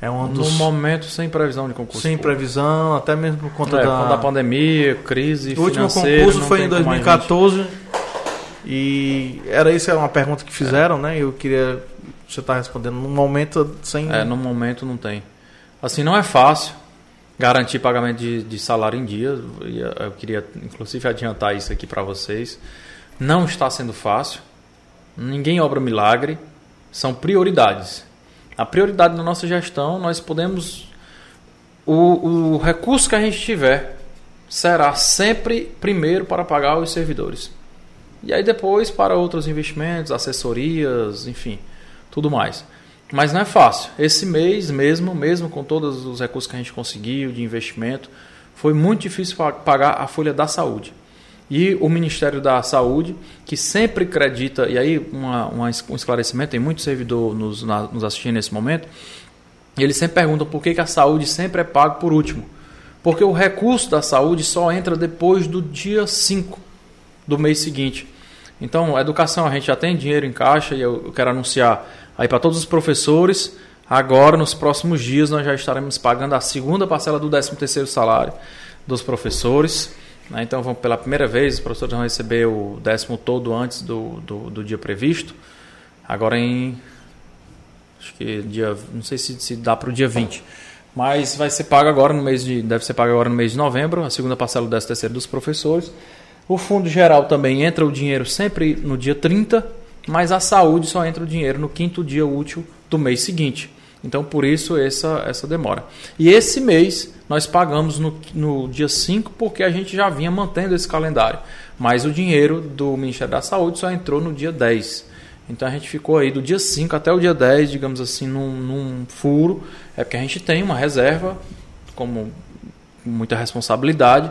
é um No dos momento sem previsão de concurso. sem público. previsão, até mesmo por conta É, da da pandemia, crise O último concurso foi em como a gente- 2014 e era isso é uma pergunta que fizeram, né? Eu queria você está respondendo no momento sem É, no momento não tem. Assim, não é fácil garantir pagamento de, de salário em dia. e Eu eu queria, inclusive, adiantar isso aqui para vocês. Não está sendo fácil. Ninguém obra milagre. São prioridades. A prioridade na nossa gestão, nós podemos. O, o recurso que a gente tiver será sempre primeiro para pagar os servidores. E aí depois para outros investimentos, assessorias, enfim, tudo mais. Mas não é fácil. Esse mês mesmo, mesmo com todos os recursos que a gente conseguiu de investimento, foi muito difícil pa- pagar a folha da saúde. E o Ministério da Saúde, que sempre acredita, e aí uma, uma um esclarecimento, tem muito servidor nos, na- nos assistindo nesse momento, eles sempre perguntam por que, que a saúde sempre é pago por último. Porque o recurso da saúde só entra depois do dia 5 do mês seguinte. Então, educação, a gente já tem dinheiro em caixa e eu quero anunciar aí para todos os professores, agora nos próximos dias nós já estaremos pagando a segunda parcela do 13º salário dos professores. né? Então, vão, pela primeira vez, os professores vão receber o décimo todo antes do, do, do dia previsto. Agora em acho que dia, não sei se, se dá para o dia 20. Mas vai ser pago agora no mês de, deve ser pago agora no mês de novembro, a segunda parcela do 13 terceiro dos professores. O fundo geral também entra o dinheiro sempre no dia 30, mas a saúde só entra o dinheiro no quinto dia útil do mês seguinte. Então, por isso, essa, essa demora. E esse mês nós pagamos no, no dia 5 porque a gente já vinha mantendo esse calendário. Mas o dinheiro do Ministério da Saúde só entrou no dia 10. Então a gente ficou aí do dia 5 até o dia 10, digamos assim, num, num furo. É porque a gente tem uma reserva, como com muita responsabilidade,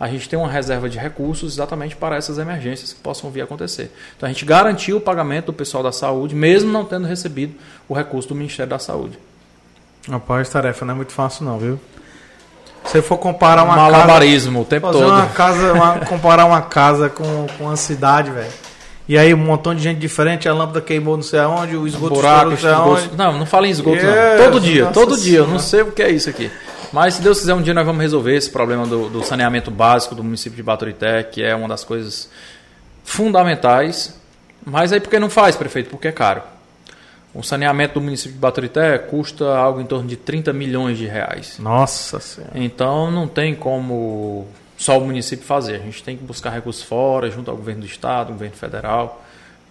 a gente tem uma reserva de recursos exatamente para essas emergências que possam vir a acontecer. Então a gente garantiu o pagamento do pessoal da saúde, mesmo não tendo recebido o recurso do Ministério da Saúde. Rapaz, tarefa não é muito fácil não, viu? Se for comparar uma Malabarismo o tempo casa, fazer todo. uma casa, uma- (laughs) comparar uma casa com, com uma cidade, velho. E aí um montão de gente diferente, a lâmpada queimou não sei aonde, o esgoto buraco, estourou não sei aonde. Não, não fala em esgoto, Yes, não. Todo dia, todo dia. Eu não Senhora. sei o que é isso aqui. Mas se Deus quiser, um dia nós vamos resolver esse problema do, do saneamento básico do município de Baturité, que é uma das coisas fundamentais. Mas aí por que não faz, prefeito? Porque é caro. O saneamento do município de Baturité custa algo em torno de 30 milhões de reais. Nossa senhora. Então não tem como só o município fazer. A gente tem que buscar recursos fora, junto ao governo do estado, governo federal.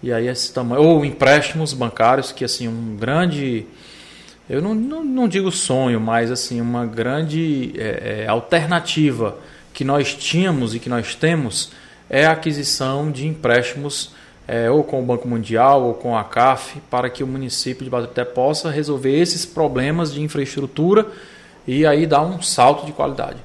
E aí esse tamanho. Ou empréstimos bancários, que assim, um grande. Eu não, não, não digo sonho, mas assim, uma grande é, é, alternativa que nós tínhamos e que nós temos é a aquisição de empréstimos é, ou com o Banco Mundial ou com a CAF para que o município de Baturité possa resolver esses problemas de infraestrutura e aí dar um salto de qualidade.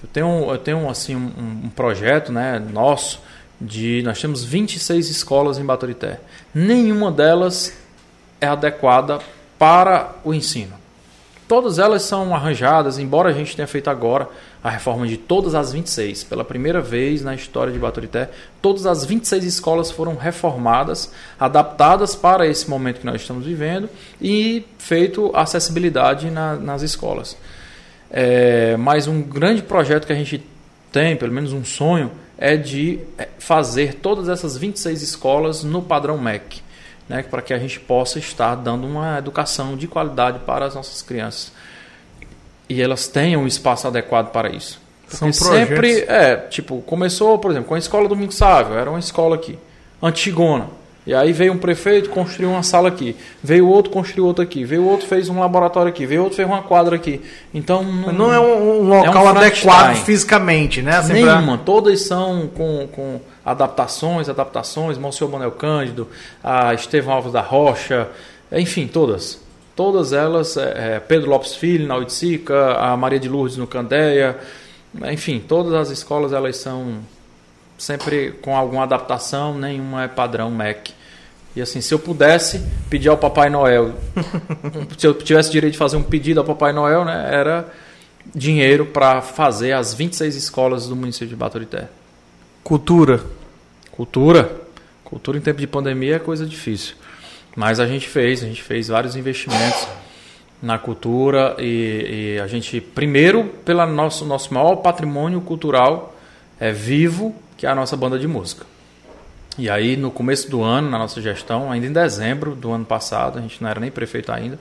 Eu tenho, eu tenho assim, um, um projeto né, nosso de. Nós temos 26 escolas em Baturité. Nenhuma delas é adequada para o ensino. Todas elas são arranjadas, embora a gente tenha feito agora a reforma de todas as 26. Pela primeira vez na história de Baturité, todas as 26 escolas foram reformadas, adaptadas para esse momento que nós estamos vivendo e feito acessibilidade na, nas escolas. É, mas um grande projeto que a gente tem, pelo menos um sonho, é de fazer todas essas 26 escolas no padrão MEC, né, para que a gente possa estar dando uma educação de qualidade para as nossas crianças. E elas tenham um espaço adequado para isso. São sempre, projetos. é, tipo, começou, por exemplo, com a escola Domingo Sávio, era uma escola aqui, antigona. E aí veio um prefeito, construiu uma sala aqui. Veio outro, construiu outra aqui. Veio outro, fez um laboratório aqui. Veio outro, fez uma quadra aqui. Então não, não é um, um É um local adequado fisicamente, né? Assim, pra- Nenhuma. Todas são com, com adaptações, adaptações. Monsenhor Manuel Cândido, a Estevão Alves da Rocha, enfim, todas. Todas elas, é, é, Pedro Lopes Filho na Oiticica, a Maria de Lourdes no Candeia, enfim, todas as escolas elas são sempre com alguma adaptação, nenhuma é padrão MEC. E assim, se eu pudesse pedir ao Papai Noel, (laughs) se eu tivesse direito de fazer um pedido ao Papai Noel, né, era dinheiro para fazer as 26 escolas do município de Baturité. Cultura. Cultura. Cultura em tempo de pandemia é coisa difícil. Mas a gente fez, a gente fez vários investimentos na cultura e, e a gente, primeiro, pelo nosso, nosso maior patrimônio cultural é vivo, que é a nossa banda de música. E aí, no começo do ano, na nossa gestão, ainda em dezembro do ano passado, a gente não era nem prefeito ainda,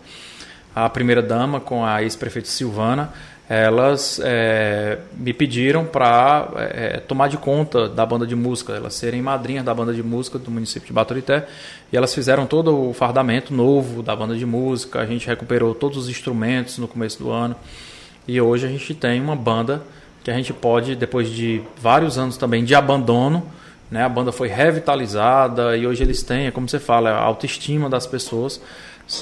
a primeira dama com a ex-prefeita Silvana, elas é, me pediram para é, tomar de conta da banda de música, elas serem madrinhas da banda de música do município de Baturité, e elas fizeram todo o fardamento novo da banda de música, a gente recuperou todos os instrumentos no começo do ano, e hoje a gente tem uma banda que a gente pode, depois de vários anos também de abandono, né, a banda foi revitalizada e hoje eles têm, é como você fala, a autoestima das pessoas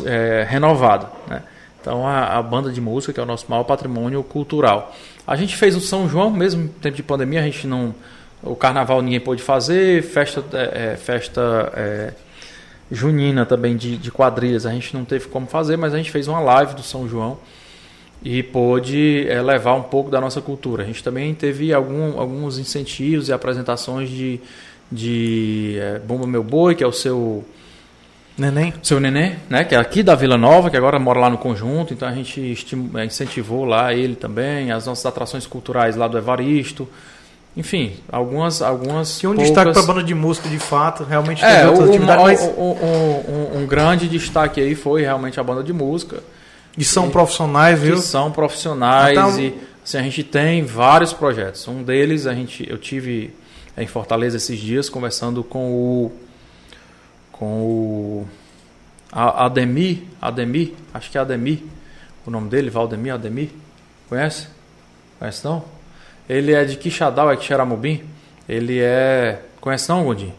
é, renovada. Né? Então a, a banda de música, que é o nosso maior patrimônio cultural. A gente fez o São João, mesmo em tempo de pandemia, a gente não. O carnaval ninguém pôde fazer, festa, é, é, festa é, junina também de, de quadrilhas, a gente não teve como fazer, mas a gente fez uma live do São João e pôde é, levar um pouco da nossa cultura. A gente também teve algum, alguns incentivos e apresentações de, de é, Bomba Meu Boi, que é o seu Neném. seu neném, né, que é aqui da Vila Nova, que agora mora lá no conjunto, então a gente eh, incentivou lá ele também, as nossas atrações culturais lá do Evaristo, enfim, algumas algumas Tinha um poucas... destaque para a banda de música, de fato. Realmente É, outras o- mas o- um, um grande destaque aí foi realmente a banda de música, e são profissionais, viu? que são profissionais Então- e assim, a gente tem vários projetos. Um deles a gente eu tive em Fortaleza esses dias conversando com o com o Ademir, Ademir, acho que é Ademir, o nome dele, Valdemir Ademir. Conhece? Conhece não? Ele é de Quixadá, é Quixeramobim. Ele é. Conhece não, Gondim?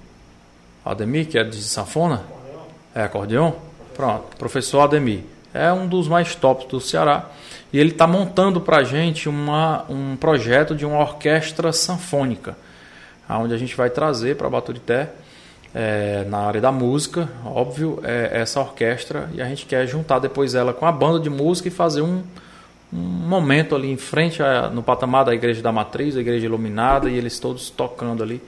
Ademir, que é de sanfona? É acordeon? Pronto, professor Ademir. É um dos mais tops do Ceará. E ele está montando para a gente uma, um projeto de uma orquestra sanfônica, onde a gente vai trazer para Baturité, é, na área da música, óbvio, é, essa orquestra. E a gente quer juntar depois ela com a banda de música e fazer um, um momento ali em frente a- no patamar da Igreja da Matriz, a Igreja Iluminada, e eles todos tocando ali.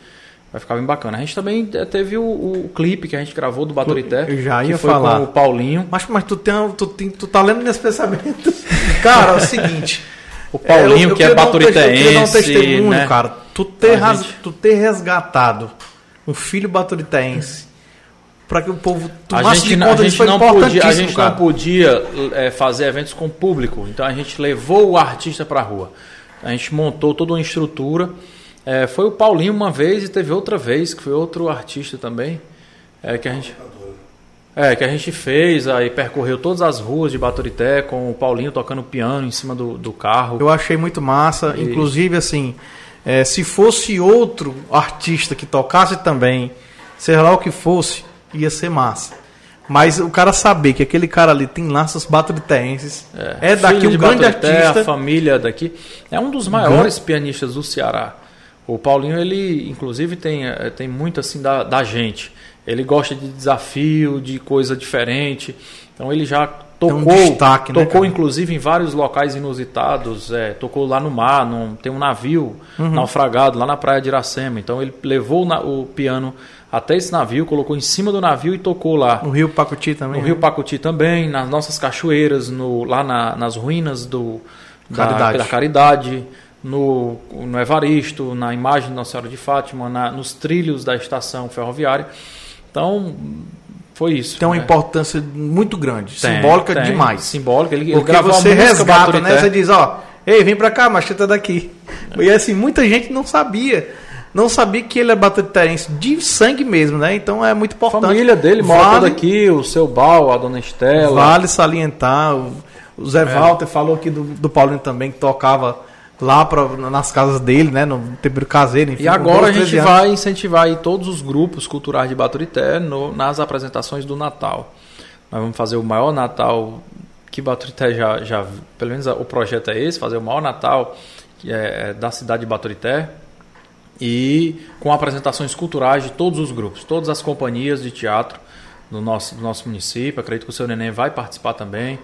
Vai ficar bem bacana. A gente também eh, teve o, o clipe que a gente gravou do Baturité. Eu já ia que foi falar. com o Paulinho. Mas, mas tu, tem, tu, tem, tu tá lendo meus pensamentos. (laughs) Cara, é o seguinte. O Paulinho, eu- eu que é dar um Eu queria dar um baturitense, testemunho, né? cara. Tu ter, gente- tu ter resgatado um filho baturitense para que o povo A tomasse gente, de conta gente disso foi não podia, a gente cara. não podia eh, fazer eventos com público, então a gente levou o artista para a rua. A gente montou toda uma estrutura. Eh, foi o Paulinho uma vez e teve outra vez, que foi outro artista também, eh, que a gente é, que a gente fez, aí percorreu todas as ruas de Baturité com o Paulinho tocando piano em cima do, do carro. Eu achei muito massa. E- Inclusive, assim, é, se fosse outro artista que tocasse também, seja lá o que fosse, ia ser massa. Mas o cara saber que aquele cara ali tem laços baturitenses, é, daqui Filho um de grande artista. A família daqui. É um dos maiores pianistas do Ceará. O Paulinho, ele, inclusive, tem, eh, tem muito assim da, da gente. Ele gosta de desafio, de coisa diferente. Então ele já tocou, destaque, né, tocou cara? inclusive em vários locais inusitados. é, tocou lá no mar, num, tem um navio Uhum. naufragado lá na praia de Iracema. Então ele levou o na- o piano até esse navio, colocou em cima do navio e tocou lá. No Rio Pacuti também. No né? Rio Pacuti também, nas nossas cachoeiras, no, lá na- nas ruínas do, da Caridade. da Caridade, no, no Evaristo, na imagem de Nossa Senhora de Fátima, na- nos trilhos da estação ferroviária. Então, foi isso. Tem uma né? importância muito grande, Tem, simbólica tem, demais. Simbólica. Ele, ele Porque a você resgata, né? Você diz, ó, Ei, vem pra cá, macho, tá daqui. E assim, muita gente não sabia. Não sabia que ele é baturitense de sangue mesmo, né? Então é muito A importante. família dele mora vale, toda aqui, o seu Bal, a dona Estela. Vale salientar. O, o Zé Walter falou aqui do, do Paulinho também, que tocava lá pra, nas casas dele, né? No tempero caseiro, enfim. E agora a 12, gente 13 anos. vai incentivar todos os grupos culturais de Baturité no- nas apresentações do Natal. Nós vamos fazer o maior Natal que Baturité já, já pelo menos o projeto é esse, fazer o maior Natal é, é da cidade de Baturité e com apresentações culturais de todos os grupos, todas as companhias de teatro do nosso, do nosso município. Acredito que o seu neném vai participar também.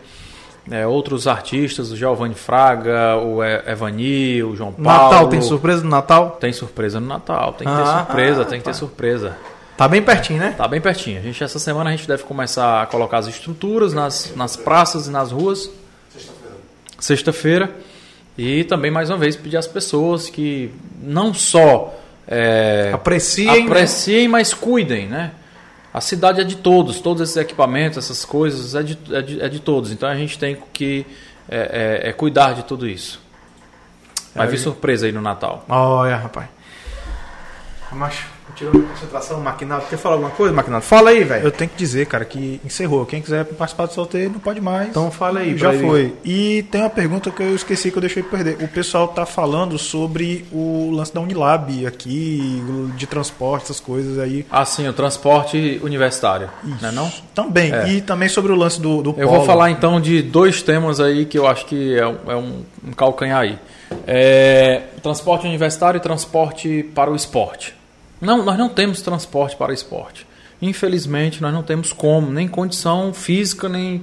É, outros artistas, o Giovanni Fraga, o Evani, o João Paulo. Natal, tem surpresa no Natal? Tem surpresa no Natal, tem que ter Ah, surpresa, ah, tem que ter surpresa. Tá bem pertinho, né? Tá bem pertinho. A gente, essa semana a gente deve começar a colocar as estruturas nas, nas praças e nas ruas. Sexta-feira. E também, mais uma vez, pedir às pessoas que não só é, Apreciem, né? apreciem, mas cuidem, né? A cidade é de todos, todos esses equipamentos, essas coisas, é de, é de, é de todos. Então a gente tem que é, é, é cuidar de tudo isso. Vai vir surpresa aí no Natal. Olha, rapaz. Macho, tirou minha concentração, Maquinaldo. Quer falar alguma coisa, Maquinaldo? Fala aí, velho. Eu tenho que dizer, cara, que encerrou. Quem quiser participar do sorteio não pode mais. Então fala aí, Já foi. E tem uma pergunta que eu esqueci que eu deixei perder. O pessoal tá falando sobre o lance da Unilab aqui, de transporte, essas coisas aí. Ah, sim, o transporte universitário, não é não? Também. É. E também sobre o lance do, do Eu polo. vou falar então de dois temas aí que eu acho que é um, é um, um calcanhar aí. É, transporte universitário e transporte para o esporte. Não, nós não temos transporte para esporte. Infelizmente, nós não temos como, nem condição física, nem,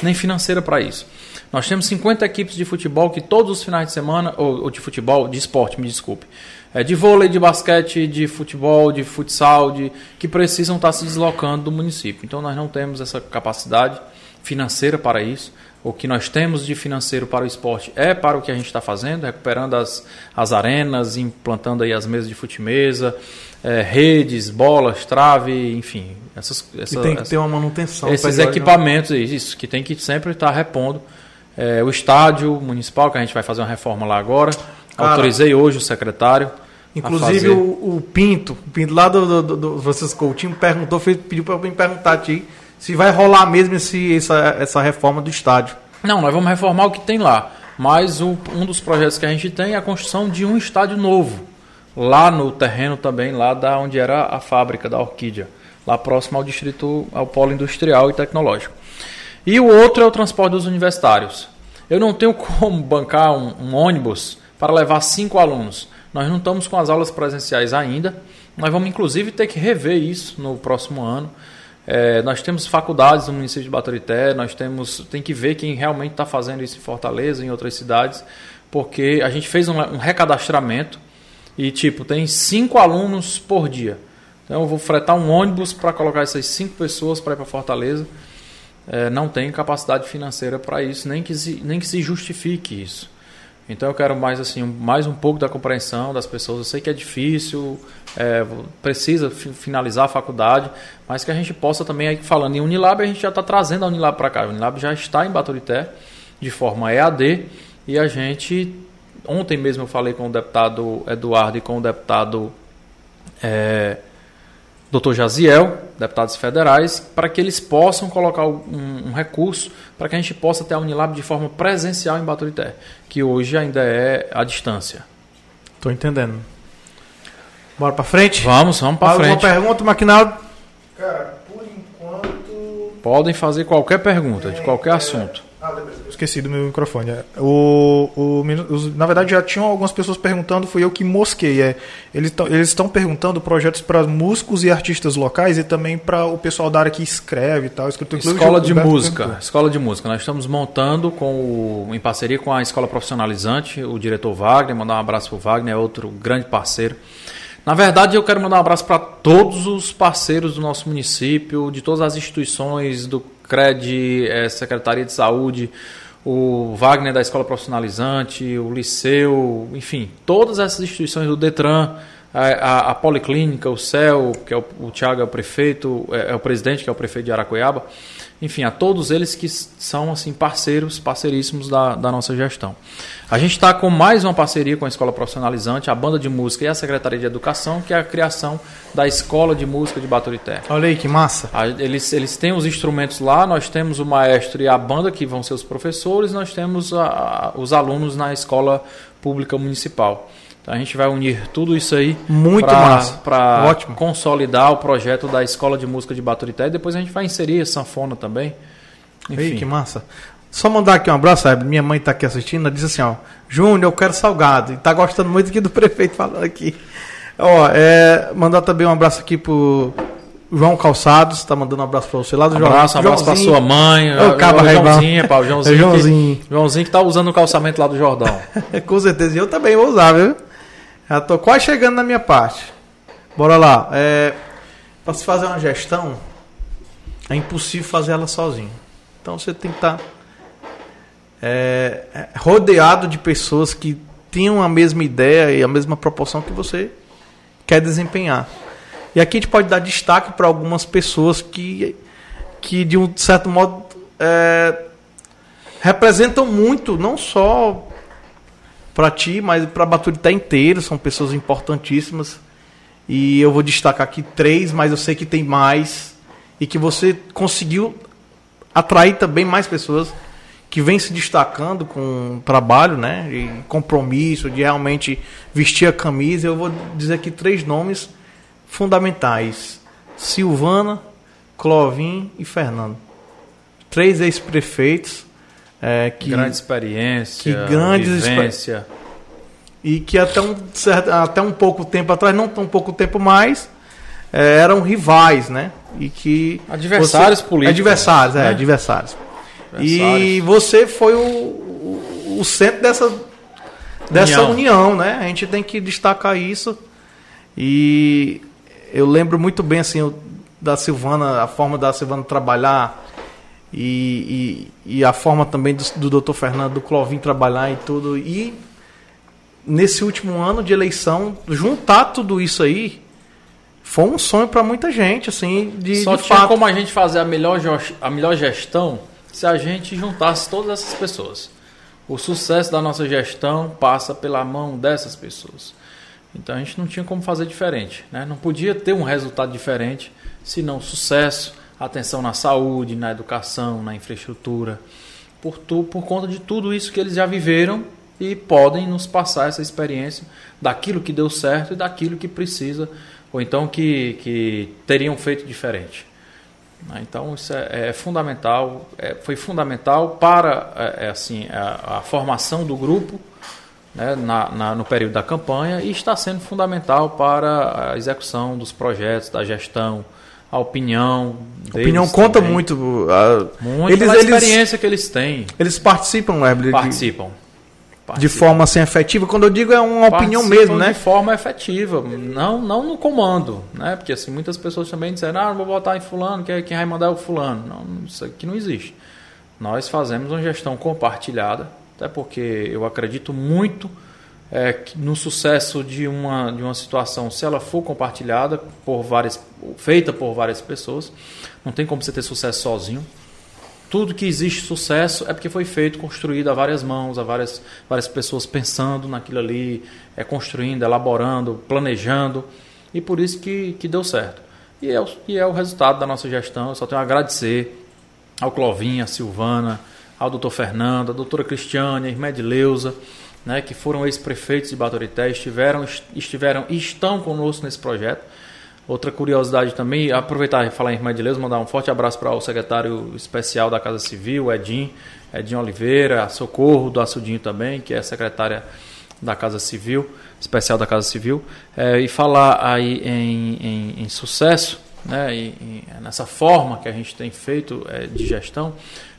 nem financeira para isso. Nós temos 50 equipes de futebol que todos os finais de semana, ou, ou de futebol, de esporte, me desculpe, é, de vôlei, de basquete, de futebol, de futsal, de, que precisam estar se deslocando do município. Então nós não temos essa capacidade financeira para isso. O que nós temos de financeiro para o esporte é para o que a gente está fazendo, recuperando as, as arenas, implantando aí as mesas de fute-mesa, é, redes, bolas, trave, enfim. Essas, E essa, tem que essa- ter uma manutenção. esses equipamentos, isso, que tem que sempre estar repondo. É, o estádio municipal, que a gente vai fazer uma reforma lá agora. Cara, Autorizei hoje o secretário. Inclusive o, o Pinto, o Pinto lá do, do, do Francisco Coutinho perguntou, fez, pediu para me perguntar a ti se vai rolar mesmo esse, essa, essa reforma do estádio. Não, nós vamos reformar o que tem lá. Mas o- um dos projetos que a gente tem é a construção de um estádio novo. Lá no terreno também, lá da onde era a fábrica da Orquídea. Lá próximo ao distrito, ao polo industrial e tecnológico. E o outro é o transporte dos universitários. Eu não tenho (laughs) como bancar um, um ônibus para levar cinco alunos. Nós não estamos com as aulas presenciais ainda. Nós vamos, inclusive, ter que rever isso no próximo ano. É, nós temos faculdades no município de Baturité, nós temos, tem que ver quem realmente está fazendo isso em Fortaleza, em outras cidades, porque a gente fez um, um recadastramento e tipo tem cinco alunos por dia. Então eu vou fretar um ônibus para colocar essas cinco pessoas para ir para Fortaleza. É, não tem capacidade financeira para isso, nem que, se, nem que se justifique isso. Então eu quero mais assim, mais um pouco da compreensão das pessoas. Eu sei que é difícil, é, precisa fi- finalizar a faculdade, mas que a gente possa também, aí falando em Unilab, a gente já está trazendo a Unilab para cá. A Unilab já está em Baturité de forma EAD e a gente ontem mesmo eu falei com o deputado Eduardo e com o deputado é, Dr. Jaziel, deputados federais, para que eles possam colocar um, um recurso para que a gente possa ter a Unilab de forma presencial em Baturité, que hoje ainda é à distância. Tô entendendo. Bora pra frente? Vamos, vamos para Alguma frente. pergunta, Maquinaldo? Cara, por enquanto. Podem fazer qualquer pergunta, de qualquer assunto. Esqueci do meu microfone. É, O, o, os- na verdade, já tinham algumas pessoas perguntando, fui eu que mosquei. É, eles tão- eles estão perguntando projetos para músicos e artistas locais e também para o pessoal da área que escreve e tal. Inclusive, Escola de música. Escola de música. Nós estamos montando com o- em parceria com a Escola Profissionalizante, o diretor Wagner, mandar um abraço para o Wagner, é outro grande parceiro. Na verdade, eu quero mandar um abraço para todos os parceiros do nosso município, de todas as instituições, do CRED, eh, Secretaria de Saúde, o Wagner da Escola Profissionalizante, o Liceu, enfim, todas essas instituições do Detran, a, a, a Policlínica, o CEL, que é o, o Thiago é o prefeito, é, é, o presidente, que é o prefeito de Aracuiaba, enfim, a todos eles que são assim parceiros, parceiríssimos da, da nossa gestão. A gente está com mais uma parceria com a Escola Profissionalizante, a Banda de Música e a Secretaria de Educação, que é a criação da Escola de Música de Baturité. Olha aí que massa. A, eles, eles têm os instrumentos lá, nós temos o maestro e a banda, que vão ser os professores, nós temos a, os alunos na Escola Pública Municipal. Então a gente vai unir tudo isso aí muito para consolidar o projeto da Escola de Música de Baturité e depois a gente vai inserir a sanfona também. Enfim. Ei, que massa. Só mandar aqui um abraço, sabe? Minha mãe está aqui assistindo, ela disse assim, ó, Júnior, eu quero salgado. E tá gostando muito aqui do (laughs) prefeito falando aqui. Ó, é, mandar também um abraço aqui pro João Calçados, tá mandando um abraço para você lá do abraço, João. Um abraço para sua mãe. O Caba Joãozinho, pá, o Joãozinho, (laughs) é Joãozinho. Que, Joãozinho que tá usando o calçamento lá do Jordão. (laughs) Com certeza, e eu também vou usar, viu? Já tô quase chegando na minha parte. Bora lá. É, para se fazer uma gestão, é impossível fazer ela sozinho. Então você tem que estar tá, é, é, rodeado de pessoas que tenham a mesma ideia e a mesma proporção que você quer desempenhar. E aqui a gente pode dar destaque para algumas pessoas que, que de um certo modo, é, representam muito, não só para ti, mas para Baturité inteiro, são pessoas importantíssimas. E eu vou destacar aqui três, mas eu sei que tem mais. E que você conseguiu atrair também mais pessoas que vêm se destacando com trabalho, né? E compromisso, de realmente vestir a camisa. Eu vou dizer aqui três nomes fundamentais: Silvana, Clovin e Fernando. Três ex-prefeitos é, que, grande experiência, que grandes vivência. E que até um, certo, até um pouco tempo atrás, não tão pouco tempo mais, é, eram rivais, né? E que adversários você, políticos. Adversários, é, né? adversários. adversários. E você foi o, o, o centro dessa, dessa união. união, né? A gente tem que destacar isso. E eu lembro muito bem assim da Silvana, a forma da Silvana trabalhar e, e, e, a forma também do, do doutor Fernando, do Clovin trabalhar e tudo. E nesse último ano de eleição, juntar tudo isso aí foi um sonho para muita gente, assim, de, Só de tinha fato. como a gente fazer a melhor, a melhor gestão se a gente juntasse todas essas pessoas. O sucesso da nossa gestão passa pela mão dessas pessoas. Então a gente não tinha como fazer diferente. Né? Não podia ter um resultado diferente se não sucesso, atenção na saúde, na educação, na infraestrutura, por, tu, por conta de tudo isso que eles já viveram e podem nos passar essa experiência daquilo que deu certo e daquilo que precisa, ou então que, que teriam feito diferente. Né? Então isso é, é fundamental, é, foi fundamental para é, é assim a, a, formação do grupo né, na, na, no período da campanha e está sendo fundamental para a execução dos projetos, da gestão, a opinião. A opinião conta também. muito. A... Muito eles, pela experiência que eles têm. Eles participam, Webley? Participam. De, forma assim efetiva. Quando eu digo é uma participam opinião mesmo, né? De forma efetiva, não, não no comando, né? Porque assim muitas pessoas também disseram, ah, não vou votar em fulano, quem, quem vai mandar é o fulano. Não, isso aqui não existe. Nós fazemos uma gestão compartilhada, até porque eu acredito muito é, no sucesso de uma, de uma situação, se ela for compartilhada por várias, feita por várias pessoas, não tem como você ter sucesso sozinho. Tudo que existe sucesso é porque foi feito, construído a várias mãos, a várias, várias pessoas pensando naquilo ali, é, construindo, elaborando, planejando, e por isso que, que deu certo. E é, o, e é o resultado da nossa gestão. Eu só tenho a agradecer ao Clovinha, à Silvana, ao doutor Fernando, à doutora Cristiane, à irmã Edileuza, né, que foram ex-prefeitos de Baturité, estiveram, estiveram e estão conosco nesse projeto. Outra curiosidade também, aproveitar e falar em Irmã de Leus, mandar um forte abraço para o secretário especial da Casa Civil, Edim, Edim Oliveira, Socorro do Açudinho também, que é secretária da Casa Civil, especial da Casa Civil, é, e falar aí em, em, em sucesso, né, e, nessa forma que a gente tem feito é, de gestão,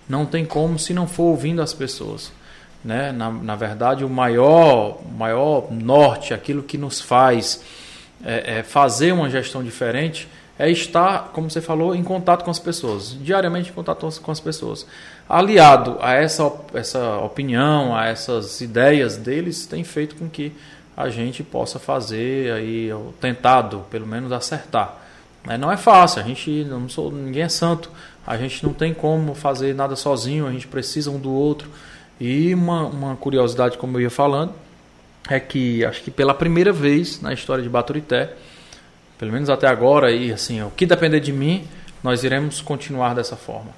não tem como se não for ouvindo as pessoas. Né? Na, na verdade, o maior, maior norte, aquilo que nos faz é, é fazer uma gestão diferente, é estar, como você falou, em contato com as pessoas, diariamente em contato com as pessoas. Aliado a essa, essa opinião, a essas ideias deles, tem feito com que a gente possa fazer aí, tentado, pelo menos acertar. Não é fácil, a gente não sou, ninguém é santo, a gente não tem como fazer nada sozinho, a gente precisa um do outro. E uma, uma curiosidade, como eu ia falando, é que acho que pela primeira vez na história de Baturité, pelo menos até agora, e assim, o que depender de mim, nós iremos continuar dessa forma.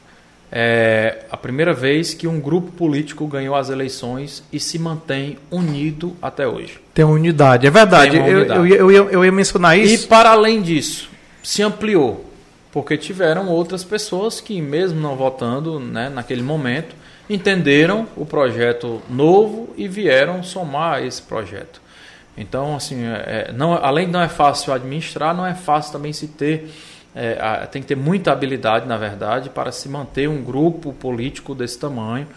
É a primeira vez que um grupo político ganhou as eleições e se mantém unido até hoje. Tem unidade, é verdade. Unidade. Eu, eu, eu, ia, eu ia mencionar isso. E para além disso, se ampliou, porque tiveram outras pessoas que, mesmo não votando né, naquele momento, entenderam o projeto novo e vieram somar esse projeto. Então, assim, é, não, além de não é fácil administrar, não é fácil também se ter é, a, tem que ter muita habilidade, na verdade, para se manter um grupo político desse tamanho.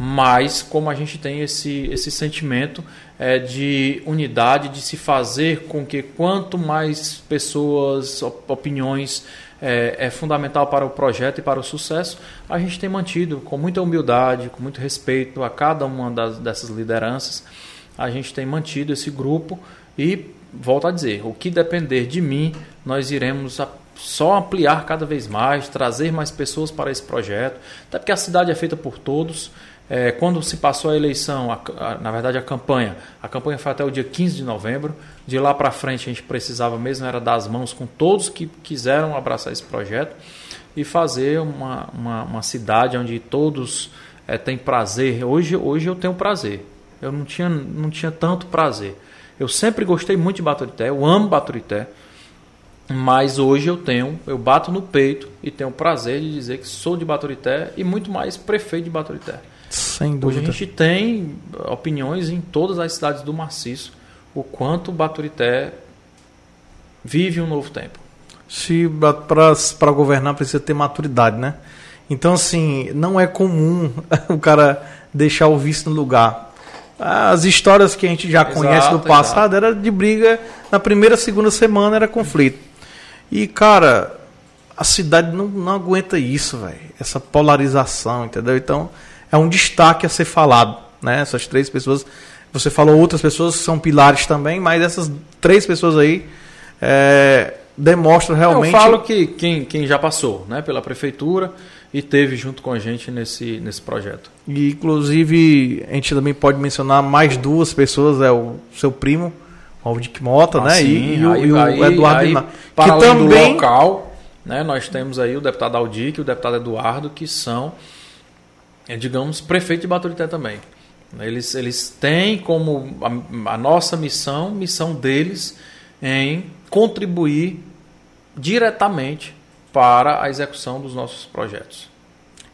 Mas como a gente tem esse, esse sentimento é, de unidade, de se fazer com que quanto mais pessoas, opiniões é, é, fundamental para o projeto e para o sucesso, a gente tem mantido com muita humildade, com muito respeito a cada uma das, dessas lideranças, a gente tem mantido esse grupo e volto a dizer, o que depender de mim, nós iremos só ampliar cada vez mais, trazer mais pessoas para esse projeto, até porque a cidade é feita por todos. É, quando se passou a eleição, a, a, na verdade a campanha, a campanha foi até o dia 15 de novembro. De lá para frente a gente precisava mesmo era dar as mãos com todos que quiseram abraçar esse projeto e fazer uma, uma, uma cidade onde todos é, têm prazer. Hoje, hoje eu tenho prazer. Eu não tinha, não tinha tanto prazer. Eu sempre gostei muito de Baturité, eu amo Baturité. Mas hoje eu tenho, eu bato no peito e tenho o prazer de dizer que sou de Baturité e muito mais prefeito de Baturité. Sem dúvida. Hoje a gente tem opiniões em todas as cidades do maciço o quanto Baturité vive um novo tempo. Se para governar precisa ter maturidade, né? Então assim, não é comum (laughs) o cara deixar o vice no lugar. As histórias que a gente já exato, conhece do passado exato. era de briga na primeira, segunda semana era conflito. E, cara, a cidade não, não aguenta isso, velho. Essa polarização, entendeu? Então, é um destaque a ser falado, né? Essas três pessoas. Você falou outras pessoas que são pilares também, mas essas três pessoas aí é, demonstram realmente. Eu falo que quem, quem já passou né, pela prefeitura e teve junto com a gente nesse, nesse projeto. E, inclusive, a gente também pode mencionar mais duas pessoas, é o seu primo, Aldic Mota, ah, né? Sim, e, e, aí, e, o aí, Eduardo aí, Para que também... local, né, nós temos aí o deputado Aldic e o deputado Eduardo, que são, digamos, prefeito de Baturité também. Eles, eles têm como a, a nossa missão, missão deles, em contribuir diretamente para a execução dos nossos projetos.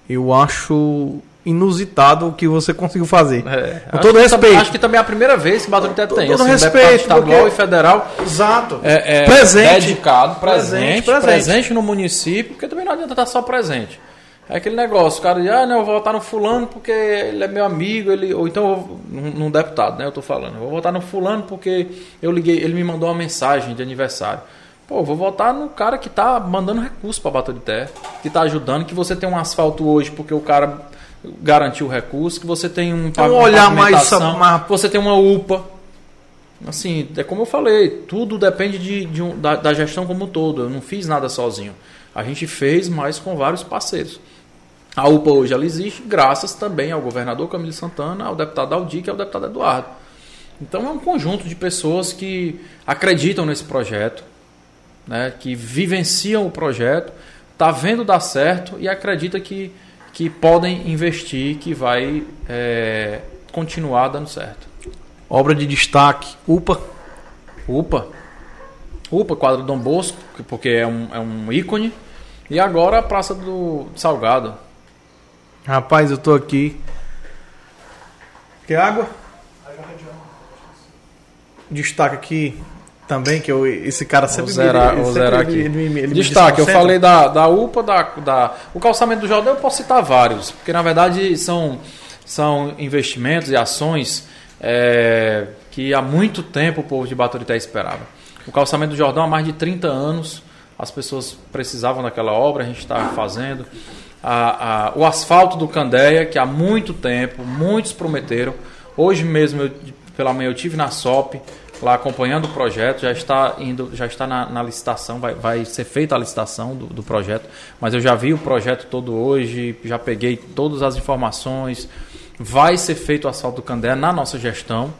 Eu acho inusitado o que você conseguiu fazer. É, Com todo respeito. Acho que também é a primeira vez que Baturité tem. Todo assim, respeito. estadual porque... e federal. Exato. É, é presente. Dedicado, presente, presente, presente no município, porque também não adianta estar só presente. É aquele negócio, o cara diz, ah, não, eu vou votar no fulano porque ele é meu amigo, ele, ou então num deputado, né? Eu tô falando, eu vou votar no fulano porque eu liguei, ele me mandou uma mensagem de aniversário. Pô, vou votar no cara que tá mandando recurso para Baturité, que tá ajudando, que você tem um asfalto hoje porque o cara garantir o recurso, que você tem um, um olhar mais, mais você tem uma UPA. Assim, é como eu falei, tudo depende de, de um, da, da, gestão como um todo. Eu não fiz nada sozinho. A gente fez, mas com vários parceiros. A UPA hoje ela existe graças também ao governador Camilo Santana, ao deputado Aldi, que é o deputado Eduardo. Então é um conjunto de pessoas que acreditam nesse projeto, né, que vivenciam o projeto, tá vendo dar certo e acredita que que podem investir, que vai é, continuar dando certo. Obra de destaque, UPA. UPA. UPA, quadro Dom Bosco, porque é um, é um ícone. E agora a Praça do Salgado. Rapaz, eu tô aqui. Quer água? Destaque aqui também, que eu, esse cara sempre vou zerar, me, vou zerar aqui. Ele, ele, ele Destaque, eu falei da, da UPA, da, da, o calçamento do Jordão, eu posso citar vários, porque na verdade são, são investimentos e ações é, que há muito tempo o povo de Baturité esperava. O calçamento do Jordão há mais de 30 anos, as pessoas precisavam daquela obra, a gente está fazendo. A, a, o asfalto do Candeia, que há muito tempo, muitos prometeram. Hoje mesmo, eu, pela manhã, eu tive na SOP, lá acompanhando o projeto, já está indo, já está na, na licitação, vai, vai, ser feita a licitação do, do, projeto, mas eu já vi o projeto todo hoje, já peguei todas as informações, vai ser feito o asfalto do Candé na nossa gestão,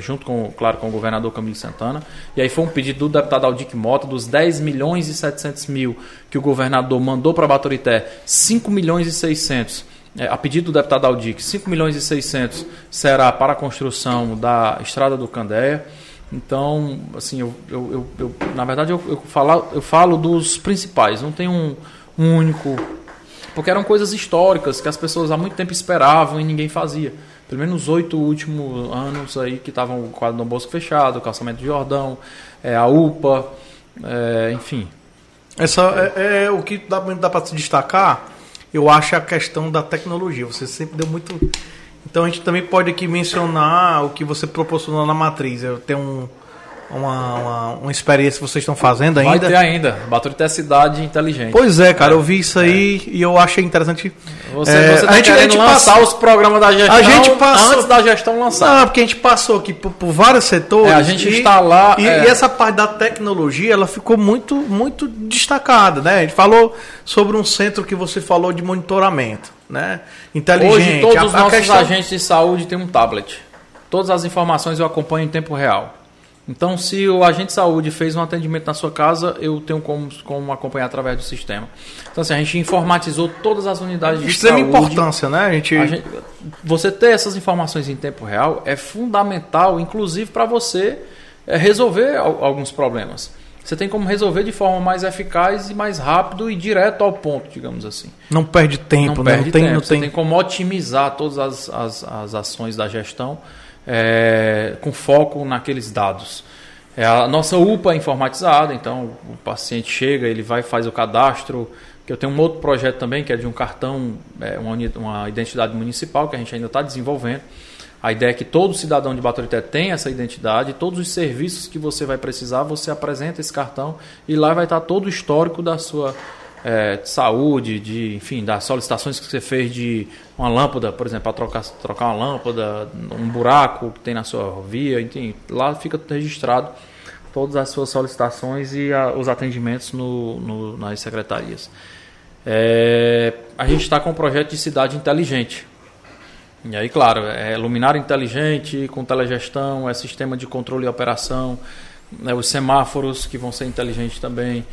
junto com, claro, com o governador Camilo Santana, e aí foi um pedido do deputado Aldic Mota, dos 10 milhões e 700 mil que o governador mandou para Baturité, 5 milhões e 600 é, a pedido do deputado Aldic, 5 milhões e 600 será para a construção da estrada do Candeia. Então, assim, eu, eu, eu, eu na verdade eu, eu, falo, eu falo dos principais, não tem um, um único. Porque eram coisas históricas que as pessoas há muito tempo esperavam e ninguém fazia. Pelo menos os oito últimos anos aí que estavam o quadro do Bosco fechado, o calçamento de Jordão, é, a UPA, é, enfim. Essa é, é, o que dá, dá para se destacar eu acho a questão da tecnologia. Você sempre deu muito. Então a gente também pode aqui mencionar o que você proporcionou na matriz. Eu tenho um uma, uma, uma, experiência que vocês estão fazendo ainda? Vai ter ainda. Baturité é cidade inteligente. Pois é, cara, é. eu vi isso aí é. e eu achei interessante. Você, é, você tá a gente, a gente lançar passa... os programas da gestão a gente passou... antes da gestão lançar. Não, porque a gente passou aqui por, por vários setores. É, a gente e, está lá. E, é. e, essa parte da tecnologia, ela ficou muito, muito destacada, né? A gente falou sobre um centro que você falou de monitoramento, né? Inteligente. Hoje todos a, os nossos questão... agentes de saúde têm um tablet. Todas as informações eu acompanho em tempo real. Então, se o agente de saúde fez um atendimento na sua casa, eu tenho como, como acompanhar através do sistema. Então, assim, a gente informatizou todas as unidades de Extrema saúde. importância, né? A gente... a gente... Você ter essas informações em tempo real é fundamental, inclusive para você é, resolver alguns problemas. Você tem como resolver de forma mais eficaz e mais rápido e direto ao ponto, digamos assim. Não perde tempo, não né? Perde não tem, tempo. Não Você tem... tem como otimizar todas as, as, as ações da gestão é, com foco naqueles dados. É a nossa UPA é informatizada, então o paciente chega, ele vai faz o cadastro. Que eu tenho um outro projeto também que é de um cartão, é, uma, uma identidade municipal que a gente ainda está desenvolvendo. A ideia é que todo cidadão de Baturité tenha essa identidade, todos os serviços que você vai precisar, você apresenta esse cartão e lá vai estar todo o histórico da sua é, de saúde, de, enfim, das solicitações que você fez de uma lâmpada, por exemplo, para trocar, trocar uma lâmpada, um buraco que tem na sua via, enfim, lá fica registrado todas as suas solicitações e a, os atendimentos no, no, nas secretarias. É, a gente está com um projeto de cidade inteligente. E aí, claro, é luminária inteligente, com telegestão, é sistema de controle e operação, né, os semáforos que vão ser inteligentes também.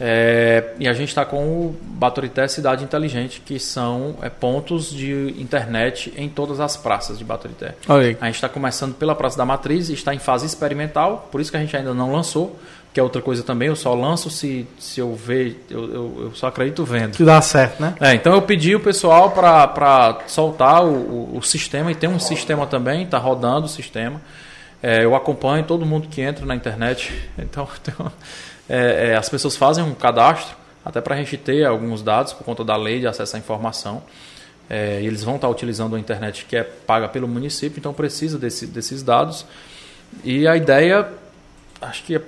É, e a gente está com o Baturité Cidade Inteligente, que são é, pontos de internet em todas as praças de Baturité. Oi. A gente está começando pela Praça da Matriz, está em fase experimental, por isso que a gente ainda não lançou, que é outra coisa também, eu só lanço se, se eu ver, eu, eu, eu só acredito vendo. Que dá certo, né? É, então eu pedi o pessoal para soltar o, o, o, sistema, e tem um sistema também, está rodando o sistema. É, eu acompanho todo mundo que entra na internet, (laughs) então... então é, é, as pessoas fazem um cadastro, até para a gente ter alguns dados por conta da lei de acesso à informação. É, eles vão estar utilizando a internet que é paga pelo município, então precisa desse, desses dados. E a ideia, acho que, é,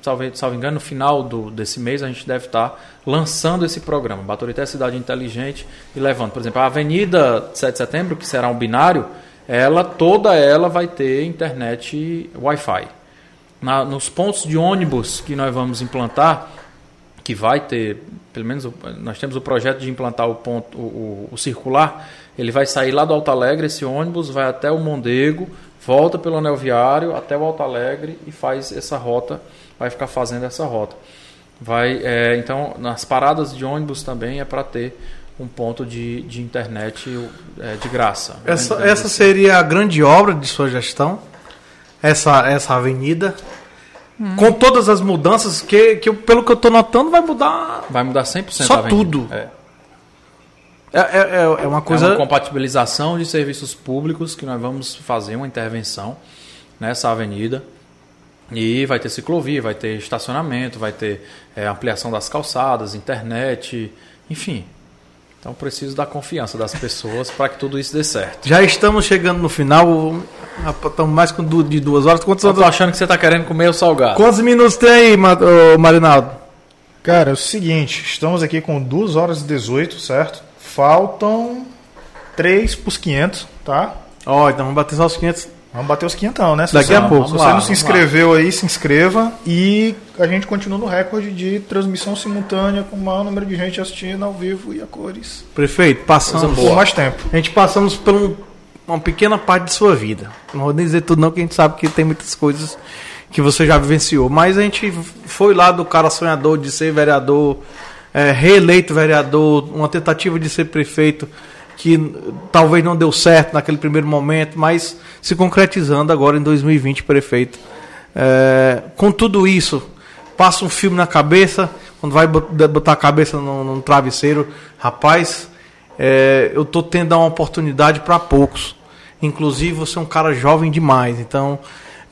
salvo, engano, no final do, desse mês a gente deve estar lançando esse programa, Baturité Cidade Inteligente, e levando. Por exemplo, a Avenida 7 de Setembro, que será um binário, ela toda ela vai ter internet Wi-Fi na, nos pontos de ônibus que nós vamos implantar, que vai ter, pelo menos nós temos o projeto de implantar o ponto, o, o, o circular, ele vai sair lá do Alto Alegre, esse ônibus vai até o Mondego, volta pelo anel viário até o Alto Alegre e faz essa rota, vai ficar fazendo essa rota. Vai, é, então, nas paradas de ônibus também é para ter um ponto de, de internet é, de graça. Essa, essa seria a grande obra de sua gestão? Essa, essa avenida. Hum. Com todas as mudanças que, que eu, pelo que eu estou notando, vai mudar. Vai mudar 100% Só tudo. É. É, é, é uma coisa. É uma compatibilização de serviços públicos que nós vamos fazer uma intervenção nessa avenida. E vai ter ciclovia, vai ter estacionamento, vai ter é, ampliação das calçadas, internet, enfim. Então preciso da confiança das pessoas para que tudo isso dê certo. Já estamos chegando no final. Estamos mais de duas horas. Quantos Eu tô achando que você está querendo comer o salgado. Quantos minutos tem aí, Marinaldo? Cara, é o seguinte, estamos aqui com 2 horas e 18, certo? Faltam 3 para os 500, tá? Ó, oh, então vamos bater só os 500 Vamos bater os quinhentão, né? Se Daqui você a pouco. Se você lá, não se inscreveu aí, se inscreva. E a gente continua no recorde de transmissão simultânea com o maior número de gente assistindo ao vivo e a cores. Prefeito, passamos. Por mais tempo. A gente passamos por um- uma pequena parte de sua vida. Não vou nem dizer tudo não, que a gente sabe que tem muitas coisas que você já vivenciou. Mas a gente foi lá do cara sonhador de ser vereador, é, reeleito vereador, uma tentativa de ser prefeito que talvez não deu certo naquele primeiro momento, mas se concretizando agora em 2020, prefeito. É, com tudo isso, passa um filme na cabeça, quando vai bot- botar a cabeça num, num travesseiro, rapaz, é, eu tô tendo uma oportunidade para poucos. Inclusive, você é um cara jovem demais, então.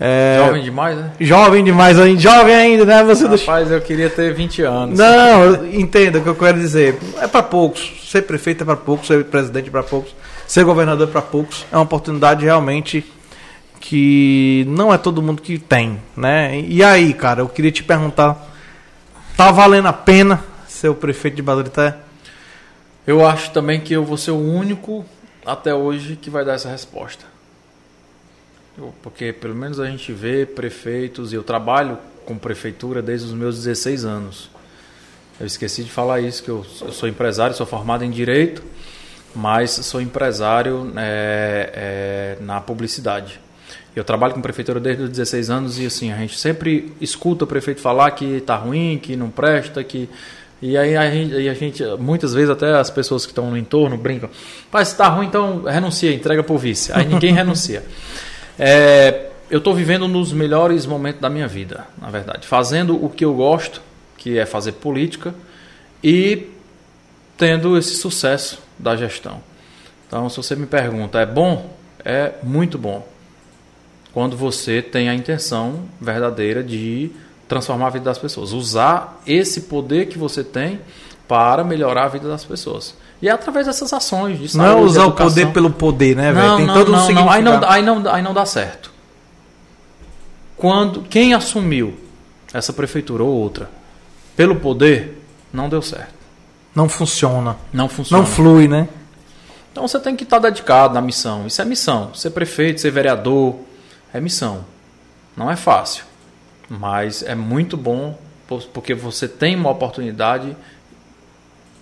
É, Jovem demais, né? jovem demais ainda, jovem ainda, né? Você do- Rapaz, eu queria ter 20 anos. não, entenda o que eu quero dizer. É para poucos. Ser prefeito é para poucos, ser presidente é para poucos, ser governador é para poucos. É uma oportunidade realmente que não é todo mundo que tem, né? E aí, cara, eu queria te perguntar, tá valendo a pena ser o prefeito de Baturité? Eu acho também que eu vou ser o único até hoje que vai dar essa resposta. Porque pelo menos a gente vê prefeitos, e eu trabalho com prefeitura desde os meus 16 anos. Eu esqueci de falar isso, que eu, eu sou empresário, sou formado em Direito, mas sou empresário é, é, na publicidade. Eu trabalho com prefeitura desde os 16 anos e assim, a gente sempre escuta o prefeito falar que está ruim, que não presta, que e aí a gente, a gente, muitas vezes até as pessoas que estão no entorno brincam, pai, se está ruim, então renuncia, entrega para o vice. Aí ninguém renuncia. (laughs) É, eu estou vivendo nos melhores momentos da minha vida, na verdade, fazendo o que eu gosto, que é fazer política e tendo esse sucesso da gestão. Então, se você me pergunta, é bom? É muito bom. Quando você tem a intenção verdadeira de transformar a vida das pessoas, usar esse poder que você tem para melhorar a vida das pessoas. E é através dessas ações de Não é saúde, usar o poder pelo poder, né, velho? Não, Tem não, todo um não, não. significado. Aí, não, aí, não, aí não dá certo. Quando quem assumiu essa prefeitura ou outra pelo poder, não deu certo. Não funciona. Não funciona. Não flui, né? Então você tem que estar dedicado na missão. Isso é missão. Ser prefeito, ser vereador, é missão. Não é fácil, mas é muito bom po- porque você tem uma oportunidade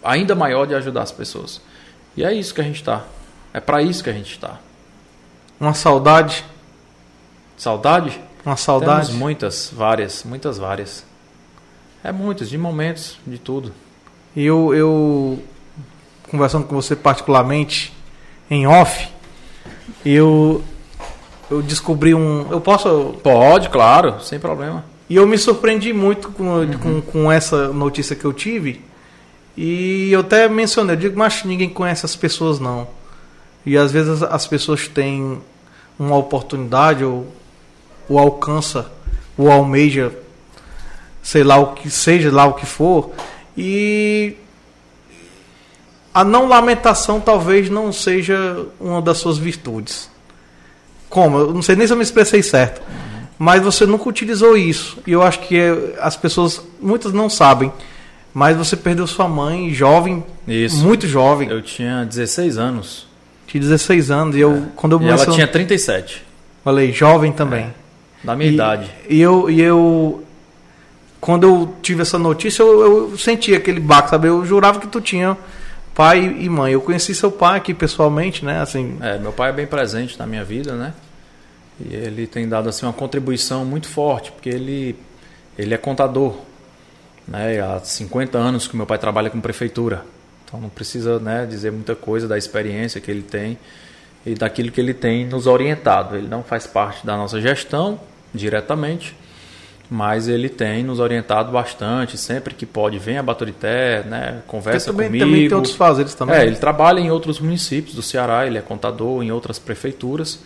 ainda maior de ajudar as pessoas. E é isso que a gente está. É para isso que a gente está. Uma saudade. Saudade? Uma saudade. Temos muitas, várias, muitas várias. É muitas, de momentos, de tudo. E eu, eu, conversando com você particularmente, em off, eu, eu descobri um. Eu posso. Pode, claro, sem problema. E eu me surpreendi muito com, com, com essa notícia que eu tive. E eu até mencionei, eu digo, mas ninguém conhece as pessoas não. E às vezes as pessoas têm uma oportunidade ou, ou alcança, ou almeja, sei lá o que seja, lá o que for, e a não lamentação talvez não seja uma das suas virtudes. Como? Eu não sei nem se eu me expressei certo. Mas você nunca utilizou isso. E eu acho que é- as pessoas, muitas não sabem. Mas você perdeu sua mãe jovem, Isso. muito jovem, Eu tinha 16 anos. de 16 anos. E eu, quando eu E ela tinha 37, falei, jovem também. da minha E- idade. E eu, e eu quando eu tive essa notícia, eu, eu senti aquele baque, sabe? Eu jurava que tu tinha pai e mãe. Eu conheci seu pai aqui pessoalmente, né? Assim, É, meu pai é bem presente na minha vida, né? E ele tem dado assim uma contribuição muito forte, porque ele ele é contador, né? Há 50 anos que meu pai trabalha com prefeitura. Então não precisa, né, dizer muita coisa da experiência que ele tem e daquilo que ele tem nos orientado. Ele não faz parte da nossa gestão diretamente, mas ele tem nos orientado bastante, sempre que pode vem a Baturité, né, conversa também, comigo. também tem outros fazeres também. É, ele trabalha em outros municípios do Ceará, ele é contador em outras prefeituras.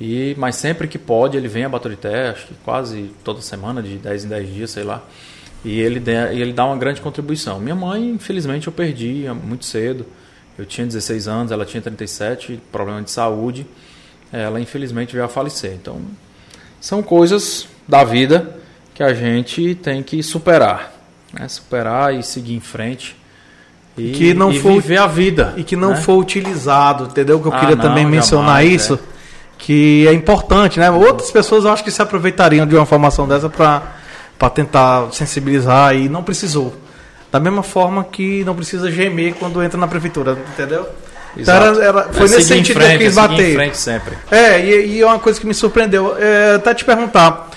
E, mas sempre que pode, ele vem a Baturité, acho que quase toda semana, de 10 em 10 dias, sei lá. E ele, dá- e ele dá uma grande contribuição. Minha mãe, infelizmente, eu perdi muito cedo. Eu tinha 16 anos, ela tinha 37, problema de saúde. Ela, infelizmente, veio a falecer. Então, são coisas da vida que a gente tem que superar. Né? Superar e seguir em frente. E, Que não e for- viver a vida. E que não né? foi utilizado, entendeu? Que eu Ah, queria não, também mencionar jamais, isso. que é importante, né? Outras pessoas eu acho que se aproveitariam de uma formação dessa para tentar sensibilizar e não precisou. Da mesma forma que não precisa gemer quando entra na prefeitura, entendeu? Então era, era, foi É nesse sentido frente, que eu quis é bater. em frente sempre. É, e, e é uma coisa que me surpreendeu. É, até te perguntar,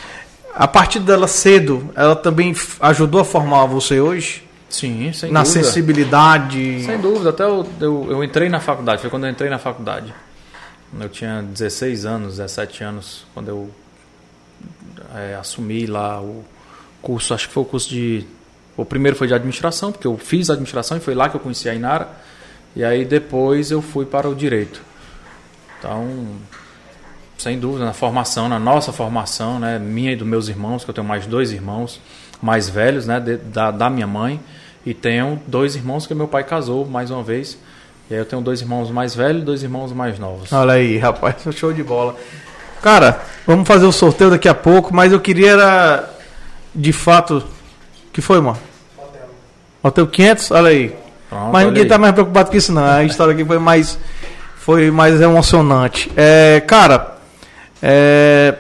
a partir dela cedo, ela também ajudou a formar você hoje? Sim, sem na dúvida. sensibilidade? Sem dúvida, até eu, eu, eu entrei na faculdade, foi quando eu entrei na faculdade. Eu tinha 16 anos, 17 anos, quando eu é, assumi lá o curso, acho que foi o curso de. O primeiro foi de administração, porque eu fiz administração e foi lá que eu conheci a Inara. E aí depois eu fui para o direito. Então, sem dúvida, na formação, na nossa formação, né, minha e dos meus irmãos, que eu tenho mais dois irmãos mais velhos, né, de- da, da minha mãe, e tenho dois irmãos que meu pai casou mais uma vez. E aí eu tenho dois irmãos mais velhos e dois irmãos mais novos. Olha aí, rapaz, (laughs) show de bola. Cara, vamos fazer o sorteio daqui a pouco, mas eu queria de fato, que foi, mano? Hotel 500, olha aí. Pronto, Mas ninguém aí. tá mais preocupado com isso não. A história aqui foi mais foi mais emocionante. É, cara, é,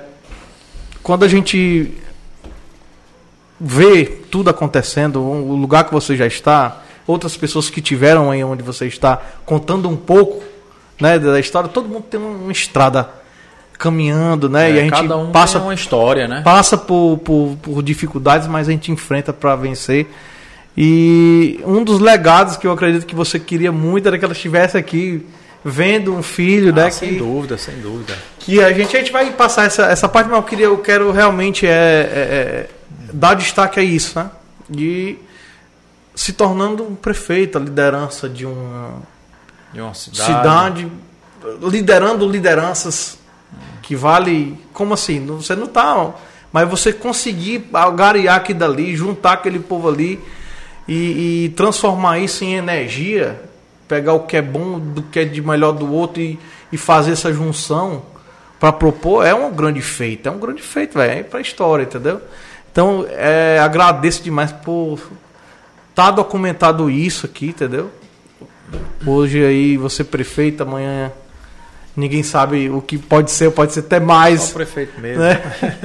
quando a gente vê tudo acontecendo, o lugar que você já está, outras pessoas que tiveram aí onde você está, contando um pouco, né, da história, todo mundo tem uma estrada caminhando, né? É, e a gente cada um passa tem uma história, né? passa por, por, por dificuldades, mas a gente enfrenta para vencer. E um dos legados que eu acredito que você queria muito era que ela estivesse aqui vendo um filho, né? Ah, sem Que, dúvida, sem dúvida. que a gente, a gente vai passar essa, essa parte, mas eu, queria, eu quero realmente é, é, é, dar destaque a isso, né? De se tornando um prefeito, a liderança de uma De uma cidade. cidade, liderando lideranças que vale. Como assim? Você não tá. Mas você conseguir algarear aqui dali, juntar aquele povo ali e, e transformar isso em energia, pegar o que é bom do que é de melhor do outro e, e fazer essa junção para propor, é um grande feito. É um grande feito, velho. É pra história, entendeu? Então, é, agradeço demais por tá documentado isso aqui, entendeu? Hoje aí você prefeito, amanhã ninguém sabe o que pode ser, pode ser até Só mais, o prefeito mesmo. né?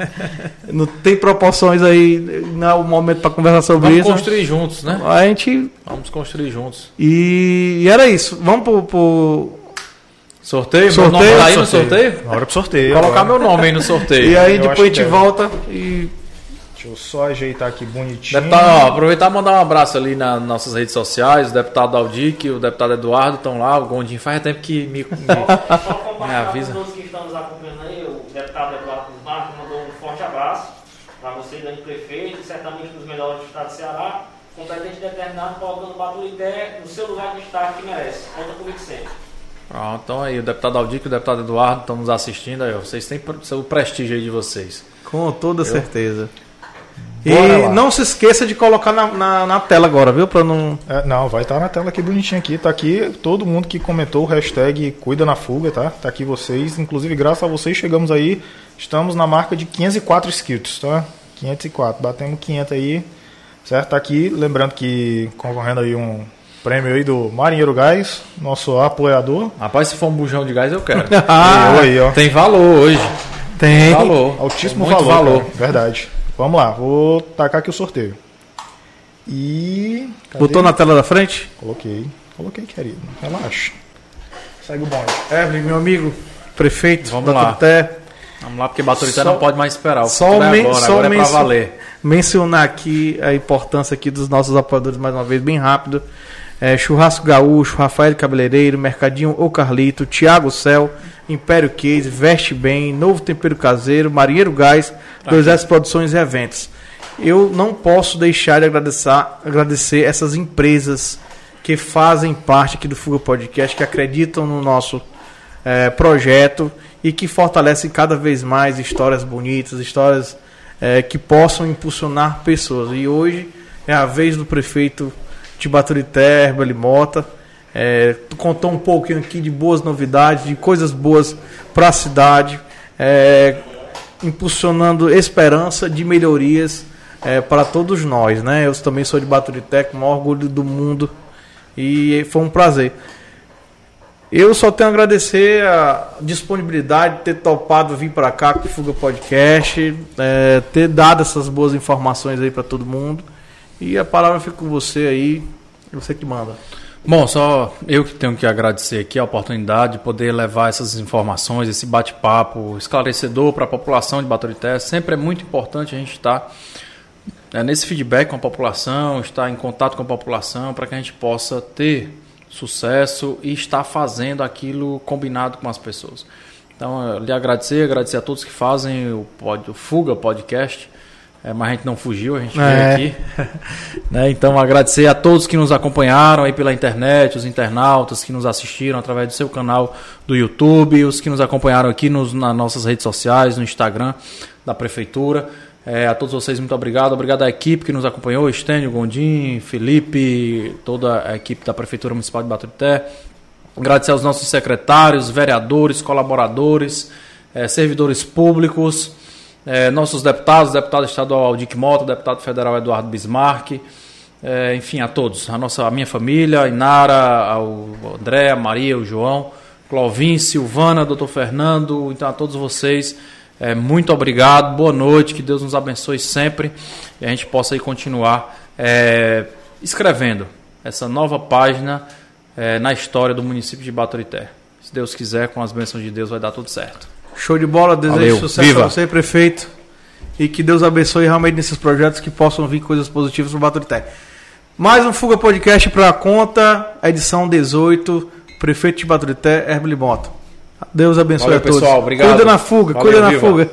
(laughs) Não tem proporções aí, não é o momento para conversar sobre Vamos isso. construir juntos, né? A gente Vamos construir juntos. e, e era isso. Vamos pro, pro- Sorteio? Sorteio, meu nome tá aí no sorteio? Na hora pro sorteio. Colocar agora. meu nome aí no sorteio. e aí eu depois a gente deve. volta e Deixa eu só ajeitar aqui bonitinho. Deputado, ó, aproveitar e mandar um abraço ali nas nossas redes sociais. O deputado Aldic, o deputado Eduardo estão lá. O Gondinho faz tempo que me, me- Só compartilhar avisa. com todos que estão nos acompanhando aí, o deputado Eduardo Marques mandou um forte abraço para você, grande prefeito, certamente um dos melhores do estado do Ceará, competente determinado, colocando o Baturité no seu lugar de destaque que merece. Conta comigo sempre. Pronto, então aí o deputado Aldic e o deputado Eduardo estão nos assistindo. Aí, ó, vocês têm o prestígio aí de vocês. com toda certeza. Bora e lá. não se esqueça de colocar na, na, na tela agora, viu? Para não É, não, vai estar na tela aqui bonitinho aqui. Tá aqui todo mundo que comentou o hashtag Cuida na Fuga, tá? Tá aqui vocês. Inclusive, graças a vocês, chegamos aí. Estamos na marca de 504 inscritos, tá? 504. Batemos 500 aí. Certo? Tá aqui. Lembrando que concorrendo aí um prêmio aí do Marinheiro Gás, nosso apoiador. Rapaz, se for um bujão de gás, eu quero. (laughs) Ah, eu aí, ó. Tem valor hoje. tem. Valor. Altíssimo Muito valor. valor. cara. Verdade. Vamos lá, vou tacar aqui o sorteio. E. cadê? Botou na tela da frente? Coloquei. Coloquei, querido. Relaxa. Segue o bonde. Evelyn, meu amigo, prefeito Vamos da lá. Turité. Vamos lá, porque Baturité Só- não pode mais esperar. O só é men- agora, só agora é valer. mencionar aqui a importância aqui dos nossos apoiadores mais uma vez, bem rápido. É, Churrasco Gaúcho, Rafael Cabeleireiro, Mercadinho O Carlito, Thiago Cel, Império Case, Veste Bem, Novo Tempero Caseiro, Marinheiro Gás, 2S Produções e Eventos. Eu não posso deixar de agradecer, agradecer essas empresas que fazem parte aqui do Fuga Podcast, que acreditam no nosso é, projeto e que fortalecem cada vez mais histórias bonitas, histórias é, que possam impulsionar pessoas. E hoje é a vez do prefeito de Baturité, Herbali Mota. É, contou um pouquinho aqui de boas novidades, de coisas boas para a cidade, é, impulsionando esperança de melhorias é, para todos nós. Né? Eu também sou de Baturité, com o maior orgulho do mundo e foi um prazer. Eu só tenho a agradecer a disponibilidade de ter topado vir para cá com o Fuga Podcast, é, ter dado essas boas informações aí para todo mundo. E a palavra fica com você aí, você que manda. Bom, só eu que tenho que agradecer aqui a oportunidade de poder levar essas informações, esse bate-papo esclarecedor para a população de Baturité. Sempre é muito importante a gente estar é, nesse feedback com a população, estar em contato com a população, para que a gente possa ter sucesso e estar fazendo aquilo combinado com as pessoas. Então, lhe agradecer, agradecer a todos que fazem o, pod, o Fuga Podcast é, mas a gente não fugiu, a gente é. veio aqui. (laughs) né? Então, agradecer a todos que nos acompanharam aí pela internet, os internautas que nos assistiram através do seu canal do YouTube, os que nos acompanharam aqui nos, nas nossas redes sociais, no Instagram da Prefeitura. É, a todos vocês, muito obrigado. Obrigado à equipe que nos acompanhou, Estênio, Gondim, Felipe, toda a equipe da Prefeitura Municipal de Baturité. Agradecer aos nossos secretários, vereadores, colaboradores, é, servidores públicos é, nossos deputados, deputado estadual Aldic Mota, deputado federal Eduardo Bismarck, é, enfim, a todos, a nossa, a minha família, a Inara, o André, a Maria, o João, Clovin, Silvana, doutor Fernando, então a todos vocês, é, muito obrigado, boa noite, que Deus nos abençoe sempre e a gente possa aí continuar é, escrevendo essa nova página é, na história do município de Baturité. Se Deus quiser, com as bênçãos de Deus, vai dar tudo certo. Show de bola, desejo Valeu. sucesso Viva. você, prefeito. E que Deus abençoe realmente nesses projetos que possam vir coisas positivas para o Baturité. Mais um Fuga Podcast para a conta, edição 18, prefeito de Baturité, Mota. Deus abençoe Valeu, a todos. pessoal, obrigado. Cuida na fuga, Valeu, cuida na viva. fuga.